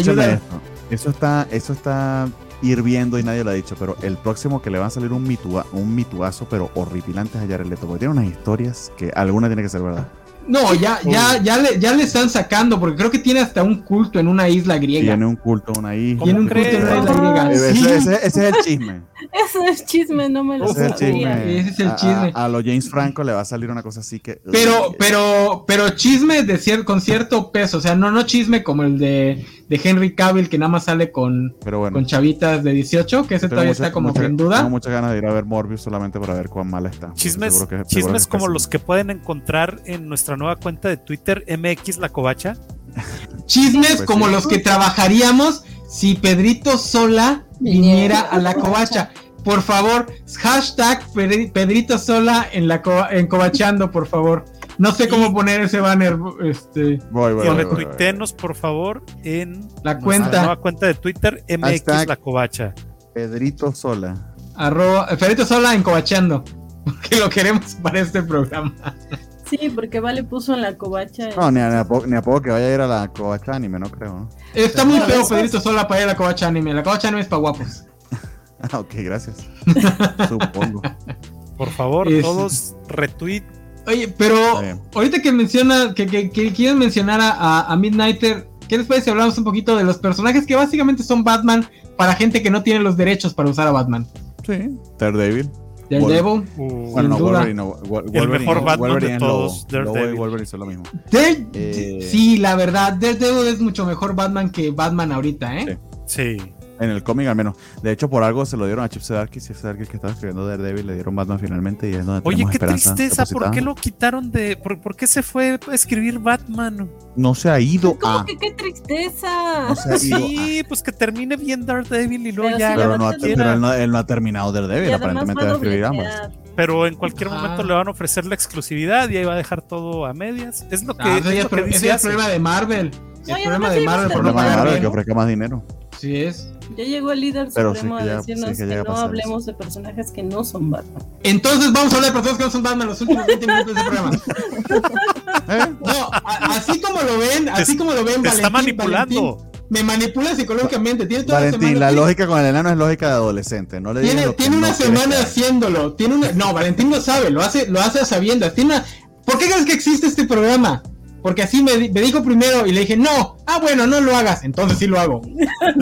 Eso está eso está hirviendo y nadie lo ha dicho, pero el próximo que le va a salir un, mitua, un mituazo, pero horripilante es a Jared Leto, porque tiene unas historias que alguna tiene que ser verdad. No, ya, ya, ya le, ya le están sacando, porque creo que tiene hasta un culto en una isla griega. Tiene un culto en una isla. Tiene un culto en una isla griega. Ese, es el chisme. [laughs] Ese es chisme, no me lo ese sabía. Ese es el chisme. A, lo James Franco le va a salir una cosa así que. Pero, pero, pero chisme de cier con cierto peso. O sea, no, no chisme como el de, de Henry Cavill, que nada más sale con, con chavitas de 18, que ese todavía está como en duda. Tengo muchas ganas de ir a ver Morbius solamente para ver cuán mal está. Chismes, chismes como los que pueden encontrar en nuestra nueva cuenta de Twitter, MX La Covacha. [laughs] Chismes pues como los que trabajaríamos si Pedrito Sola viniera a la covacha. Por favor, hashtag Pedrito Sola en la en covachando, por favor. No sé cómo poner ese banner. Este, voy, voy, y retuitenos, por favor, en la cuenta. nueva cuenta de Twitter, MX La Covacha. Pedrito Sola. Arroba, Pedrito Sola en covachando. [laughs] Porque lo queremos para este programa. Sí, porque Vale puso en la covacha. No, ni a, ni, a poco, que vaya a ir a la covacha anime, no creo. Está muy feo Pedrito Sola para ir a la covacha anime. La covacha anime es para guapos. [laughs] ah, ok, gracias. [laughs] Supongo. Por favor, todos retweet. Oye, pero ahorita que menciona, que, que, quieren mencionar a, a Midnighter, ¿qué les parece si hablamos un poquito de los personajes que básicamente son Batman para gente que no tiene los derechos para usar a Batman? Sí, Daredevil. Daredevil. bueno, no, Wolverine, no, Wolverine, el mejor Batman de todos. Daredevil. Wolverine es lo mismo. Eh, sí, la verdad, Daredevil es mucho mejor Batman que Batman ahorita, ¿eh? sí. En el cómic al menos. De hecho, por algo se lo dieron a Chip Zdarsky. Chip Zdarsky que estaba escribiendo Daredevil le dieron Batman finalmente y es donde Oye, qué tristeza. ¿Por qué lo quitaron de...? Por, qué se fue a escribir Batman? No se ha ido ¿Cómo que qué tristeza? sí, pues que termine bien Daredevil y luego ya... Pero, no ha, pero él, no, ha terminado Daredevil, aparentemente va a escribir ambos. Pero en cualquier momento le van a ofrecer la exclusividad y ahí va a dejar todo a medias. Es lo que, ah, es, lo que dice es el problema de Marvel. El problema de Marvel por no pagar que ofrezca más dinero. Sí es. Ya llegó el líder supremo a decirnos que, no hablemos de personajes que no son Batman. Entonces vamos a hablar de personajes que no son Batman los últimos 20 minutos del programa. [laughs] ¿Eh? No, así como lo ven, así como lo ven, te está manipulando. me manipula psicológicamente. Tiene toda Valentín, la, lógica con el enano es lógica de adolescente. No le tiene tiene una semana haciéndolo. Tiene una, no, Valentín lo sabe, lo hace, lo hace a sabiendas. Tiene una, ¿Por qué crees que existe este programa? Porque así me, dijo primero y le dije, no, ah, bueno, no lo hagas, entonces sí lo hago. [laughs]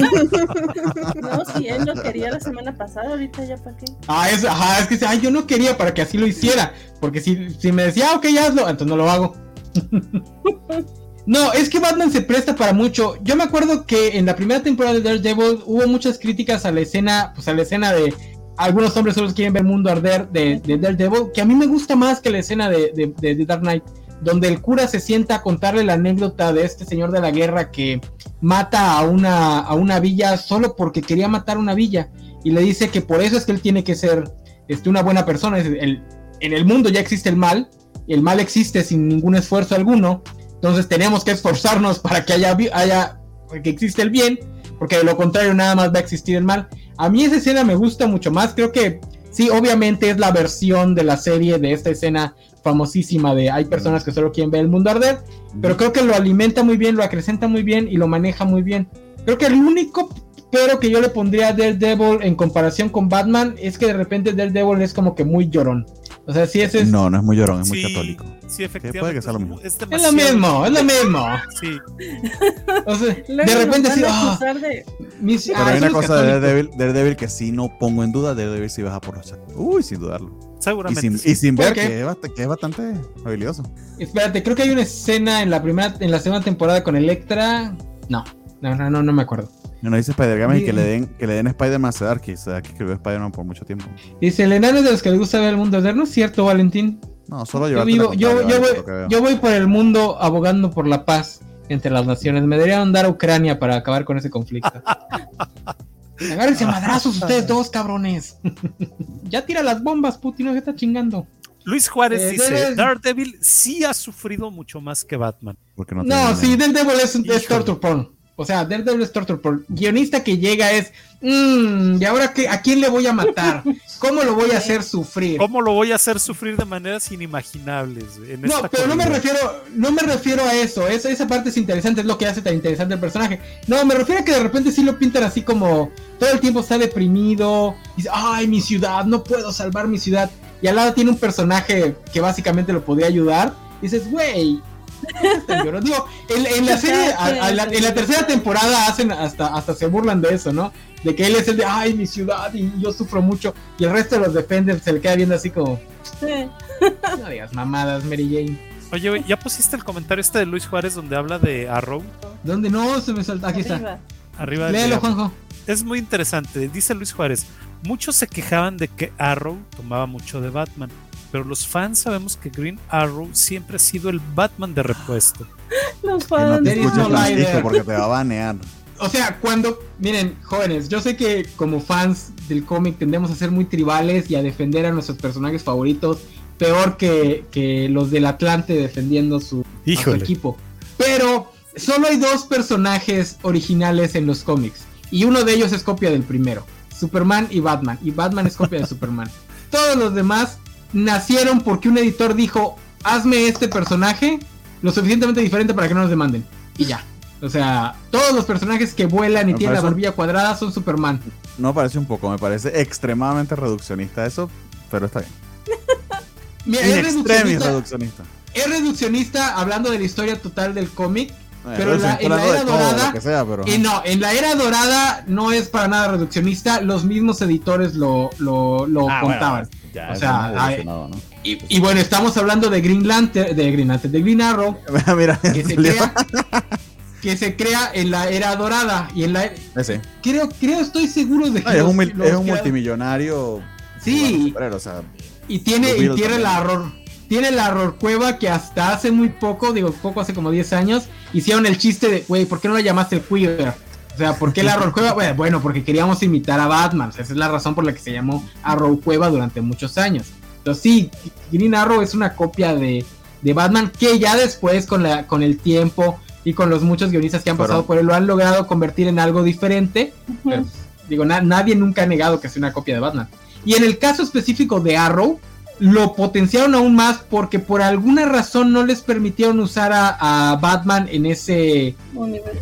no, si él lo quería la semana pasada, ahorita ya para qué. Ah, es, ajá, es que ay, yo no quería para que así lo hiciera, porque si, si me decía, ah, ok, hazlo, entonces no lo hago. [laughs] no, es que Batman se presta para mucho. Yo me acuerdo que en la primera temporada de Daredevil hubo muchas críticas a la escena, pues a la escena de algunos hombres solo quieren ver el mundo arder de, de Daredevil, que a mí me gusta más que la escena de, de, de Dark Knight donde el cura se sienta a contarle la anécdota de este señor de la guerra que mata a una, a una villa solo porque quería matar una villa y le dice que por eso es que él tiene que ser este, una buena persona. El, en el mundo ya existe el mal, el mal existe sin ningún esfuerzo alguno, entonces tenemos que esforzarnos para que haya, haya que existe el bien, porque de lo contrario nada más va a existir el mal. A mí esa escena me gusta mucho más, creo que sí, obviamente es la versión de la serie de esta escena famosísima de hay personas que solo quieren ver el mundo arder, pero creo que lo alimenta muy bien, lo acrecenta muy bien y lo maneja muy bien. Creo que el único pero que yo le pondría a Daredevil en comparación con Batman es que de repente Daredevil es como que muy llorón. O sea, si ese es... No, no es muy llorón, es muy católico. Sí, efectivamente. Es, lo mismo. Es, lo mismo, es lo mismo. Sí. O sea, [laughs] de repente sí. Oh, de... Pero hay una cosa de Daredevil, Daredevil que sí no pongo en duda, Daredevil sí baja por los Uy, sin dudarlo. Seguramente. Y sin, ver que es, bastante habilidoso. Espérate, creo que hay una escena en la primera, en la segunda temporada con Electra. No, no, no, no, no me acuerdo. No, dice Spider-Man y que le den, que le den Spider-Man a Darky, o sea, que escribió Spider-Man por mucho tiempo. Dice, el enano de los que le gusta ver el mundo eterno, ¿cierto, Valentín? No, solo yo, yo, yo, voy, yo voy por el mundo abogando por la paz entre las naciones. Me deberían dar a Ucrania para acabar con ese conflicto. [laughs] Agárrense madrazos ustedes dos, cabrones. ya tira las bombas, Putin, no se está chingando. Luis Juárez eh, dice, Daredevil sí ha sufrido mucho más que Batman. Porque no, no sí, Daredevil es, es torture porn. O sea, Daredevil es porn. Guionista que llega es, mmm, ¿y ahora qué, a quién le voy a matar? ¿Cómo lo voy a hacer sufrir? ¿Cómo lo voy a hacer sufrir de maneras inimaginables? no, pero no me refiero, no me refiero a eso. Esa, esa parte es interesante, es lo que hace tan interesante el personaje. No, me refiero a que de repente sí lo pintan así como todo el tiempo está deprimido. Dice, ay, mi ciudad, no puedo salvar mi ciudad. Y al lado tiene un personaje que básicamente lo podría ayudar. Y dices, güey, Digo, en, la serie, en la tercera temporada hacen hasta, hasta se burlan de eso, ¿no? De que él es el de, ay, mi ciudad y yo sufro mucho. Y el resto de los Defenders se le queda viendo así como, no digas mamadas, Mary Jane. Oye, ¿ya pusiste el comentario este de Luis Juárez donde habla de Arrow? ¿Dónde? No, se me salta. Aquí está. Arriba. Léelo, Juanjo. Es muy interesante. Dice Luis Juárez. Muchos se quejaban de que Arrow tomaba mucho de Batman pero los fans sabemos que Green Arrow siempre ha sido el Batman de repuesto. [laughs] los fans. No porque te va a banear. O sea, cuando, miren, jóvenes, yo sé que como fans del cómic tendemos a ser muy tribales y a defender a nuestros personajes favoritos, peor que, los del Atlante defendiendo su, su equipo. Pero solo hay dos personajes originales en los cómics, y uno de ellos es copia del primero, Superman y Batman, y Batman es copia de [laughs] Superman. Todos los demás nacieron porque un editor dijo, hazme este personaje lo suficientemente diferente para que no nos demanden. Y ya. O sea, todos los personajes que vuelan y tienen la barbilla cuadrada son Superman. No parece un poco, me parece extremadamente reduccionista eso, pero está bien. [laughs] Mira, es reduccionista. Es reduccionista hablando de la historia total del cómic. pero en la, era dorada, no, en la era dorada no es para nada reduccionista. Los mismos editores lo, lo, ah, contaban. O sea, y, bueno, estamos hablando de Green Lantern, de Green Lantern, de Green Arrow, [laughs] Mira, que, se crea, que se crea en la era dorada y en la creo, creo, estoy seguro de que es, un, es un multimillonario. Sí. y tiene, y tiene la error tiene la horror cueva que hasta hace muy poco, digo poco, hace como 10 años, hicieron el chiste de, güey, ¿por qué no la llamaste el queer? O sea, ¿por qué la horror cueva? Bueno, porque queríamos imitar a Batman. esa es la razón por la que se llamó Arrow Cueva durante muchos años. Entonces sí, Green Arrow es una copia de, de Batman que ya después con, la, con el tiempo y con los muchos guionistas que han pasado por él lo han logrado convertir en algo diferente. digo, nadie nunca ha negado que sea una copia de Batman. Y en el caso específico de Arrow, lo potenciaron aún más porque por alguna razón no les permitieron usar a, Batman en ese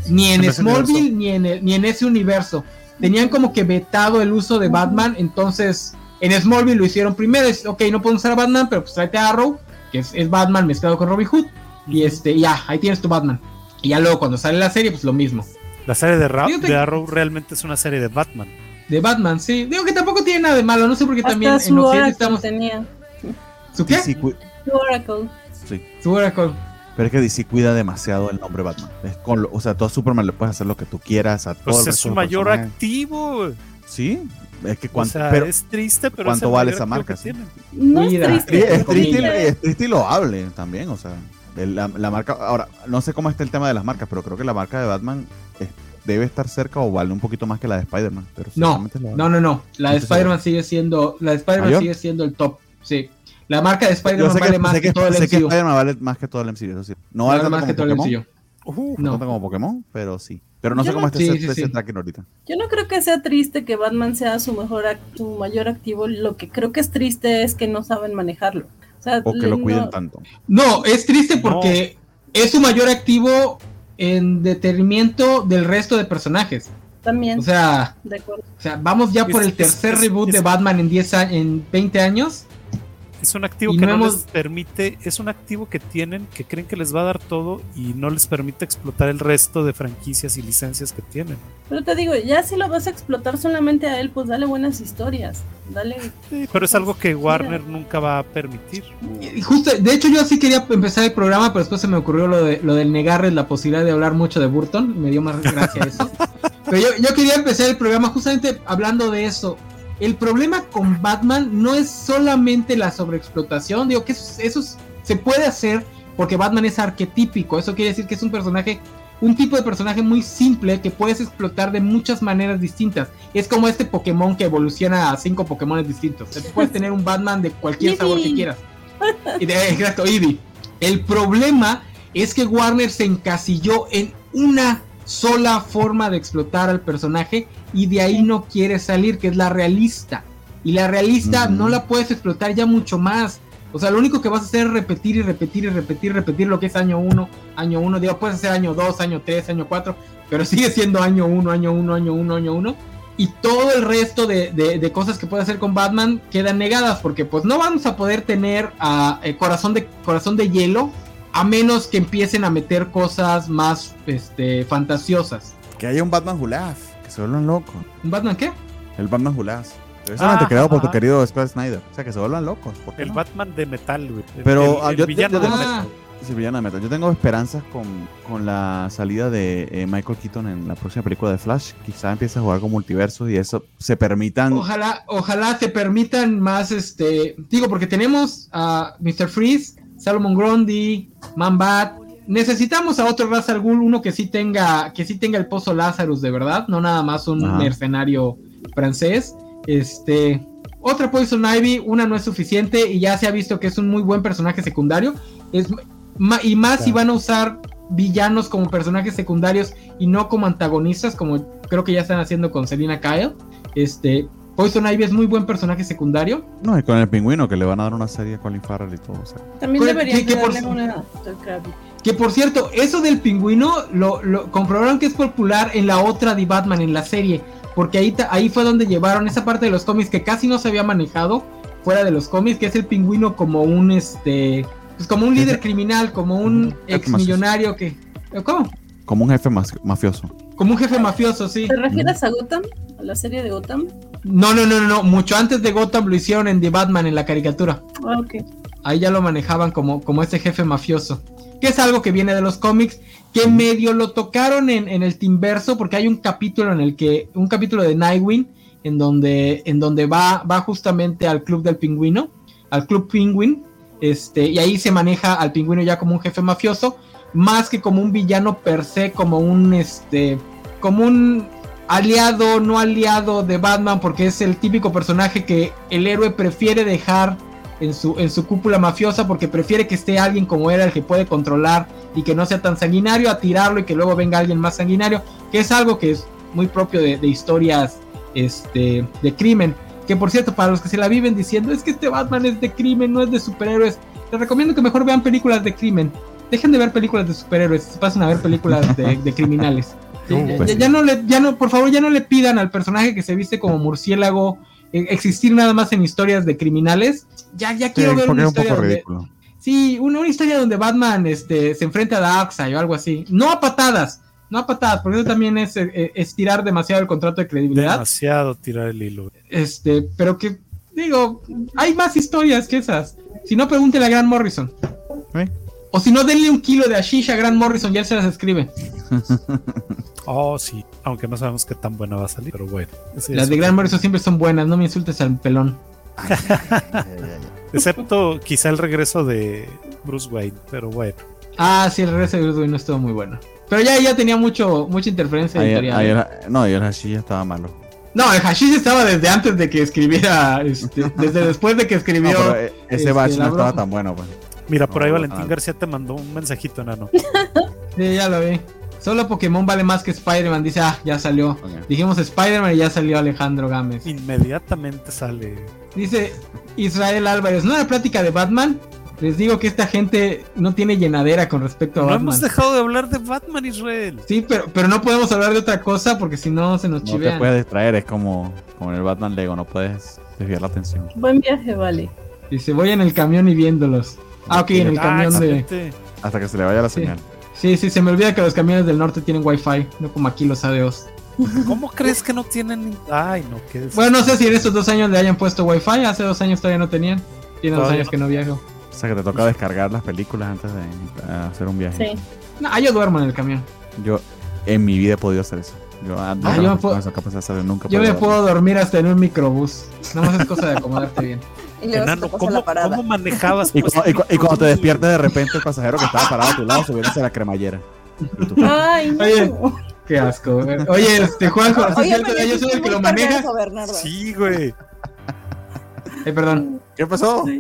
ni en, Smallville ni en, ni en ese universo. Tenían como que vetado el uso de Batman, entonces en Smallville lo hicieron primero, es, ok, no podemos usar a Batman, pero pues tráete a Arrow, que es, Batman mezclado con Robin Hood, y este, ya, ahí tienes tu Batman. Y ya luego cuando sale la serie, pues lo mismo. La serie de, de Arrow realmente es una serie de Batman. De Batman, sí. Digo que tampoco tiene nada de malo, no sé por qué también en estamos... Tenía. ¿Su qué? Su Oracle. Sí. Su Oracle. Pero es que DC cuida demasiado el nombre Batman. Es con o sea, tú a Superman le puedes hacer lo que tú quieras. A pues es su mayor activo. Sí. Es que cuánto, pero, es triste, pero ¿cuánto vale esa marca? No es triste. Es, triste, es triste y lo hable también. O sea, la, la, marca. Ahora, no sé cómo está el tema de las marcas, pero creo que la marca de Batman debe estar cerca o vale un poquito más que la de Spider-Man. No, no, no, no. La de Spider-Man sigue siendo. La de Spider-Man sigue siendo el top. Sí. La marca de Spider-Man vale más que, todo el MCU. Sé que Spider-Man vale más que todo el MCU, eso No vale más que todo el MCU. Uh, no. como Pokémon, pero sí. Pero no sé cómo está ese, tracking ahorita. Yo no creo que sea triste que Batman sea su mejor su mayor activo. Lo que creo que es triste es que no saben manejarlo. O, que lo cuiden tanto. No, es triste porque es su mayor activo en detrimento del resto de personajes. También. O sea, o sea vamos ya por el tercer reboot de Batman en 10 en 20 años es un activo que no, les permite, es un activo que tienen, que creen que les va a dar todo y no les permite explotar el resto de franquicias y licencias que tienen. Pero te digo, ya si lo vas a explotar solamente a él, pues dale buenas historias. Dale. pero es algo que Warner nunca va a permitir. Y justo, de hecho, yo sí quería empezar el programa, pero después se me ocurrió lo, de, lo del negarles la posibilidad de hablar mucho de Burton. Me dio más gracia eso. [laughs] pero yo, yo quería empezar el programa justamente hablando de eso el problema con Batman no es solamente la sobreexplotación, digo que eso, se puede hacer porque Batman es arquetípico, eso quiere decir que es un personaje, un tipo de personaje muy simple que puedes explotar de muchas maneras distintas. Es como este Pokémon que evoluciona a cinco Pokémon distintos. puedes tener un Batman de cualquier sabor que quieras. Exacto, Eevee. El problema es que Warner se encasilló en una sola forma de explotar al personaje y de ahí no quiere salir, que es la realista. Y la realista no la puedes explotar ya mucho más. O sea, lo único que vas a hacer es repetir y repetir y repetir, repetir lo que es año 1, año 1. Digo, puedes hacer año 2, año 3, año 4, pero [laughs] sigue siendo año 1, año 1, año 1, año 1. Y todo el resto de, de, cosas que puede hacer con Batman quedan negadas porque pues no vamos a poder tener a eh, corazón, de, corazón de hielo a menos que empiecen a meter cosas más este, fantasiosas. Que haya un Batman Hulaf, se vuelvan locos. ¿Un Batman qué? El Batman Hulaf. Precisamente ah, creado por tu querido Scott Snyder. O sea, que se vuelvan locos. El Batman de metal, güey. Pero ah, yo, villano de metal. Sí, villano de metal. Yo tengo esperanzas con, con la salida de eh, Michael Keaton en la próxima película de Flash. Quizá empiece a jugar con multiversos y eso se permitan. Ojalá, ojalá se permitan más, este. Digo, porque tenemos a Mr. Freeze Salomon Grundy, Man-Bat. Necesitamos a otro Ra's al uno que sí tenga, que sí tenga el pozo Lazarus de verdad, no nada más un mercenario francés. Este, otra Poison Ivy, una no es suficiente y ya se ha visto que es un muy buen personaje secundario. Es, y más si van a usar villanos como personajes secundarios y no como antagonistas, como creo que ya están haciendo con Selina Kyle. Este, Poison Ivy es muy buen personaje secundario. No, y con el pingüino que le van a dar una serie a Colin Farrell y todo. También deberían darle una Que por cierto, eso del pingüino lo, comprobaron que es popular en la otra de Batman, en la serie. Porque ahí, ahí fue donde llevaron esa parte de los cómics que casi no se había manejado. fuera de los cómics, que es el pingüino como un este pues como un líder criminal, como un ex millonario que ¿cómo? Como un jefe mafioso. Como un jefe mafioso, sí. ¿Te refieres a Gotham? ¿A la serie de Gotham? No, no, no, no, mucho antes de Gotham lo hicieron en The Batman en la caricatura. Ah, ok. Ahí ya lo manejaban como, como ese jefe mafioso. Que es algo que viene de los cómics, que medio lo tocaron en, en el Timverso, porque hay un capítulo en el que, un capítulo de Nightwing, en donde, en donde va, va justamente al club del pingüino, al club Penguin, este, y ahí se maneja al pingüino ya como un jefe mafioso, más que como un villano per se, como un este, como un aliado, no aliado de Batman, porque es el típico personaje que el héroe prefiere dejar en su, en su cúpula mafiosa, porque prefiere que esté alguien como era el que puede controlar y que no sea tan sanguinario, a tirarlo y que luego venga alguien más sanguinario, que es algo que es muy propio de, historias este, de crimen. Que por cierto, para los que se la viven diciendo, es que este Batman es de crimen, no es de superhéroes, les recomiendo que mejor vean películas de crimen. Dejen de ver películas de superhéroes, se pasen a ver películas de criminales. [laughs] Pues ya, no le, ya no, por favor, ya no le pidan al personaje que se viste como murciélago existir nada más en historias de criminales. Ya, ya quiero ver una historia donde, sí, una, historia donde Batman este, se enfrenta a Darkseid o algo así. No a patadas, no a patadas, porque eso también es eh, estirar demasiado el contrato de credibilidad. Demasiado tirar el hilo. Este, pero que digo, hay más historias que esas. Si no, pregúntele a Grant Morrison. ¿Eh? O si no, denle un kilo de ashish a Grant Morrison y él se las escribe. [laughs] oh, sí. Aunque no sabemos qué tan buena va a salir, pero bueno. las de Grant Morrison siempre son buenas, no me insultes al pelón. Excepto quizá el regreso de Bruce Wayne, pero bueno. Ah, sí, el regreso de Bruce Wayne no estuvo muy bueno. Pero ya, ya tenía mucho, mucha interferencia editorial. no, y el hashish estaba malo. No, el hashish estaba desde antes de que escribiera, este, [laughs] desde después de que escribió. ese este, batch no estaba tan bueno, pues. Mira, por ahí Valentín García te mandó un mensajito, enano. sí, ya lo vi. Solo Pokémon vale más que Spider-Man. Dice, ah, ya salió. Dijimos Spider-Man y ya salió Alejandro Gámez. Inmediatamente sale. Dice Israel Álvarez, ¿no era plática de Batman? Les digo que esta gente no tiene llenadera con respecto a no Batman. No hemos dejado de hablar de Batman, Israel. Sí, pero, pero no podemos hablar de otra cosa porque si no se nos chivean. No te puedes distraer, es como, como en el Batman Lego, no puedes desviar la atención. Buen viaje, vale. Dice, voy en el camión y viéndolos. Ah, ok, en el ah, camión de. Hasta que se le vaya la señal. Sí, sí, se me olvida que los camiones del norte tienen wifi, no como aquí los ADOs. ¿Cómo crees que no tienen? Ay, no, qué Bueno, no sé si en estos dos años le hayan puesto wifi, hace dos años todavía no tenían. Tiene dos años que no viajo. O sea que te toca descargar las películas antes de hacer un viaje. Sí. No, yo duermo en el camión. Yo en mi vida he podido hacer eso. Yo, ah, yo me puedo, nunca yo me puedo dormir hasta en un microbús. Nada más es cosa de acomodarte bien. [laughs] Enano, ¿cómo, ¿cómo, manejabas? [laughs] Y, cuando, te despiertas de repente el pasajero que estaba parado a tu lado subiéndose a la cremallera. Ay, no. Oye, qué asco. Oye, este Juanjo, Oye, cierto? yo soy el que lo maneja. Sí, güey. Eh, perdón. ¿Qué pasó? [laughs]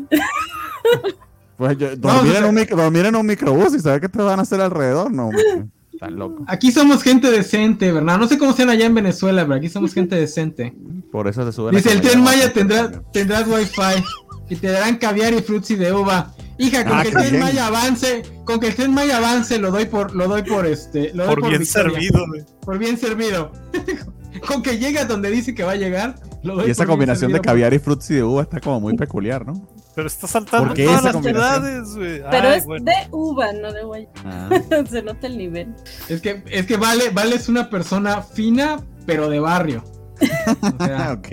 Pues yo, dormir, en un micro, dormir en un microbús y saber qué te van a hacer alrededor, no. Aquí somos gente decente, ¿verdad? No sé cómo sean allá en Venezuela, pero aquí somos gente decente. Por eso se sube. Dice, el tren Maya tendrá, tendrás wifi y te darán caviar y frutzi de uva. Hija, con ah, que el tren Maya avance, con que el tren Maya avance, lo doy por, lo doy por este, lo por, bien servido. Por bien servido. con que llegue a donde dice que va a llegar, lo doy Y esa combinación de caviar y frutzi de uva está como muy peculiar, ¿no? Pero está saltando todas las ciudades, güey. Pero es de uva, no de guay. Ah. [laughs] Se nota el nivel. Es que, es que Vale, Vale es una persona fina, pero de barrio. O sea, [laughs] ok.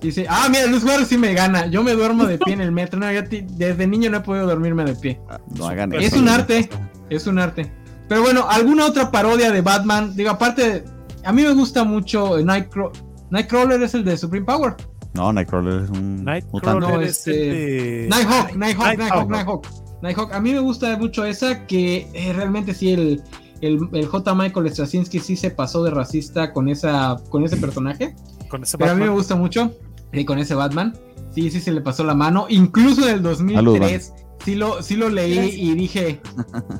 Dice, ah, mira, Luz Guardo sí me gana. Yo me duermo de pie en el metro. No, yo desde niño no he podido dormirme de pie. Ah, no hagan eso. Es un arte. Es un arte. Pero bueno, ¿alguna otra parodia de Batman? Digo, aparte, a mí me gusta mucho Nightcrawler. Nightcrawler es el de Supreme Power. No, Nightcrawler es un Nightcrawler no, es este... Nighthawk, Nighthawk, Nighthawk, Nighthawk, Nighthawk. A mí me gusta mucho esa que eh, realmente sí el, el, el, J. Michael Straczynski sí se pasó de racista con esa con ese personaje. Con ese Pero a mí me gusta mucho y con ese Batman. Sí, sí se le pasó la mano. Incluso en el 2003 sí lo, sí lo leí y dije,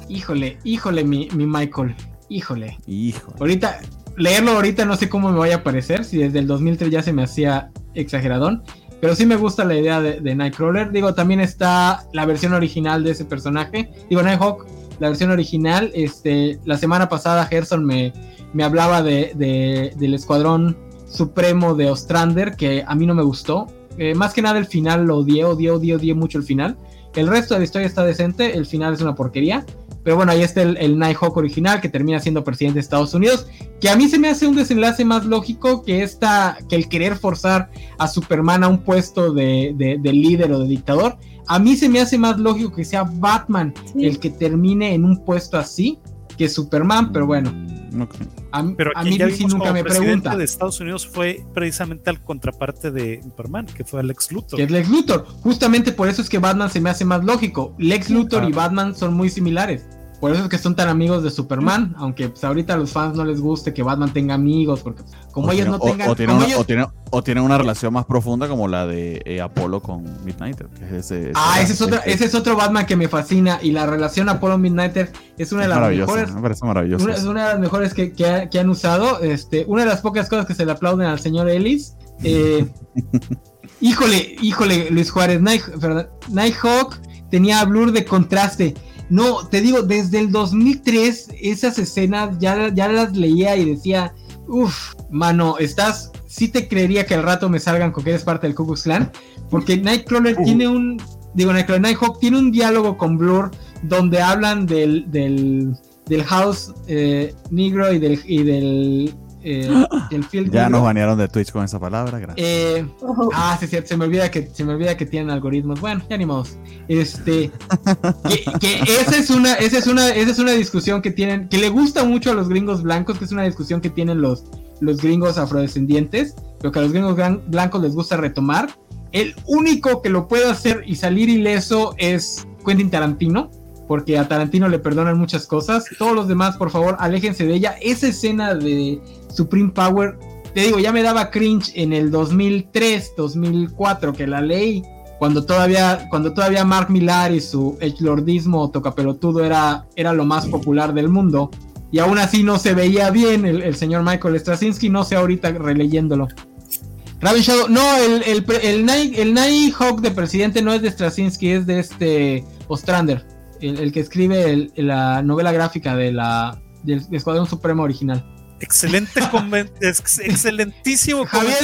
híjole, híjole mi, mi Michael, híjole. Híjole. Ahorita leerlo ahorita no sé cómo me vaya a parecer, si desde el 2003 ya se me hacía exageradón, pero sí me gusta la idea de, Nightcrawler. Digo, también está la versión original de ese personaje. Digo, Nighthawk, la versión original. Este, la semana pasada Gerson me, me hablaba de, del escuadrón supremo de Ostrander, que a mí no me gustó. Eh, más que nada el final lo odié, odié, odié, odié mucho el final. El resto de la historia está decente, el final es una porquería. Pero bueno, ahí está el, el Nighthawk original que termina siendo presidente de Estados Unidos. Que a mí se me hace un desenlace más lógico que esta, que el querer forzar a Superman a un puesto de, de, líder o de dictador. A mí se me hace más lógico que sea Batman el que termine en un puesto así que Superman, pero bueno. A, pero a mí nunca me pregunta. de Estados Unidos fue precisamente al contraparte de Superman, que fue Lex Luthor. Que es Lex Luthor. Justamente por eso es que Batman se me hace más lógico. Lex Luthor y Batman son muy similares. Por eso es que son tan amigos de Superman, aunque pues ahorita a los fans no les guste que Batman tenga amigos, porque pues, como ellos no tengan... O, tienen, o, tienen, una relación más profunda como la de eh, Apolo con Midnighter. ah, ese, es otro, ese es otro Batman que me fascina y la relación Apolo-Midnighter es una de las mejores... Me parece maravilloso. Una, es una de las mejores que, que, han usado. Este, una de las pocas cosas que se le aplauden al señor Ellis. Eh, [laughs] híjole, híjole, Luis Juárez, Night, Nighthawk tenía blur de contraste no, te digo, desde el 2003 esas escenas ya, ya las leía y decía, uff, mano, estás, sí te creería que al rato me salgan con que eres parte del Ku Klux Klan, porque Nightcrawler tiene un, digo, Nightcrawler, Nighthawk tiene un diálogo con Blur donde hablan del, del, del House eh, Negro y del, y del eh, [gasps] ya nos banearon de Twitch con esa palabra, gracias. Eh, ah, sí, cierto, se me olvida que se me olvida que tienen algoritmos. Bueno, ya ni modo. Este, [laughs] que, esa es una, esa es una, esa es una discusión que tienen, que le gusta mucho a los gringos blancos, que es una discusión que tienen los, los gringos afrodescendientes, pero que a los gringos blancos les gusta retomar. El único que lo puede hacer y salir ileso es Quentin Tarantino porque a Tarantino le perdonan muchas cosas. Todos los demás, por favor, aléjense de ella. Esa escena de Supreme Power, te digo, ya me daba cringe en el 2003, 2004, que la ley, cuando todavía, cuando todavía Mark Millar y su lordismo tocapelotudo era, era lo más popular del mundo. Y aún así no se veía bien el, señor Michael Straczynski, no sé ahorita releyéndolo. Raven Shadow, no, el, el, el, el Nighthawk de presidente no es de Straczynski, es de este Ostrander el, que escribe la novela gráfica de la, del Escuadrón Supremo original. Excelente, [laughs] excelentísimo Javier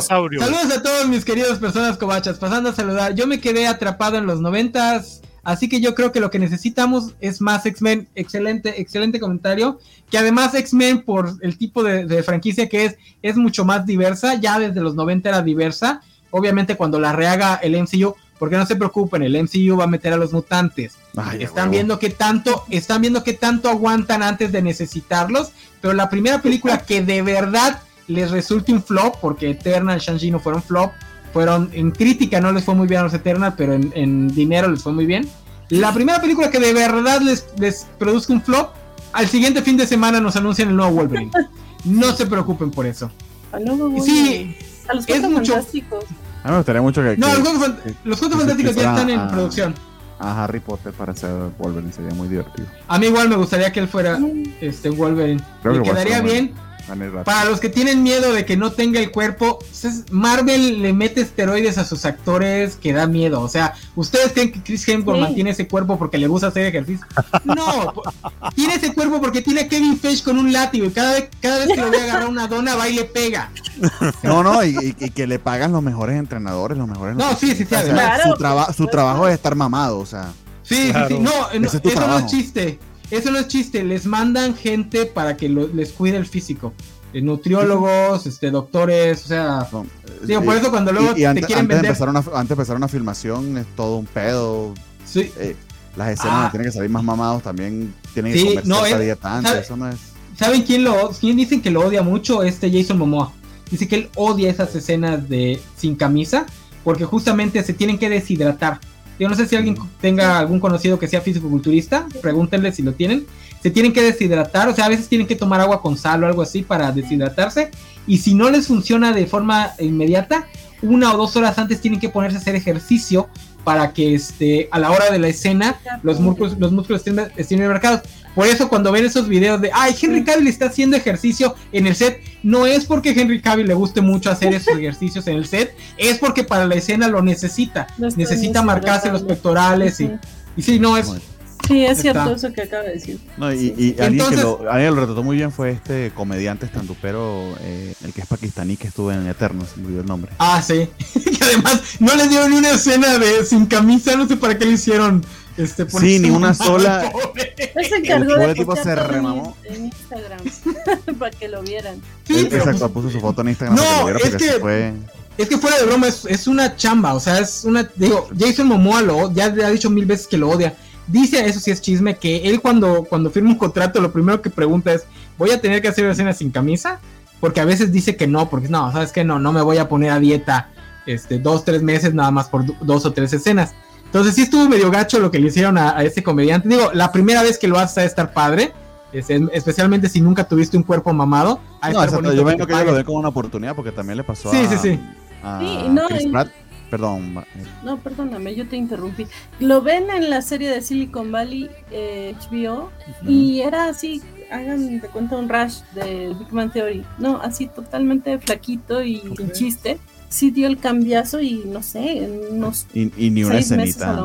Saurio. Saludos a todos mis queridos personas cobachas. Pasando a saludar. Yo me quedé atrapado en los noventas. Así que yo creo que lo que necesitamos es más X-Men. Excelente, excelente comentario. Que además X-Men, por el tipo de, de, franquicia que es, es mucho más diversa. Ya desde los 90 era diversa. Obviamente cuando la rehaga el MCU, porque no se preocupen, el MCU va a meter a los mutantes. están viendo qué tanto, están viendo qué tanto aguantan antes de necesitarlos. Pero la primera película que de verdad les resulte un flop, porque Eternal y Shang-Chi no fueron flop, fueron en crítica no les fue muy bien a los Eternal, pero en, dinero les fue muy bien. La primera película que de verdad les, les produzca un flop, al siguiente fin de semana nos anuncian el nuevo Wolverine. No se preocupen por eso. Sí, a los es mucho, fantásticos. A mí me gustaría mucho que. No, los Juegos, Fantásticos ya están en producción. A Harry Potter para ser Wolverine sería muy divertido. A mí igual me gustaría que él fuera este Wolverine. Creo quedaría bien. Para los que tienen miedo de que no tenga el cuerpo, Marvel le mete esteroides a sus actores que da miedo. O sea, ¿ustedes creen que Chris Hemsworth mantiene ese cuerpo porque le gusta hacer ejercicio? No, [laughs] tiene ese cuerpo porque tiene a Kevin Feige con un látigo y cada vez, cada vez que lo voy a agarrar una dona va y le pega. No, no, y, que le pagan los mejores entrenadores, los mejores. No, sí, sí, sí. Su, su trabajo es estar mamado, o sea. Sí, sí, sí. No, eso no es chiste. Eso no es chiste, les mandan gente para que les cuide el físico. Eh, nutriólogos, este, doctores, o sea, digo, por eso cuando luego te quieren antes vender... De empezar una, antes de empezar una filmación es todo un pedo. Sí. Eh, las escenas ah. tienen que salir más mamados también, tienen que sí, comer no, dieta antes, eso no es... ¿Saben quién lo quién dicen que lo odia mucho? Este Jason Momoa. Dice que él odia esas escenas de sin camisa porque justamente se tienen que deshidratar. Yo no sé si alguien tenga algún conocido que sea físico-culturista, pregúntenle si lo tienen. Se tienen que deshidratar, o sea, a veces tienen que tomar agua con sal o algo así para deshidratarse. Y si no les funciona de forma inmediata, una o dos horas antes tienen que ponerse a hacer ejercicio para que este, a la hora de la escena los músculos, los músculos estén, estén marcados. Por eso cuando ven esos videos de, ay, Henry Cavill está haciendo ejercicio en el set, no es porque Henry Cavill le guste mucho hacer esos [laughs] ejercicios en el set, es porque para la escena lo necesita. necesita marcarse los pectorales y, y sí, no, es, Sí, es cierto eso que acaba de decir. No, y, alguien, que lo, alguien lo retrató muy bien fue este comediante estandupero, eh, el que es pakistaní, que estuvo en Eterno, se me olvidó el nombre. Ah, sí. [laughs] que además no le dieron ni una escena de sin camisa, no sé para qué le hicieron. Este, sí, ni una sola. [laughs] Se encargó de tipo se remamó. En Instagram [laughs] [laughs] para que lo vieran. Sí, exacto, pues, puso su foto en Instagram no, para que lo es que, fue... es que fuera de broma es, es, una chamba, o sea, es una digo, Jason Momoa lo ya ha dicho mil veces que lo odia. Dice, eso sí es chisme, que él cuando, cuando firma un contrato lo primero que pregunta es, ¿voy a tener que hacer escenas sin camisa? Porque a veces dice que no, porque no, sabes que no, no me voy a poner a dieta este, dos, tres meses nada más por dos o tres escenas. Entonces sí estuvo medio gacho lo que le hicieron a, ese comediante. Digo, la primera vez que lo haces a estar padre, especialmente si nunca tuviste un cuerpo mamado. no, yo vengo que, yo lo ve como una oportunidad porque también le pasó sí, a, sí, sí. sí, no, Chris Pratt. Perdón. Eh. No, perdóname, yo te interrumpí. Lo ven en la serie de Silicon Valley HBO eh, y era así, hagan de cuenta un rush de Big Man Theory. No, así totalmente flaquito y en chiste sí dio el cambiazo y no sé, unos y, ni una escenita,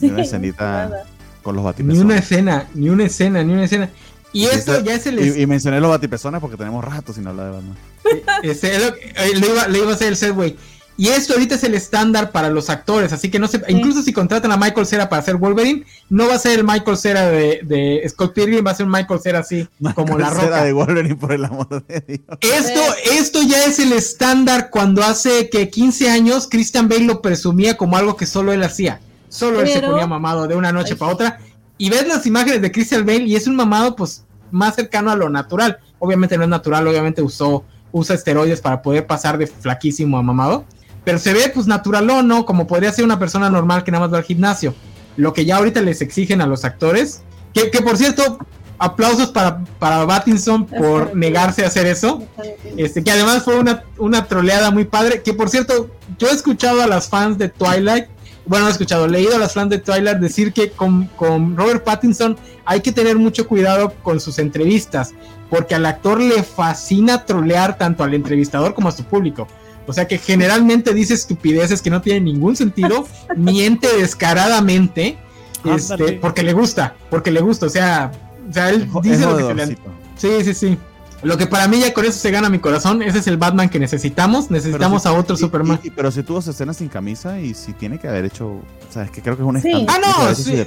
ni una [laughs] escenita con los. Ni una escena, ni una escena, ni una escena. Y, esto ya es el... Y, mencioné los batipezones porque tenemos rato sin hablar de Batman. [laughs] Este, le, iba, le iba a hacer el set, güey. Y esto ahorita es el estándar para los actores, así que no sé, incluso si contratan a Michael Cera para hacer Wolverine, no va a ser el Michael Cera de, de Scott Pilgrim, va a ser un Michael Cera así, [laughs] como la roca. Cera de Wolverine, por el amor de Dios. Esto, esto ya es el estándar cuando hace que 15 años Christian Bale lo presumía como algo que solo él hacía. Solo él se ponía mamado de una noche para otra. Y ves las imágenes de Christian Bale y es un mamado pues más cercano a lo natural. Obviamente no es natural, obviamente usó, usa esteroides para poder pasar de flaquísimo a mamado pero se ve pues natural o ¿no? Como podría ser una persona normal que nada más va al gimnasio. Lo que ya ahorita les exigen a los actores, que, que por cierto, aplausos para, para Battinson por negarse a hacer eso. Este, que además fue una, una troleada muy padre. Que por cierto, yo he escuchado a las fans de Twilight, bueno, he escuchado, he leído a las fans de Twilight decir que con, con Robert Pattinson hay que tener mucho cuidado con sus entrevistas, porque al actor le fascina trolear tanto al entrevistador como a su público. O sea que generalmente dice estupideces que no tienen ningún sentido, [laughs] miente descaradamente, este, porque le gusta, porque le gusta, o sea, o sea él dice lo que se le... Sí, sí, sí. Lo que para mí ya con eso se gana mi corazón, ese es el Batman que necesitamos, necesitamos a otro Superman. pero si tuvo escenas sin camisa y si tiene que haber hecho, o sea, es que creo que es un sí. Ah, no, sí,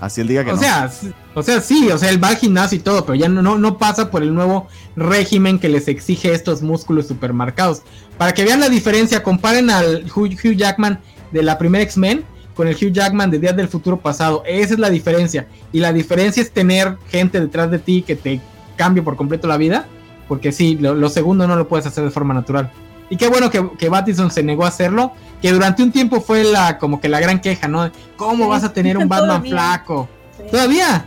Así el diga que o no. Sea, o sea, sí, o sea, él va al gimnasio y todo, pero ya no, no, pasa por el nuevo régimen que les exige estos músculos supermarcados. Para que vean la diferencia, comparen al Hugh, Jackman de la primera X-Men con el Hugh Jackman de Días del Futuro Pasado. Esa es la diferencia. Y la diferencia es tener gente detrás de ti que te cambie por completo la vida. Porque sí, lo, segundo no lo puedes hacer de forma natural. Y qué bueno que, que Battison se negó a hacerlo. Que durante un tiempo fue la como que la gran queja, ¿no? ¿Cómo vas a tener [laughs] un Batman flaco? ¿Todavía?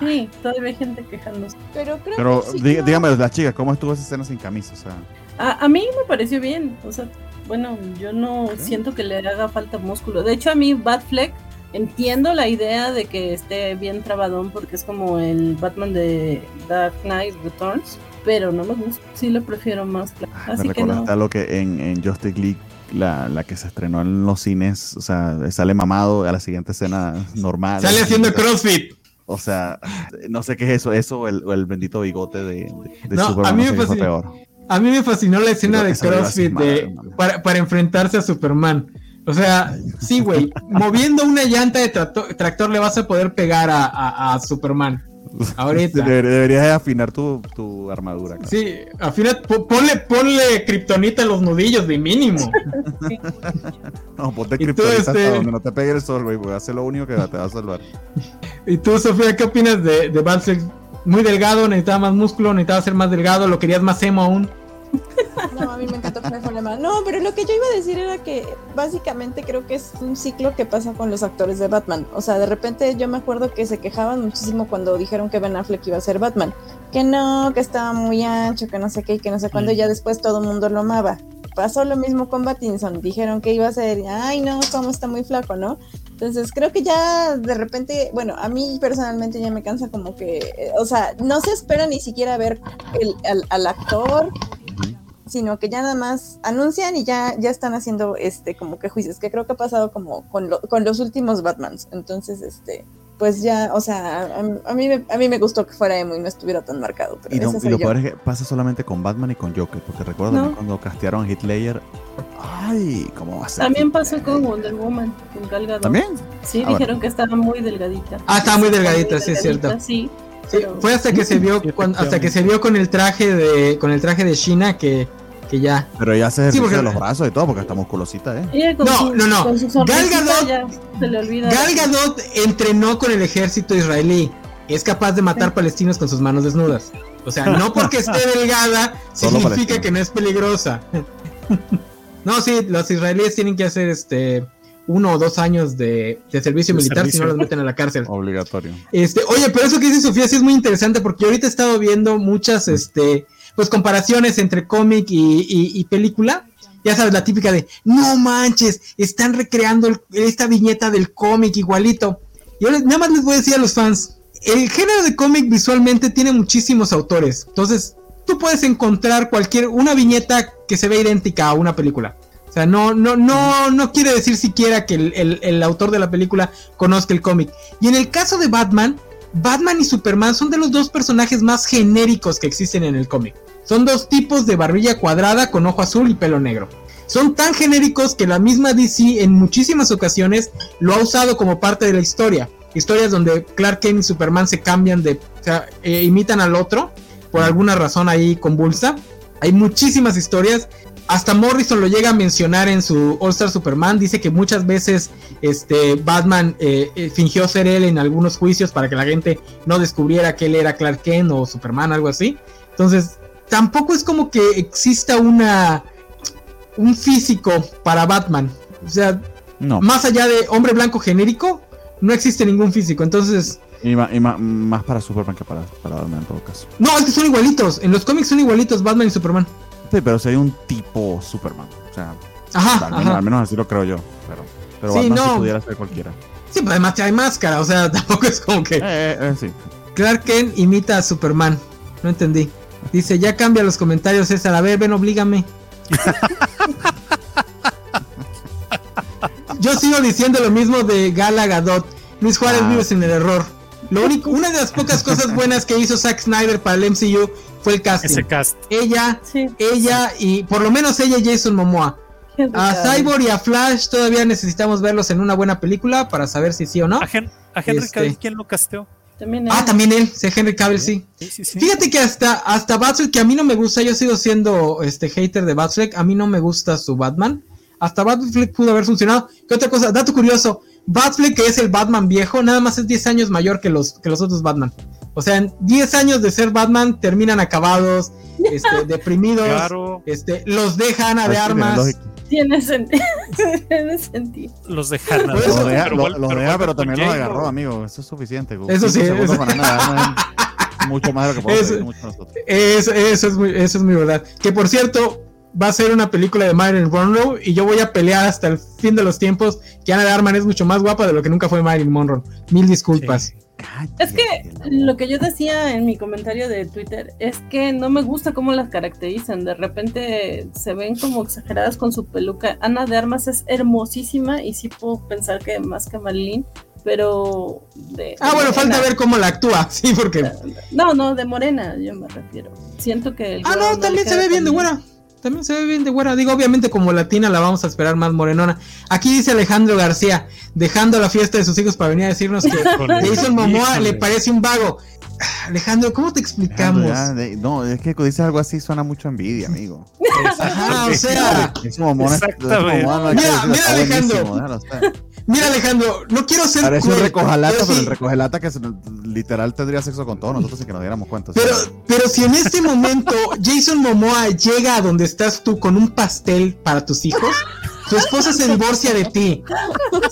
Sí, todavía hay gente quejándose. Pero creo Pero dígame, la chica, ¿cómo estuvo esa escena sin camisa? O sea... A, mí me pareció bien, o sea, bueno, yo no siento que le haga falta músculo. De hecho, a mí Batfleck entiendo la idea de que esté bien trabadón porque es como el Batman de Dark Knight Returns, pero no me gusta, sí lo prefiero más. Así me recordaste que lo que en, en Justice League la, la, que se estrenó en los cines, o sea, sale mamado a la siguiente escena normal. Sale haciendo CrossFit. O sea, no sé qué es eso, eso o el, el bendito bigote de, de, no, Superman. A mí, me fascinó, a mí me fascinó la escena de CrossFit de, para, para, enfrentarse a Superman. O sea, sí, güey, moviendo una llanta de tractor, le vas a poder pegar a, a, a Superman. Ahorita. [laughs] deberías afinar tu, tu armadura. Sí, afina, ponle, ponle kriptonita en los nudillos de mínimo. [laughs] no, ponte kriptonita hasta este donde no te pegue el sol, güey, porque hace lo único que te va a salvar. ¿Y tú, Sofía, qué opinas de, de Muy delgado, necesitaba más músculo, necesitaba ser más delgado, lo querías más emo aún. [laughs] No, a mí me encantó que me fue mal. No, pero lo que yo iba a decir era que básicamente creo que es un ciclo que pasa con los actores de Batman. O sea, de repente yo me acuerdo que se quejaban muchísimo cuando dijeron que Ben Affleck iba a ser Batman. Que no, que estaba muy ancho, que no sé qué, y que no sé cuándo, y ya después todo el mundo lo amaba. Pasó lo mismo con Batinson. Dijeron que iba a ser, ay no, cómo está muy flaco, ¿no? Entonces creo que ya de repente, bueno, a mí personalmente ya me cansa como que, eh, o sea, no se espera ni siquiera ver el, al, al actor sino que ya nada más anuncian y ya, ya están haciendo este como que juicios, que creo que ha pasado como con, con los últimos Batmans. Entonces, este, pues ya, o sea, a, mí, a mí me gustó que fuera emo y no estuviera tan marcado. y, lo peor es que pasa solamente con Batman y con Joker, porque recuerdo cuando castearon a Hitler, ay, ¿cómo va a ser? También pasó con Wonder Woman, con Gal ¿También? Sí, ah, dijeron que estaba muy delgadita. Ah, estaba muy delgadita, sí, es cierto. Sí. fue hasta que se vio hasta que se vio con el traje de con el traje de China que ya. Pero ya se ejerció de los brazos y todo porque está musculosita, ¿eh? No, no, no, Gal Gadot, entrenó con el ejército israelí. Es capaz de matar palestinos con sus manos desnudas. O sea, no porque esté [laughs] delgada significa que no es peligrosa. [laughs] no, sí, los israelíes tienen que hacer este uno o dos años de, servicio militar si no los meten a la cárcel. Obligatorio. Este, oye, pero eso que dice Sofía sí es muy interesante porque ahorita he estado viendo muchas, este, pues comparaciones entre cómic y, película. Ya sabes, la típica de, no manches, están recreando esta viñeta del cómic igualito. Yo nada más les voy a decir a los fans, el género de cómic visualmente tiene muchísimos autores. Entonces, tú puedes encontrar cualquier, una viñeta que se ve idéntica a una película. O sea, no, no, no, no quiere decir siquiera que el, el autor de la película conozca el cómic. Y en el caso de Batman, Batman y Superman son de los dos personajes más genéricos que existen en el cómic. Son dos tipos de barbilla cuadrada con ojo azul y pelo negro. Son tan genéricos que la misma DC en muchísimas ocasiones lo ha usado como parte de la historia. Historias donde Clark Kent y Superman se cambian de, o sea, eh, imitan al otro por alguna razón ahí convulsa. Hay muchísimas historias hasta Morrison lo llega a mencionar en su All Star Superman. Dice que muchas veces este, Batman eh, eh, fingió ser él en algunos juicios para que la gente no descubriera que él era Clark Kent o Superman, algo así. Entonces, tampoco es como que exista una un físico para Batman. O sea, más allá de hombre blanco genérico, no existe ningún físico. Entonces. Y, más para Superman que para, para Batman en todo caso. No, es que son igualitos. En los cómics son igualitos Batman y Superman pero si hay un tipo Superman. O sea, ajá, al, menos, así lo creo yo. Pero, pero sí, no. pudiera ser cualquiera. Sí, pero además hay máscara, o sea, [laughs] tampoco es como que. Eh, eh, eh, sí. Clark Kent imita a Superman. No entendí. Dice, ya cambia los comentarios, César. A ver, ven, oblígame. [laughs] Yo sigo diciendo lo mismo de Gala Gadot. Luis Juárez ah. vive sin el error. Lo único, una de las pocas cosas buenas que hizo Zack Snyder para el MCU fue el casting. Ese cast. Ella, ella y por lo menos ella y Jason Momoa. A Cyborg y a Flash todavía necesitamos verlos en una buena película para saber si sí o no. A, Henry este, Cavill, ¿quién lo casteó? También ah, también él, sí, Henry Cavill, sí. Fíjate que hasta, hasta Batfleck, que a mí no me gusta, yo sigo siendo este hater de Batfleck, a mí no me gusta su Batman. Hasta Batfleck pudo haber funcionado. ¿Qué otra cosa? Dato curioso, Batfleck, que es el Batman viejo, nada más es 10 años mayor que los, que los otros Batman. O sea, en 10 años de ser Batman terminan acabados, este, [laughs] deprimidos, este, los dejan a de armas. Tiene sentido. [laughs] Tiene sentido. Los dejan a Lo deja, pero, pero también los agarró, amigo. Eso es suficiente. Eso sí. Eso. [laughs] mucho más de lo que podemos eso, nosotros. Eso, eso, es muy, eso es muy verdad. Que por cierto, va a ser una película de Marilyn Monroe y yo voy a pelear hasta el fin de los tiempos que Ana de Arman es mucho más guapa de lo que nunca fue Marilyn Monroe. Mil disculpas. Es que lo que yo decía en mi comentario de Twitter es que no me gusta cómo las caracterizan. De repente se ven como exageradas con su peluca. Ana de Armas es hermosísima y sí puedo pensar que más que Marilyn, pero de, ah bueno falta ver cómo la actúa [laughs] sí porque no no de morena yo me refiero siento que ah no también se ve bien de buena también se ve bien de güera. Digo, obviamente como latina la vamos a esperar más morenona. Aquí dice Alejandro García, dejando la fiesta de sus hijos para venir a decirnos que Jason Momoa le parece un vago. Alejandro, ¿cómo te explicamos? no, es que dice algo así suena mucho envidia, amigo. Ajá, o sea. Es Momoa, mira, mira Alejandro. Mira, Alejandro, no quiero ser. Parece un recojalata, pero, el recojalata que literal tendría sexo con todos nosotros sin que nos diéramos cuenta. Pero, pero si en este momento Jason Momoa llega a donde estás tú con un pastel para tus hijos, tu esposa se divorcia de ti.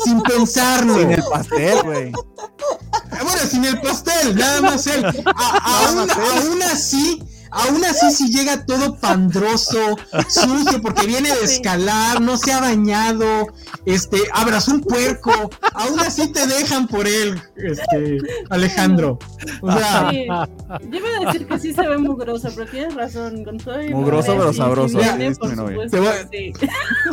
Sin pensarlo. Sin el pastel, güey. Bueno, sin el pastel, nada más él. aún así Aún así, si llega todo pandroso, sucio, porque viene de escalar, no se ha bañado, este, abrazó un puerco, aún así te dejan por él, este, Alejandro. O sea, yo iba a decir que sí se ve mugroso, pero tienes razón, con todo Mugroso pero sabroso. te, voy, te,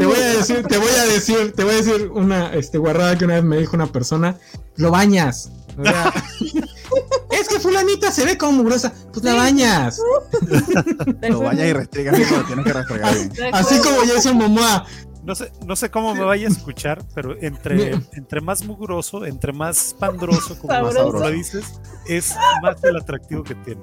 voy, a decir, te voy a decir, te voy a decir una este, guarrada que una vez me dijo una persona, lo bañas [laughs] es que fulanita se ve como mugrosa. Pues la bañas. [laughs] Lo bañas y restriegas lo tienes que restregar bien. [laughs] Así como Jason Momoa. No sé, no sé cómo me vaya a escuchar, pero entre, entre más mugroso, entre más pandroso, como más lo dices, es más el atractivo que tiene.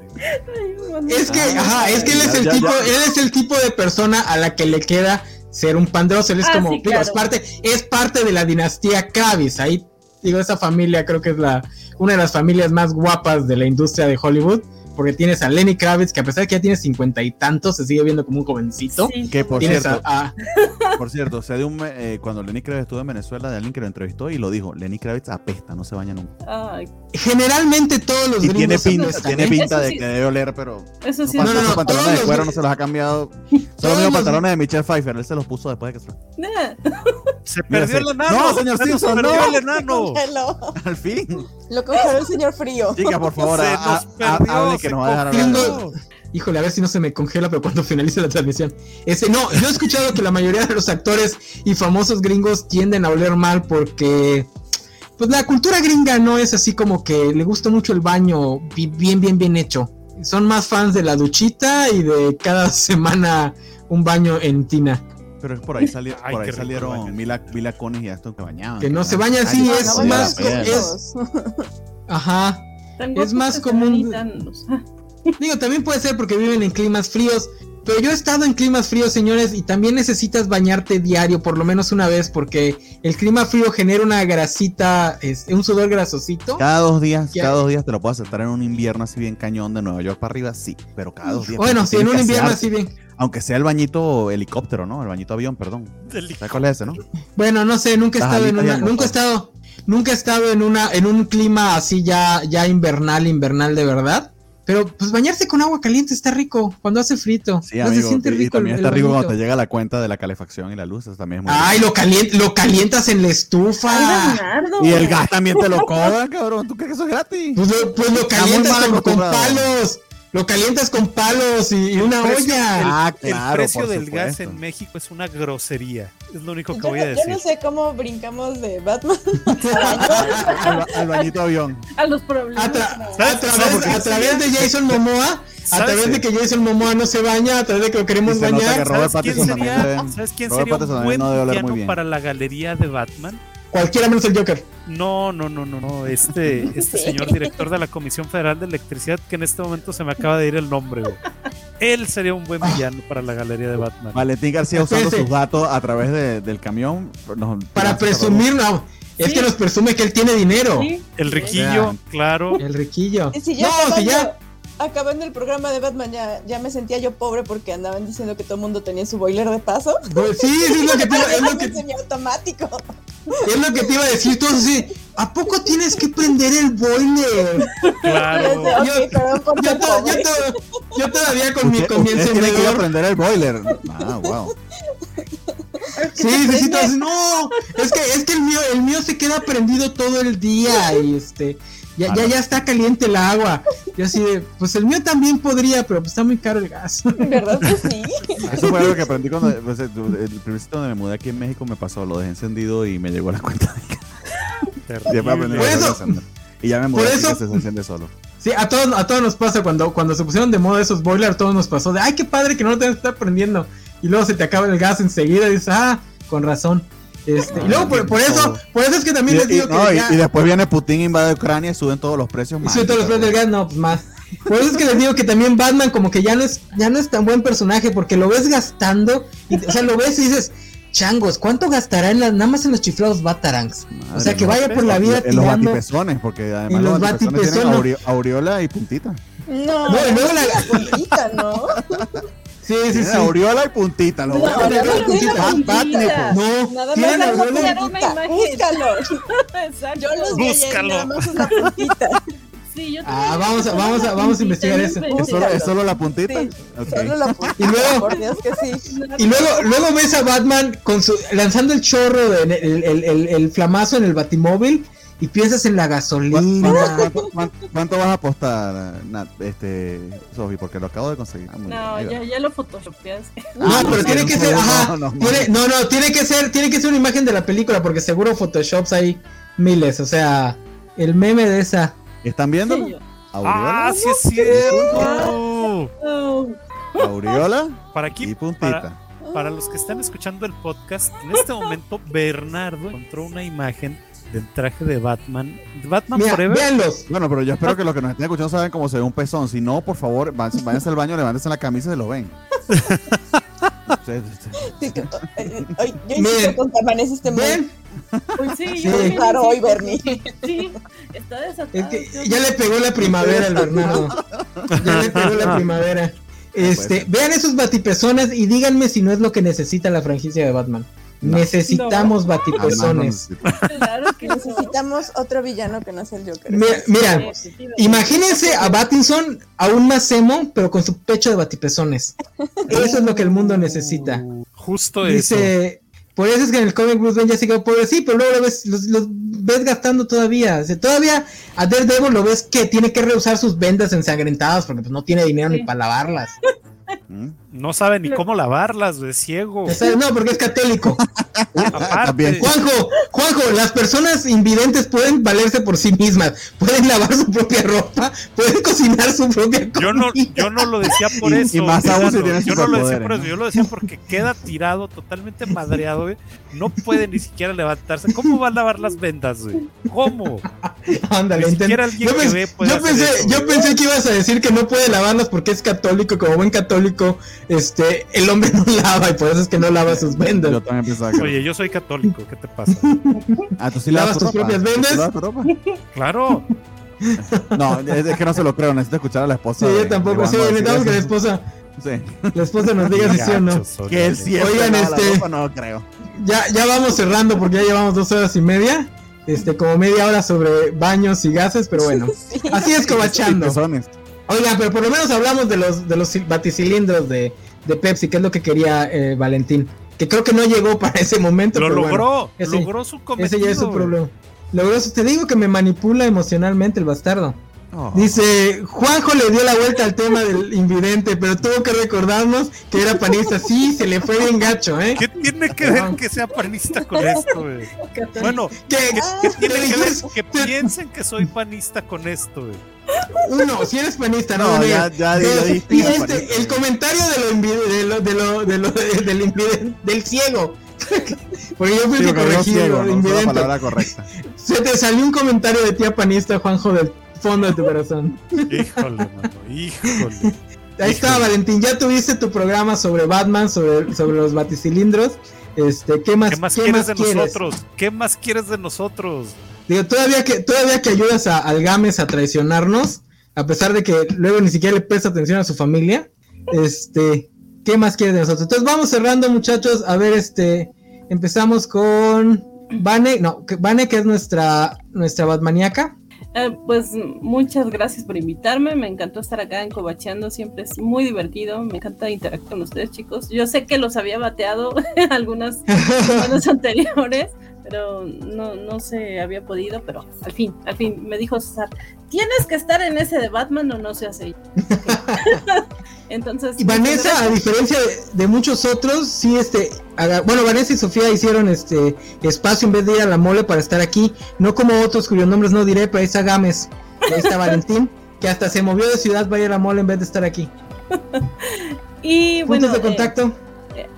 Es que, ajá, es que él es el tipo, él es el tipo de persona a la que le queda ser un pandroso. Él es ah, como, es parte, es parte de la dinastía Kravis. Ahí, digo, esa familia creo que es la, una de las familias más guapas de la industria de Hollywood porque tienes a Lenny Kravitz, que a pesar de que ya tiene cincuenta y tantos, se sigue viendo como un jovencito. Que por cierto, [laughs] por cierto, se de un, eh, cuando Lenny Kravitz estuvo en Venezuela, de alguien que lo entrevistó y lo dijo, Lenny Kravitz apesta, no se baña nunca. Generalmente todos los y tiene pinta, tiene pinta de que debe oler, pero eso sí. no, no, no, pantalones de cuero no se los ha cambiado. [laughs] Son los mismos pantalones de Michelle Pfeiffer, él se los puso después de que se... [laughs] se perdió el enano. No, señor Simpson, no. el enano. Al fin. Lo congeló el señor frío. Chica, por favor, hable que nos va a dejar hablar. Híjole, a ver si no se me congela, pero cuando finalice la transmisión. Ese, no, yo he escuchado que la mayoría de los actores y famosos gringos tienden a oler mal porque pues la cultura gringa no es así como que le gusta mucho el baño bien, bien, bien hecho. Son más fans de la duchita y de cada semana un baño en tina. Pero es por ahí, por ahí salieron Mila, Mila Cones y esto que bañaban. Que no se bañan así, es más. ajá. Es más común. [laughs] Digo, también puede ser porque viven en climas fríos. Pero yo he estado en climas fríos, señores, y también necesitas bañarte diario, por lo menos una vez, porque el clima frío genera una grasita, es, un sudor grasosito. Cada dos días, cada dos días te lo puedo aceptar en un invierno así bien cañón de Nueva York para arriba, sí, pero cada dos días. Bueno, sí, en un invierno así bien. Aunque sea el bañito helicóptero, ¿no? El bañito avión, perdón. ¿Sabes cuál es ese, no? Bueno, no sé, nunca he estado en una, nunca he estado, nunca he estado en una, en un clima así ya, ya invernal, invernal de verdad. Pero pues bañarse con agua caliente está rico cuando hace frito. Sí, amigo, se siente rico. Y también está rico cuando te llega la cuenta de la calefacción y la luz. Eso también es muy Ay, lo, lo calientas en la estufa. y el gas también te lo cobran, cabrón. ¿Tú crees que eso es gratis? Pues lo, pues lo calientas con palos. Lo calientas con palos y, una olla. El, ah, precio del gas en México es una grosería. Es lo único que voy a decir. Yo no sé cómo brincamos de Batman [laughs] al, bañito avión. A los problemas. A, través de Jason Momoa. A través de que Jason Momoa no se baña, a través de que lo queremos bañar. ¿Sabes quién sería, ¿sabes quién sería un buen no para la galería de Batman? Cualquiera menos el Joker. No, no, no, no, no. Este, [laughs] este señor director de la Comisión Federal de Electricidad, que en este momento se me acaba de ir el nombre, Él sería un buen villano para la galería de Batman. Valentín García usando sus datos a través del camión. para presumir, no. Es que nos presume que él tiene dinero. El riquillo, claro. El riquillo. no, si ya acabando el programa de Batman ya, ya me sentía yo pobre porque andaban diciendo que todo el mundo tenía su boiler de paso. Pues sí, es lo que es lo [laughs] que, automático. Es lo que te iba a decir tú así, ¿a poco tienes que prender el boiler? Claro. [laughs] yo, todavía con mi, con mi encendedor. que prender el boiler. Ah, wow. Sí, sí, no, es que, es que el mío, el mío se queda prendido todo el día y este, ya, ya, ya está caliente el agua. Y así de, pues el mío también podría, pero pues está muy caro el gas. ¿Verdad que sí? [laughs] Eso fue algo que aprendí cuando pues, el primer sitio donde me mudé aquí en México me pasó, lo dejé encendido y me llegó a la cuenta de Y ya me mudé eso, que se enciende solo. Sí, a todos, a todos nos pasa cuando, cuando se pusieron de moda esos boilers, todos nos pasó de, ay, qué padre que no lo tengas que estar prendiendo. Y luego se te acaba el gas enseguida y dices, ah, con razón. Este, y luego por, eso, por eso es que también les digo que. y, después viene Putin, invade Ucrania y suben todos los precios más. Suben todos los precios del gas, no, pues más. Por eso es que les digo que también Batman como que ya no es, ya no es tan buen personaje, porque lo ves gastando, y, o sea, lo ves y dices, changos, ¿cuánto gastará en las, nada más en los chiflados Batarangs? o sea, que vaya por la vida en los batipezones, porque además los, batipezones aureola y puntita. No, no, no la puntita, ¿no? Sí, sí, sí. Aureola y puntita. Lo no, aureola y puntita. puntita. No, nada más la puntita. Búscalo. [laughs] Yo los Búscalo. nada más una puntita. Sí, yo ah, vamos a, vamos a, vamos a investigar eso. ¿Es solo, ¿Es solo, la puntita? Sí, okay. solo la puntita. Y luego, por Dios que sí. Y luego, luego ves a Batman con su, lanzando el chorro, de, el, el, el, el, flamazo en el batimóvil y piensas en la gasolina. ¿Cuánto, vas a apostar, Nat, este, Sofi? Porque lo acabo de conseguir. Ah, no, ya, ya, lo photoshopeas. No, pero tiene que ser, ajá, no, tiene, no, no, tiene que ser, tiene que ser una imagen de la película, porque seguro photoshops hay miles, o sea, El meme de esa. ¿Están viendo? Ah, sí es cierto. Aureola. Para aquí, y puntita. Para, los que están escuchando el podcast, en este momento Bernardo encontró una imagen del traje de Batman. Batman Forever. Bueno, pero yo espero que los que nos estén escuchando saben cómo se ve un pezón. Si no, por favor, [laughs] váyanse al baño, levántense la camisa y se lo ven. hoy, yo insisto con que este mes. Pues sí, sí. Yo hoy, Bernie. Sí, [laughs] está desatado. Es que ya le pegó la primavera al Bernardo. Ya le pegó la [laughs] primavera. Este, vean esos batipezones y díganme si no es lo que necesita la franquicia de Batman. Necesitamos batipezones. Claro que necesitamos otro villano que no sea el Joker. Mira, imagínense a Batinson aún más emo, pero con su pecho de batipezones. Eso es lo que el mundo necesita. Justo Dice, eso. Por eso es que en el comic Bruce Wayne ya se quedó pobre, sí, pero luego lo ves, los, ves gastando todavía. O sea, todavía a Daredevil lo ves que tiene que rehusar sus vendas ensangrentadas porque pues, no tiene dinero ni para lavarlas. No sabe ni cómo lavarlas, de ciego. No, porque es católico. [laughs] Juanjo, Juanjo, las personas invidentes pueden valerse por sí mismas, pueden lavar su propia ropa, pueden cocinar su propia comida. Yo no, yo no lo decía por eso. Y más aún si yo no lo decía por eso, yo lo decía porque queda tirado, totalmente madreado, No puede ni siquiera levantarse. ¿Cómo va a lavar las vendas, güey? ¿Cómo? Ándale, ni siquiera alguien yo, que yo, pensé, yo pensé que ibas a decir que no puede lavarlas porque es católico, como buen católico este, el hombre no lava y por eso es que no lava sus vendas. Yo también pensaba que Oye, yo soy católico, ¿qué te pasa? [laughs] Ah, ¿tú sí lavas, tus propias vendas? Claro. [laughs] No, es que no se lo creo, necesito escuchar a la esposa. Sí, yo tampoco, sí, necesitamos que la esposa. Sí. La esposa nos diga si sí o no. Que él sí Oigan, este. no creo. Ya, ya vamos cerrando porque ya llevamos dos horas y media. Este, como media hora sobre baños y gases, pero bueno. [laughs] Así es cobachando. Oigan, pero por lo menos hablamos de los, de los baticilindros de, de Pepsi, que es lo que quería eh, Valentín. Que creo que no llegó [laughs] para ese momento. Lo logró, logró su cometido. Ese ya es su problema. Logró te digo que me manipula emocionalmente el bastardo. Oh. Dice, Juanjo le dio la vuelta al tema del invidente, pero tuvo que recordarnos que era panista. Sí, se le fue bien gacho, ¿eh? ¿Qué tiene que ver que sea panista con esto, güey? [laughs] Bueno, ¿qué, tiene que ver que piensen que soy panista con esto, güey? Uno, si eres panista, no, no ya, ya, este, el comentario de lo, de lo, de lo, del invidente, del ciego. [laughs] Porque yo fui sí, corregido. No, la palabra correcta. [laughs] Se te salió un comentario de tía panista, Juanjo, del fondo de tu corazón. Híjole, mano, híjole. [laughs] Ahí está, Valentín. Ya tuviste tu programa sobre Batman, sobre, sobre los baticilindros. Este, ¿qué más, ¿Qué más quieres de nosotros? ¿Qué más quieres de nosotros? Digo, todavía que, todavía que ayudas a, al Games a traicionarnos, a pesar de que luego ni siquiera le presta atención a su familia, este, ¿qué más quieres de nosotros? Entonces vamos cerrando, muchachos. A ver, este, empezamos con Vane, no, Vane, que es nuestra, nuestra Batmaniaca. Eh, pues muchas gracias por invitarme, me encantó estar acá en Cobacheando, siempre es muy divertido, me encanta interactuar con ustedes chicos. Yo sé que los había bateado [laughs] algunas semanas [laughs] anteriores, pero no, no se había podido, pero al fin, al fin me dijo César, tienes que estar en ese de Batman o no se hace. [laughs] Entonces. Y Vanessa, a diferencia de, muchos otros, sí, este, bueno, Vanessa y Sofía hicieron este espacio en vez de ir a la mole para estar aquí, no como otros cuyos nombres no diré, pero ahí está Gámez, ahí está Valentín, [laughs] que hasta se movió de ciudad para ir a la mole en vez de estar aquí. y bueno. de contacto? Eh,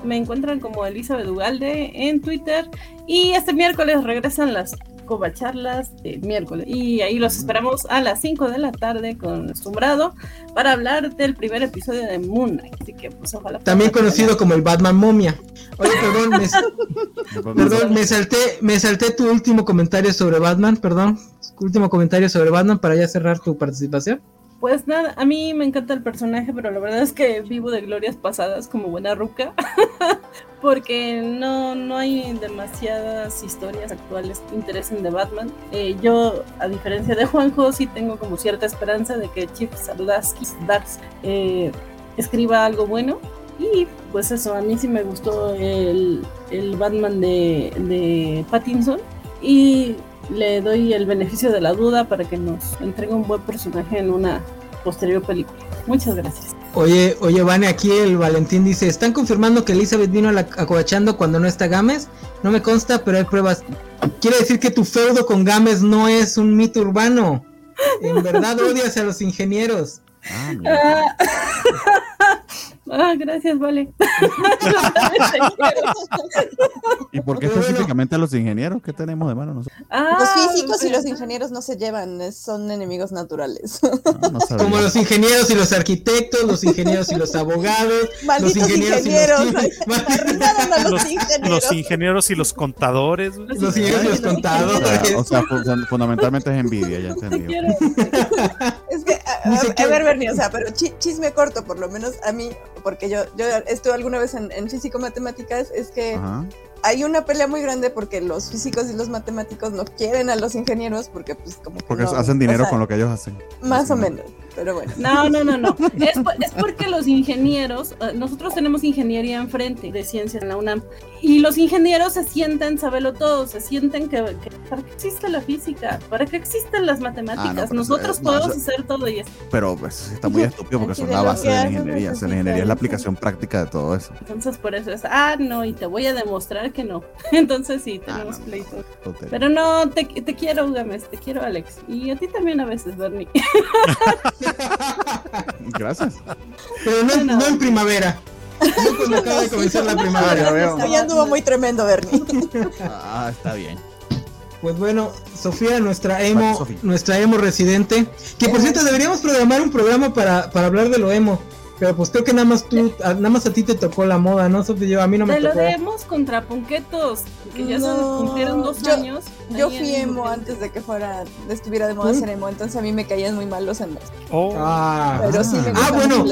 me encuentran como Elizabeth Ugalde en Twitter y este miércoles regresan las Cobacharlas de miércoles. Y ahí los esperamos a las 5 de la tarde con Sumbrado para hablar del primer episodio de Moon Knight. Así que, pues, ojalá. También conocido como el Batman Momia. Oye, perdón, me, [laughs] perdón, me salté, me salté tu último comentario sobre Batman, perdón. Último comentario sobre Batman para ya cerrar tu participación. Pues nada, a mí me encanta el personaje, pero la verdad es que vivo de glorias pasadas como buena ruca, [laughs] porque no, no hay demasiadas historias actuales que interesen de Batman. Eh, yo, a diferencia de Juanjo, sí tengo como cierta esperanza de que Chip Zdarsky eh, escriba algo bueno. Y pues eso, a mí sí me gustó el, el Batman de, de Pattinson. Y le doy el beneficio de la duda para que nos entregue un buen personaje en una posterior película. Muchas gracias. Oye, oye, Vane, aquí el Valentín dice, ¿están confirmando que Elizabeth vino a la, cuando no está Gámez? No me consta, pero hay pruebas. quiere decir que tu feudo con Games no es un mito urbano. En verdad [laughs] odias a los ingenieros. Ah, [laughs] ah, gracias, vale. [laughs] ¿Y por qué específicamente a los ingenieros? ¿Qué tenemos de mano nosotros? Ah, los físicos y los ingenieros no se llevan, son enemigos naturales. Ah, Como los ingenieros y los arquitectos, los ingenieros y los abogados, los ingenieros, y los, los, ingenieros y los contadores. Los ingenieros y los contadores. O sea, fundamentalmente es envidia, ya entendí. Es que, a, ver, Bernie, o sea, pero chisme corto, por lo menos a mí, porque yo, yo estuve alguna vez en, físico-matemáticas, es que hay una pelea muy grande porque los físicos y los matemáticos no quieren a los ingenieros porque pues como porque hacen dinero con lo que ellos hacen más o menos pero bueno. No, no, no, no. Es, es, porque los ingenieros, eh, nosotros tenemos ingeniería enfrente de ciencia en la UNAM, y los ingenieros se sienten, sabelo todo, se sienten que, ¿para qué existe la física? ¿Para qué existen las matemáticas? Ah, nosotros podemos hacer todo y esto. Pero pues, está muy estúpido porque son la base de la ingeniería. la ingeniería es la aplicación práctica de todo eso. Entonces por eso es, ah, no, y te voy a demostrar que no. [laughs] Entonces sí, ah, tenemos pleito. Pero no, te, te quiero, Gámez, te quiero, Alex. Y a ti también a veces, Bernie. [laughs] Gracias. Pero no, en primavera. No cuando [laughs] acaba de comenzar la primavera. Ya anduvo muy tremendo, Bernie. Ah, está bien. Pues bueno, Sofía, nuestra emo, nuestra emo residente. Que por cierto, deberíamos programar un programa para, para hablar de lo emo. Pero pues creo que nada más tú, nada más a ti te tocó la moda, ¿no? Yo, a mí no me tocó. Te lo demos contra Punquetos, que ya se cumplieron dos años. Yo fui emo antes de que fuera, estuviera de moda ser emo, entonces a mí me caían muy mal los emos. Oh. Ah, pero sí me ah, bueno,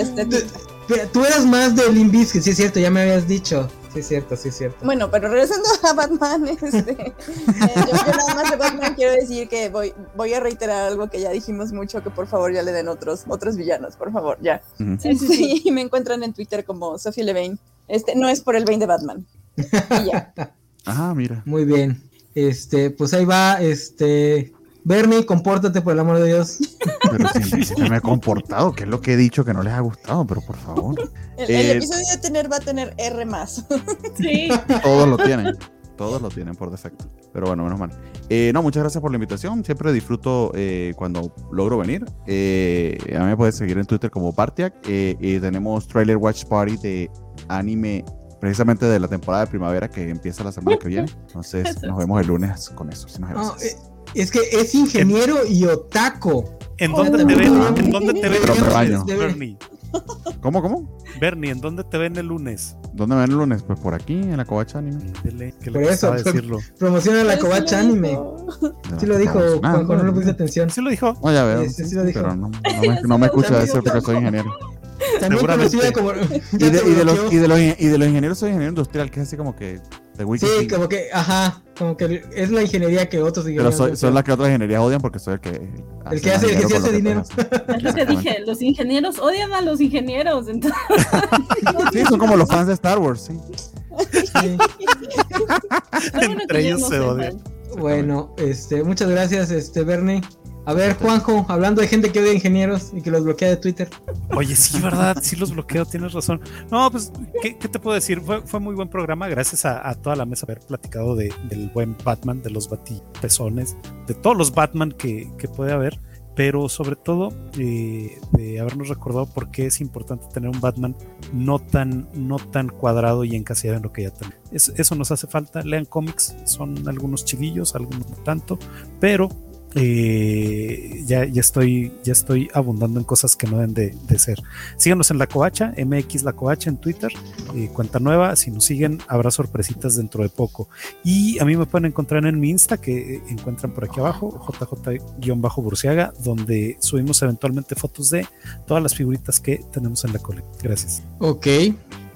tú eras más de Limp sí es cierto, ya me habías dicho. Sí, es cierto, sí, es cierto. Bueno, pero regresando a Batman, [laughs] este, eh, yo, nada más de Batman quiero decir que voy, voy a reiterar algo que ya dijimos mucho, que por favor ya le den otros, otros villanos, por favor, ya. sí, sí, sí, [laughs] me encuentran en Twitter como Sophie Levine. Este, no es por el Bane de Batman. Y ya. [laughs] Ah, mira. Muy bien. Este, pues ahí va, este, Bernie, compórtate por el amor de Dios. Pero siempre, me he [laughs] comportado, que es lo que he dicho que no les ha gustado, pero por favor. El, eh, episodio de tener va a tener R más. [laughs] Sí. Todos lo tienen. Todos lo tienen por defecto. Pero bueno, menos mal. Eh, no, muchas gracias por la invitación. Siempre disfruto eh, cuando logro venir. a mí me puedes seguir en Twitter como Partiac. y tenemos Trailer Watch Party de anime precisamente de la temporada de primavera que empieza la semana que viene. Entonces [laughs] nos vemos el lunes con eso. Si nos vemos. Es que es ingeniero y otaco. ¿En [laughs] dónde te ven? ¿En dónde te ven? Bernie. ¿Cómo, cómo? Bernie, ¿en dónde te ven el lunes? ¿Dónde me ven el lunes? Pues por aquí, en la Covacha Anime. Por eso, [laughs] decirlo. promociona la Covacha Anime. Sí lo dijo, Juanjo, no le puse atención. Sí lo dijo. No, ya veo. Sí, lo dijo. Pero no, me, no me [laughs] escucha decir porque soy ingeniero. También conocida como. Y de, y, de los, y, de los, y de los ingenieros soy ingeniero industrial, que es así como que Sí, como que, ajá, como que es la ingeniería que otros ingenieros. Pero son las que otras ingenierías odian porque soy el que. El que hace, el que sí hace dinero. [laughs] Es lo que dije, los ingenieros odian a los ingenieros. Entonces... [laughs] Sí, son como los fans de Star Wars, sí. sí. [laughs] Entre ellos se odian. Bueno, este, muchas gracias, este, Bernie. A ver, Juanjo, hablando de gente que odia ingenieros y que los bloquea de Twitter. Oye, sí, ¿verdad? Sí los bloqueo, tienes razón. No, pues, ¿qué, te puedo decir? Fue, fue, muy buen programa, gracias a, toda la mesa haber platicado de, del buen Batman, de los batipezones, de todos los Batman que, que puede haber, pero sobre todo eh, de habernos recordado por qué es importante tener un Batman no tan, no tan cuadrado y encasillado en lo que ya tenemos. eso nos hace falta. Lean cómics, son algunos chivillos, algunos no tanto, pero eh, ya, ya, estoy, ya estoy abundando en cosas que no deben de, ser. Síganos en La Coacha, MX La Coacha en Twitter, eh, cuenta nueva. Si nos siguen, habrá sorpresitas dentro de poco. Y a mí me pueden encontrar en mi Insta, que encuentran por aquí abajo, JJ-Burciaga, donde subimos eventualmente fotos de todas las figuritas que tenemos en la colección. Gracias. Ok.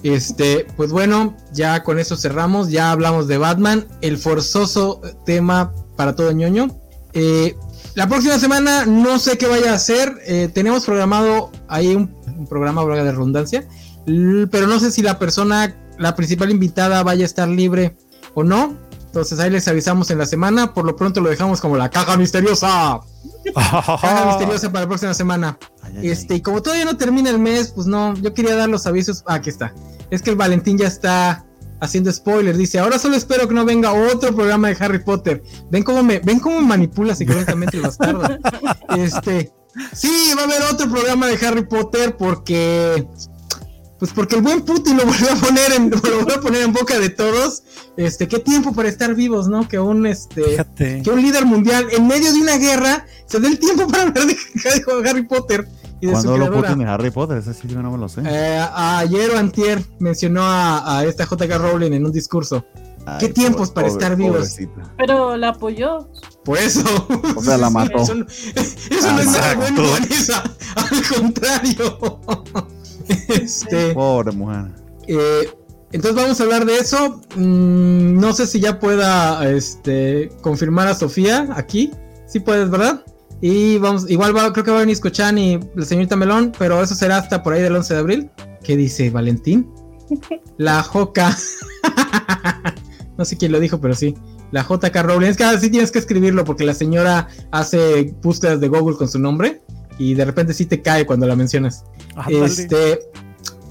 Este, pues bueno, ya con eso cerramos. Ya hablamos de Batman, el forzoso tema para todo ñoño. Eh, la próxima semana no sé qué vaya a hacer. Eh, tenemos programado ahí un, programa de redundancia. Pero no sé si la persona, la principal invitada, vaya a estar libre o no. Entonces ahí les avisamos en la semana. Por lo pronto lo dejamos como la caja misteriosa. [laughs] caja misteriosa para la próxima semana. este, y como todavía no termina el mes, pues no, yo quería dar los avisos. Ah, aquí está. Es que el Valentín ya está haciendo spoilers. Dice, ahora solo espero que no venga otro programa de Harry Potter. Ven cómo me, ven cómo manipula psicológicamente el bastardo. [laughs] Este, sí, va a haber otro programa de Harry Potter porque pues porque el buen Putin lo volvió a poner en, [laughs] lo volvió a poner en boca de todos. Este, qué tiempo para estar vivos, ¿no? Que un este que un líder mundial en medio de una guerra se dé el tiempo para hablar de, [laughs] Harry Potter. Y de ¿Cuándo lo Putin Harry Potter? Ese sí yo no me lo sé. Eh, ayer o antier mencionó a, esta J.K. Rowling en un discurso. ¿Qué tiempos para estar vivos? Pero la apoyó. Por eso. O sea, la [laughs] mató. [laughs] eso, no es nada bueno, Vanessa. Al contrario. [laughs] este, Pobre mujer. Eh, entonces vamos a hablar de eso. Mm, no sé si ya pueda este, confirmar a Sofía aquí. Sí puedes, ¿verdad? Y vamos, igual creo que va a venir Escochan y la señorita Melón, pero eso será hasta por ahí del 11 de abril. ¿Qué dice Valentín? [laughs] La Joca. [laughs] no sé quién lo dijo, pero sí. La JK Rowling. Es que así sí tienes que escribirlo porque la señora hace búsquedas de Google con su nombre y de repente sí te cae cuando la mencionas. este,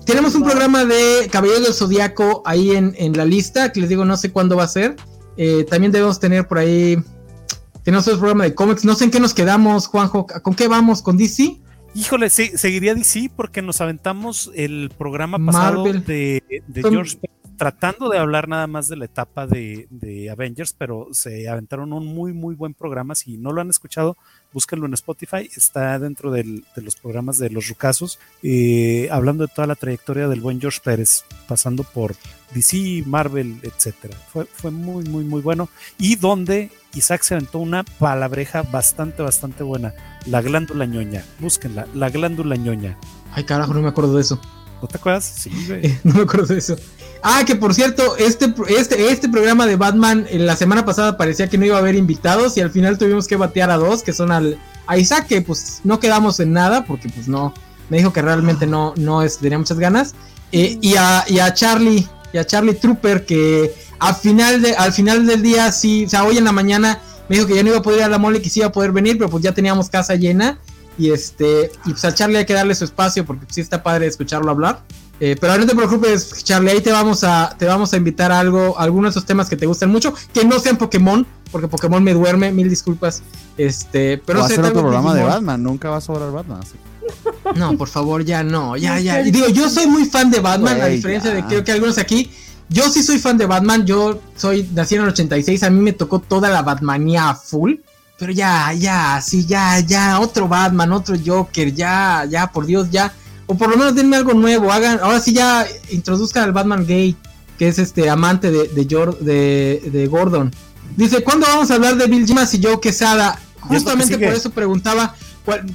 tenemos un programa de Caballero del Zodíaco ahí en, la lista, que les digo, no sé cuándo va a ser. Eh, también debemos tener por ahí. Tenemos otro programa de cómics. No sé en qué nos quedamos, Juanjo. ¿Con qué vamos? ¿Con DC? Híjole, sí, seguiría DC porque nos aventamos el programa pasado de, George tratando de hablar nada más de la etapa de, de, Avengers, pero se aventaron un muy, muy buen programa. Si no lo han escuchado, búsquenlo en Spotify, está dentro de los programas de los Rucasos, eh, hablando de toda la trayectoria del buen George Pérez, pasando por DC, Marvel, etcétera. Fue, fue muy, muy, muy bueno. Y donde Isaac se aventó una palabreja bastante, bastante buena. La glándula ñoña. Búsquenla, la glándula ñoña. Ay, carajo, no me acuerdo de eso. ¿No te acuerdas? Sí, güey. [laughs] no me acuerdo de eso. Ah, que por cierto, este, este, este programa de Batman la semana pasada parecía que no iba a haber invitados y al final tuvimos que batear a dos, que son al, a Isaac, que pues no quedamos en nada porque pues no, me dijo que realmente no, no es, tenía muchas ganas. Eh, y, a, y a Charlie, y a Charlie Trooper, que al final, de, al final del día, sí, o sea, hoy en la mañana me dijo que ya no iba a poder ir a la mole, que sí iba a poder venir, pero pues ya teníamos casa llena. Y este, y pues a Charlie hay que darle su espacio porque sí está padre escucharlo hablar. Eh, pero no te preocupes, Charlie, ahí te vamos a te vamos a invitar a algo, algunos de esos temas que te gustan mucho, que no sean Pokémon, porque Pokémon me duerme, mil disculpas. Este, pero va a ser otro programa de Batman, nunca va a sobrar Batman. No, por favor, ya no, ya, ya. Y digo, yo soy muy fan de Batman, a diferencia de creo que algunos aquí. Yo sí soy fan de Batman, yo soy, nací en el 86, a mí me tocó toda la Batmanía full. Pero ya, ya, sí, ya, ya, otro Batman, otro Joker, ya, ya, por Dios, ya o por lo menos denme algo nuevo, hagan, ahora sí ya introduzcan al Batman gay, que es este amante de, de, de, Gordon. Dice, ¿cuándo vamos a hablar de Bill Jimas y Joe Quesada? Justamente por eso preguntaba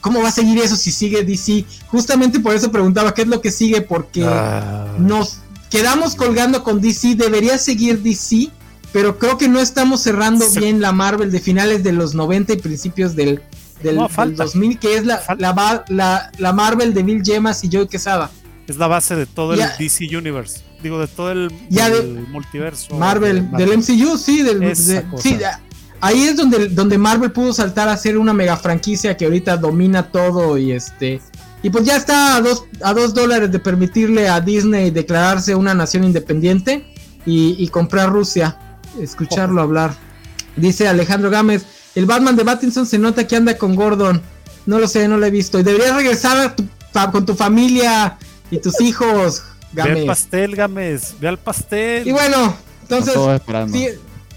cómo va a seguir eso si sigue DC. Justamente por eso preguntaba qué es lo que sigue, porque ah. nos quedamos colgando con DC, debería seguir DC, pero creo que no estamos cerrando bien la Marvel de finales de los 90 y principios del, del, 2000, que es la, la, la, Marvel de Bill Gemas y Joe Quesada. Es la base de todo el DC Universe. Digo, de todo el, multiverso. Marvel, del MCU, sí. Del, sí ahí es donde, donde Marvel pudo saltar a ser una mega franquicia que ahorita domina todo y este. Y pues ya está a dos, a dos dólares de permitirle a Disney declararse una nación independiente y, y comprar Rusia. Escucharlo hablar. Dice Alejandro Gámez, el Batman de Battinson se nota que anda con Gordon. No lo sé, no lo he visto. Y deberías regresar con tu familia y tus [laughs] hijos, Gámez. Ve al pastel, Gámez. Ve al pastel. Y bueno, entonces.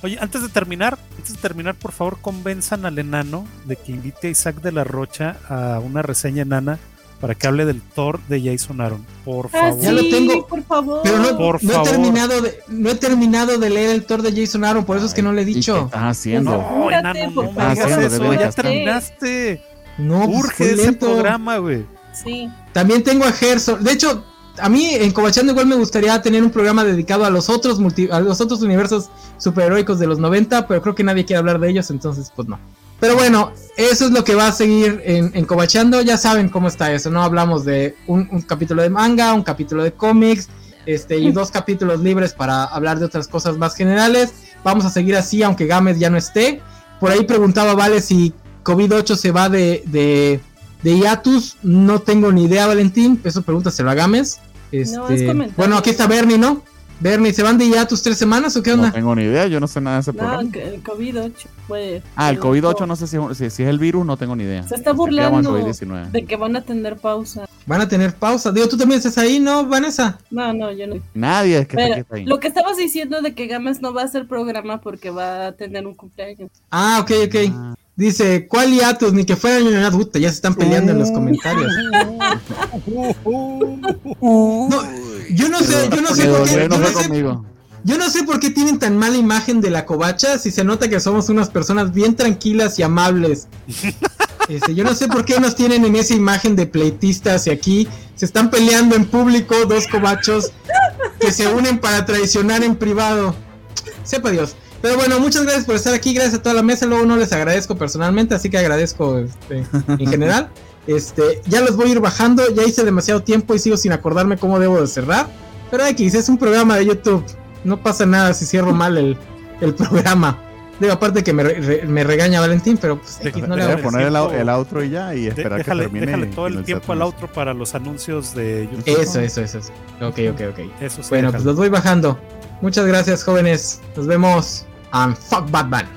Oye, antes de terminar, antes de terminar, por favor, convenzan al enano de que invite a Isaac de la Rocha a una reseña enana para que hable del Thor de Jason Aaron. Por ah, favor. ya lo tengo. Por favor. Pero no, he terminado de, no he terminado de leer el Thor de Jason Aaron, por eso es que no le he dicho. ¿Qué estás haciendo? No, enano, no me hagas eso, ya terminaste. No, pues, Urge ese programa, güey. Sí. También tengo a Gerson. De hecho, a mí en Cobachando igual me gustaría tener un programa dedicado a los otros multi, a los otros universos superheroicos de los 90, pero creo que nadie quiere hablar de ellos, entonces pues no. Pero bueno, eso es lo que va a seguir en, en Cobachando. Ya saben cómo está eso, ¿no? Hablamos de un, capítulo de manga, un capítulo de cómics, este, y dos capítulos libres para hablar de otras cosas más generales. Vamos a seguir así, aunque Gámez ya no esté. Por ahí preguntaba, vale, si COVID-8 se va de, de, de hiatus. No tengo ni idea, Valentín. Eso pregúntaselo a Gámez. Este, bueno, aquí está Bernie, ¿no? Bernie, ¿se van de ya tus tres semanas o qué onda? No tengo ni idea, yo no sé nada de ese No, programa. que el COVID-8 fue. Ah, el COVID-8 no sé si, si, si es el virus, no tengo ni idea. Se está burlando COVID-19. de que van a tener pausa. Van a tener pausa. Digo, tú también estás ahí, ¿no, Vanessa? No, no, yo no. Nadie es que Pero está, está ahí. lo que estabas diciendo de que Games no va a hacer programa porque va a tener un cumpleaños. Ah, ok, ok. Ah. Dice, ¿cuál hiatus? Ni que fuera una puta, ya se están peleando en los comentarios. [laughs] No, yo no sé, yo no sé por qué. Yo no sé, conmigo. yo no sé por qué tienen tan mala imagen de la covacha si se nota que somos unas personas bien tranquilas y amables. Este, yo no sé por qué nos tienen en esa imagen de pleitistas y aquí se están peleando en público dos covachos que se unen para traicionar en privado. Sepa Dios. Pero bueno, muchas gracias por estar aquí, gracias a toda la mesa. Luego no les agradezco personalmente, así que agradezco este, [laughs] en general. Este, ya los voy a ir bajando, ya hice demasiado tiempo y sigo sin acordarme cómo debo de cerrar. Pero X, es un programa de YouTube. No pasa nada si cierro mal el, el programa. Digo, aparte que me, re- me regaña Valentín, pero pues X, no le Voy a poner el, el outro y ya y De- esperar déjale, que termine. déjale todo el tiempo al outro para los anuncios de YouTube. Eso, eso, eso. eso. Ok, ok, ok. Eso sí, Bueno, déjalo. pues los voy bajando. Muchas gracias, jóvenes. Nos vemos. And fuck Batman.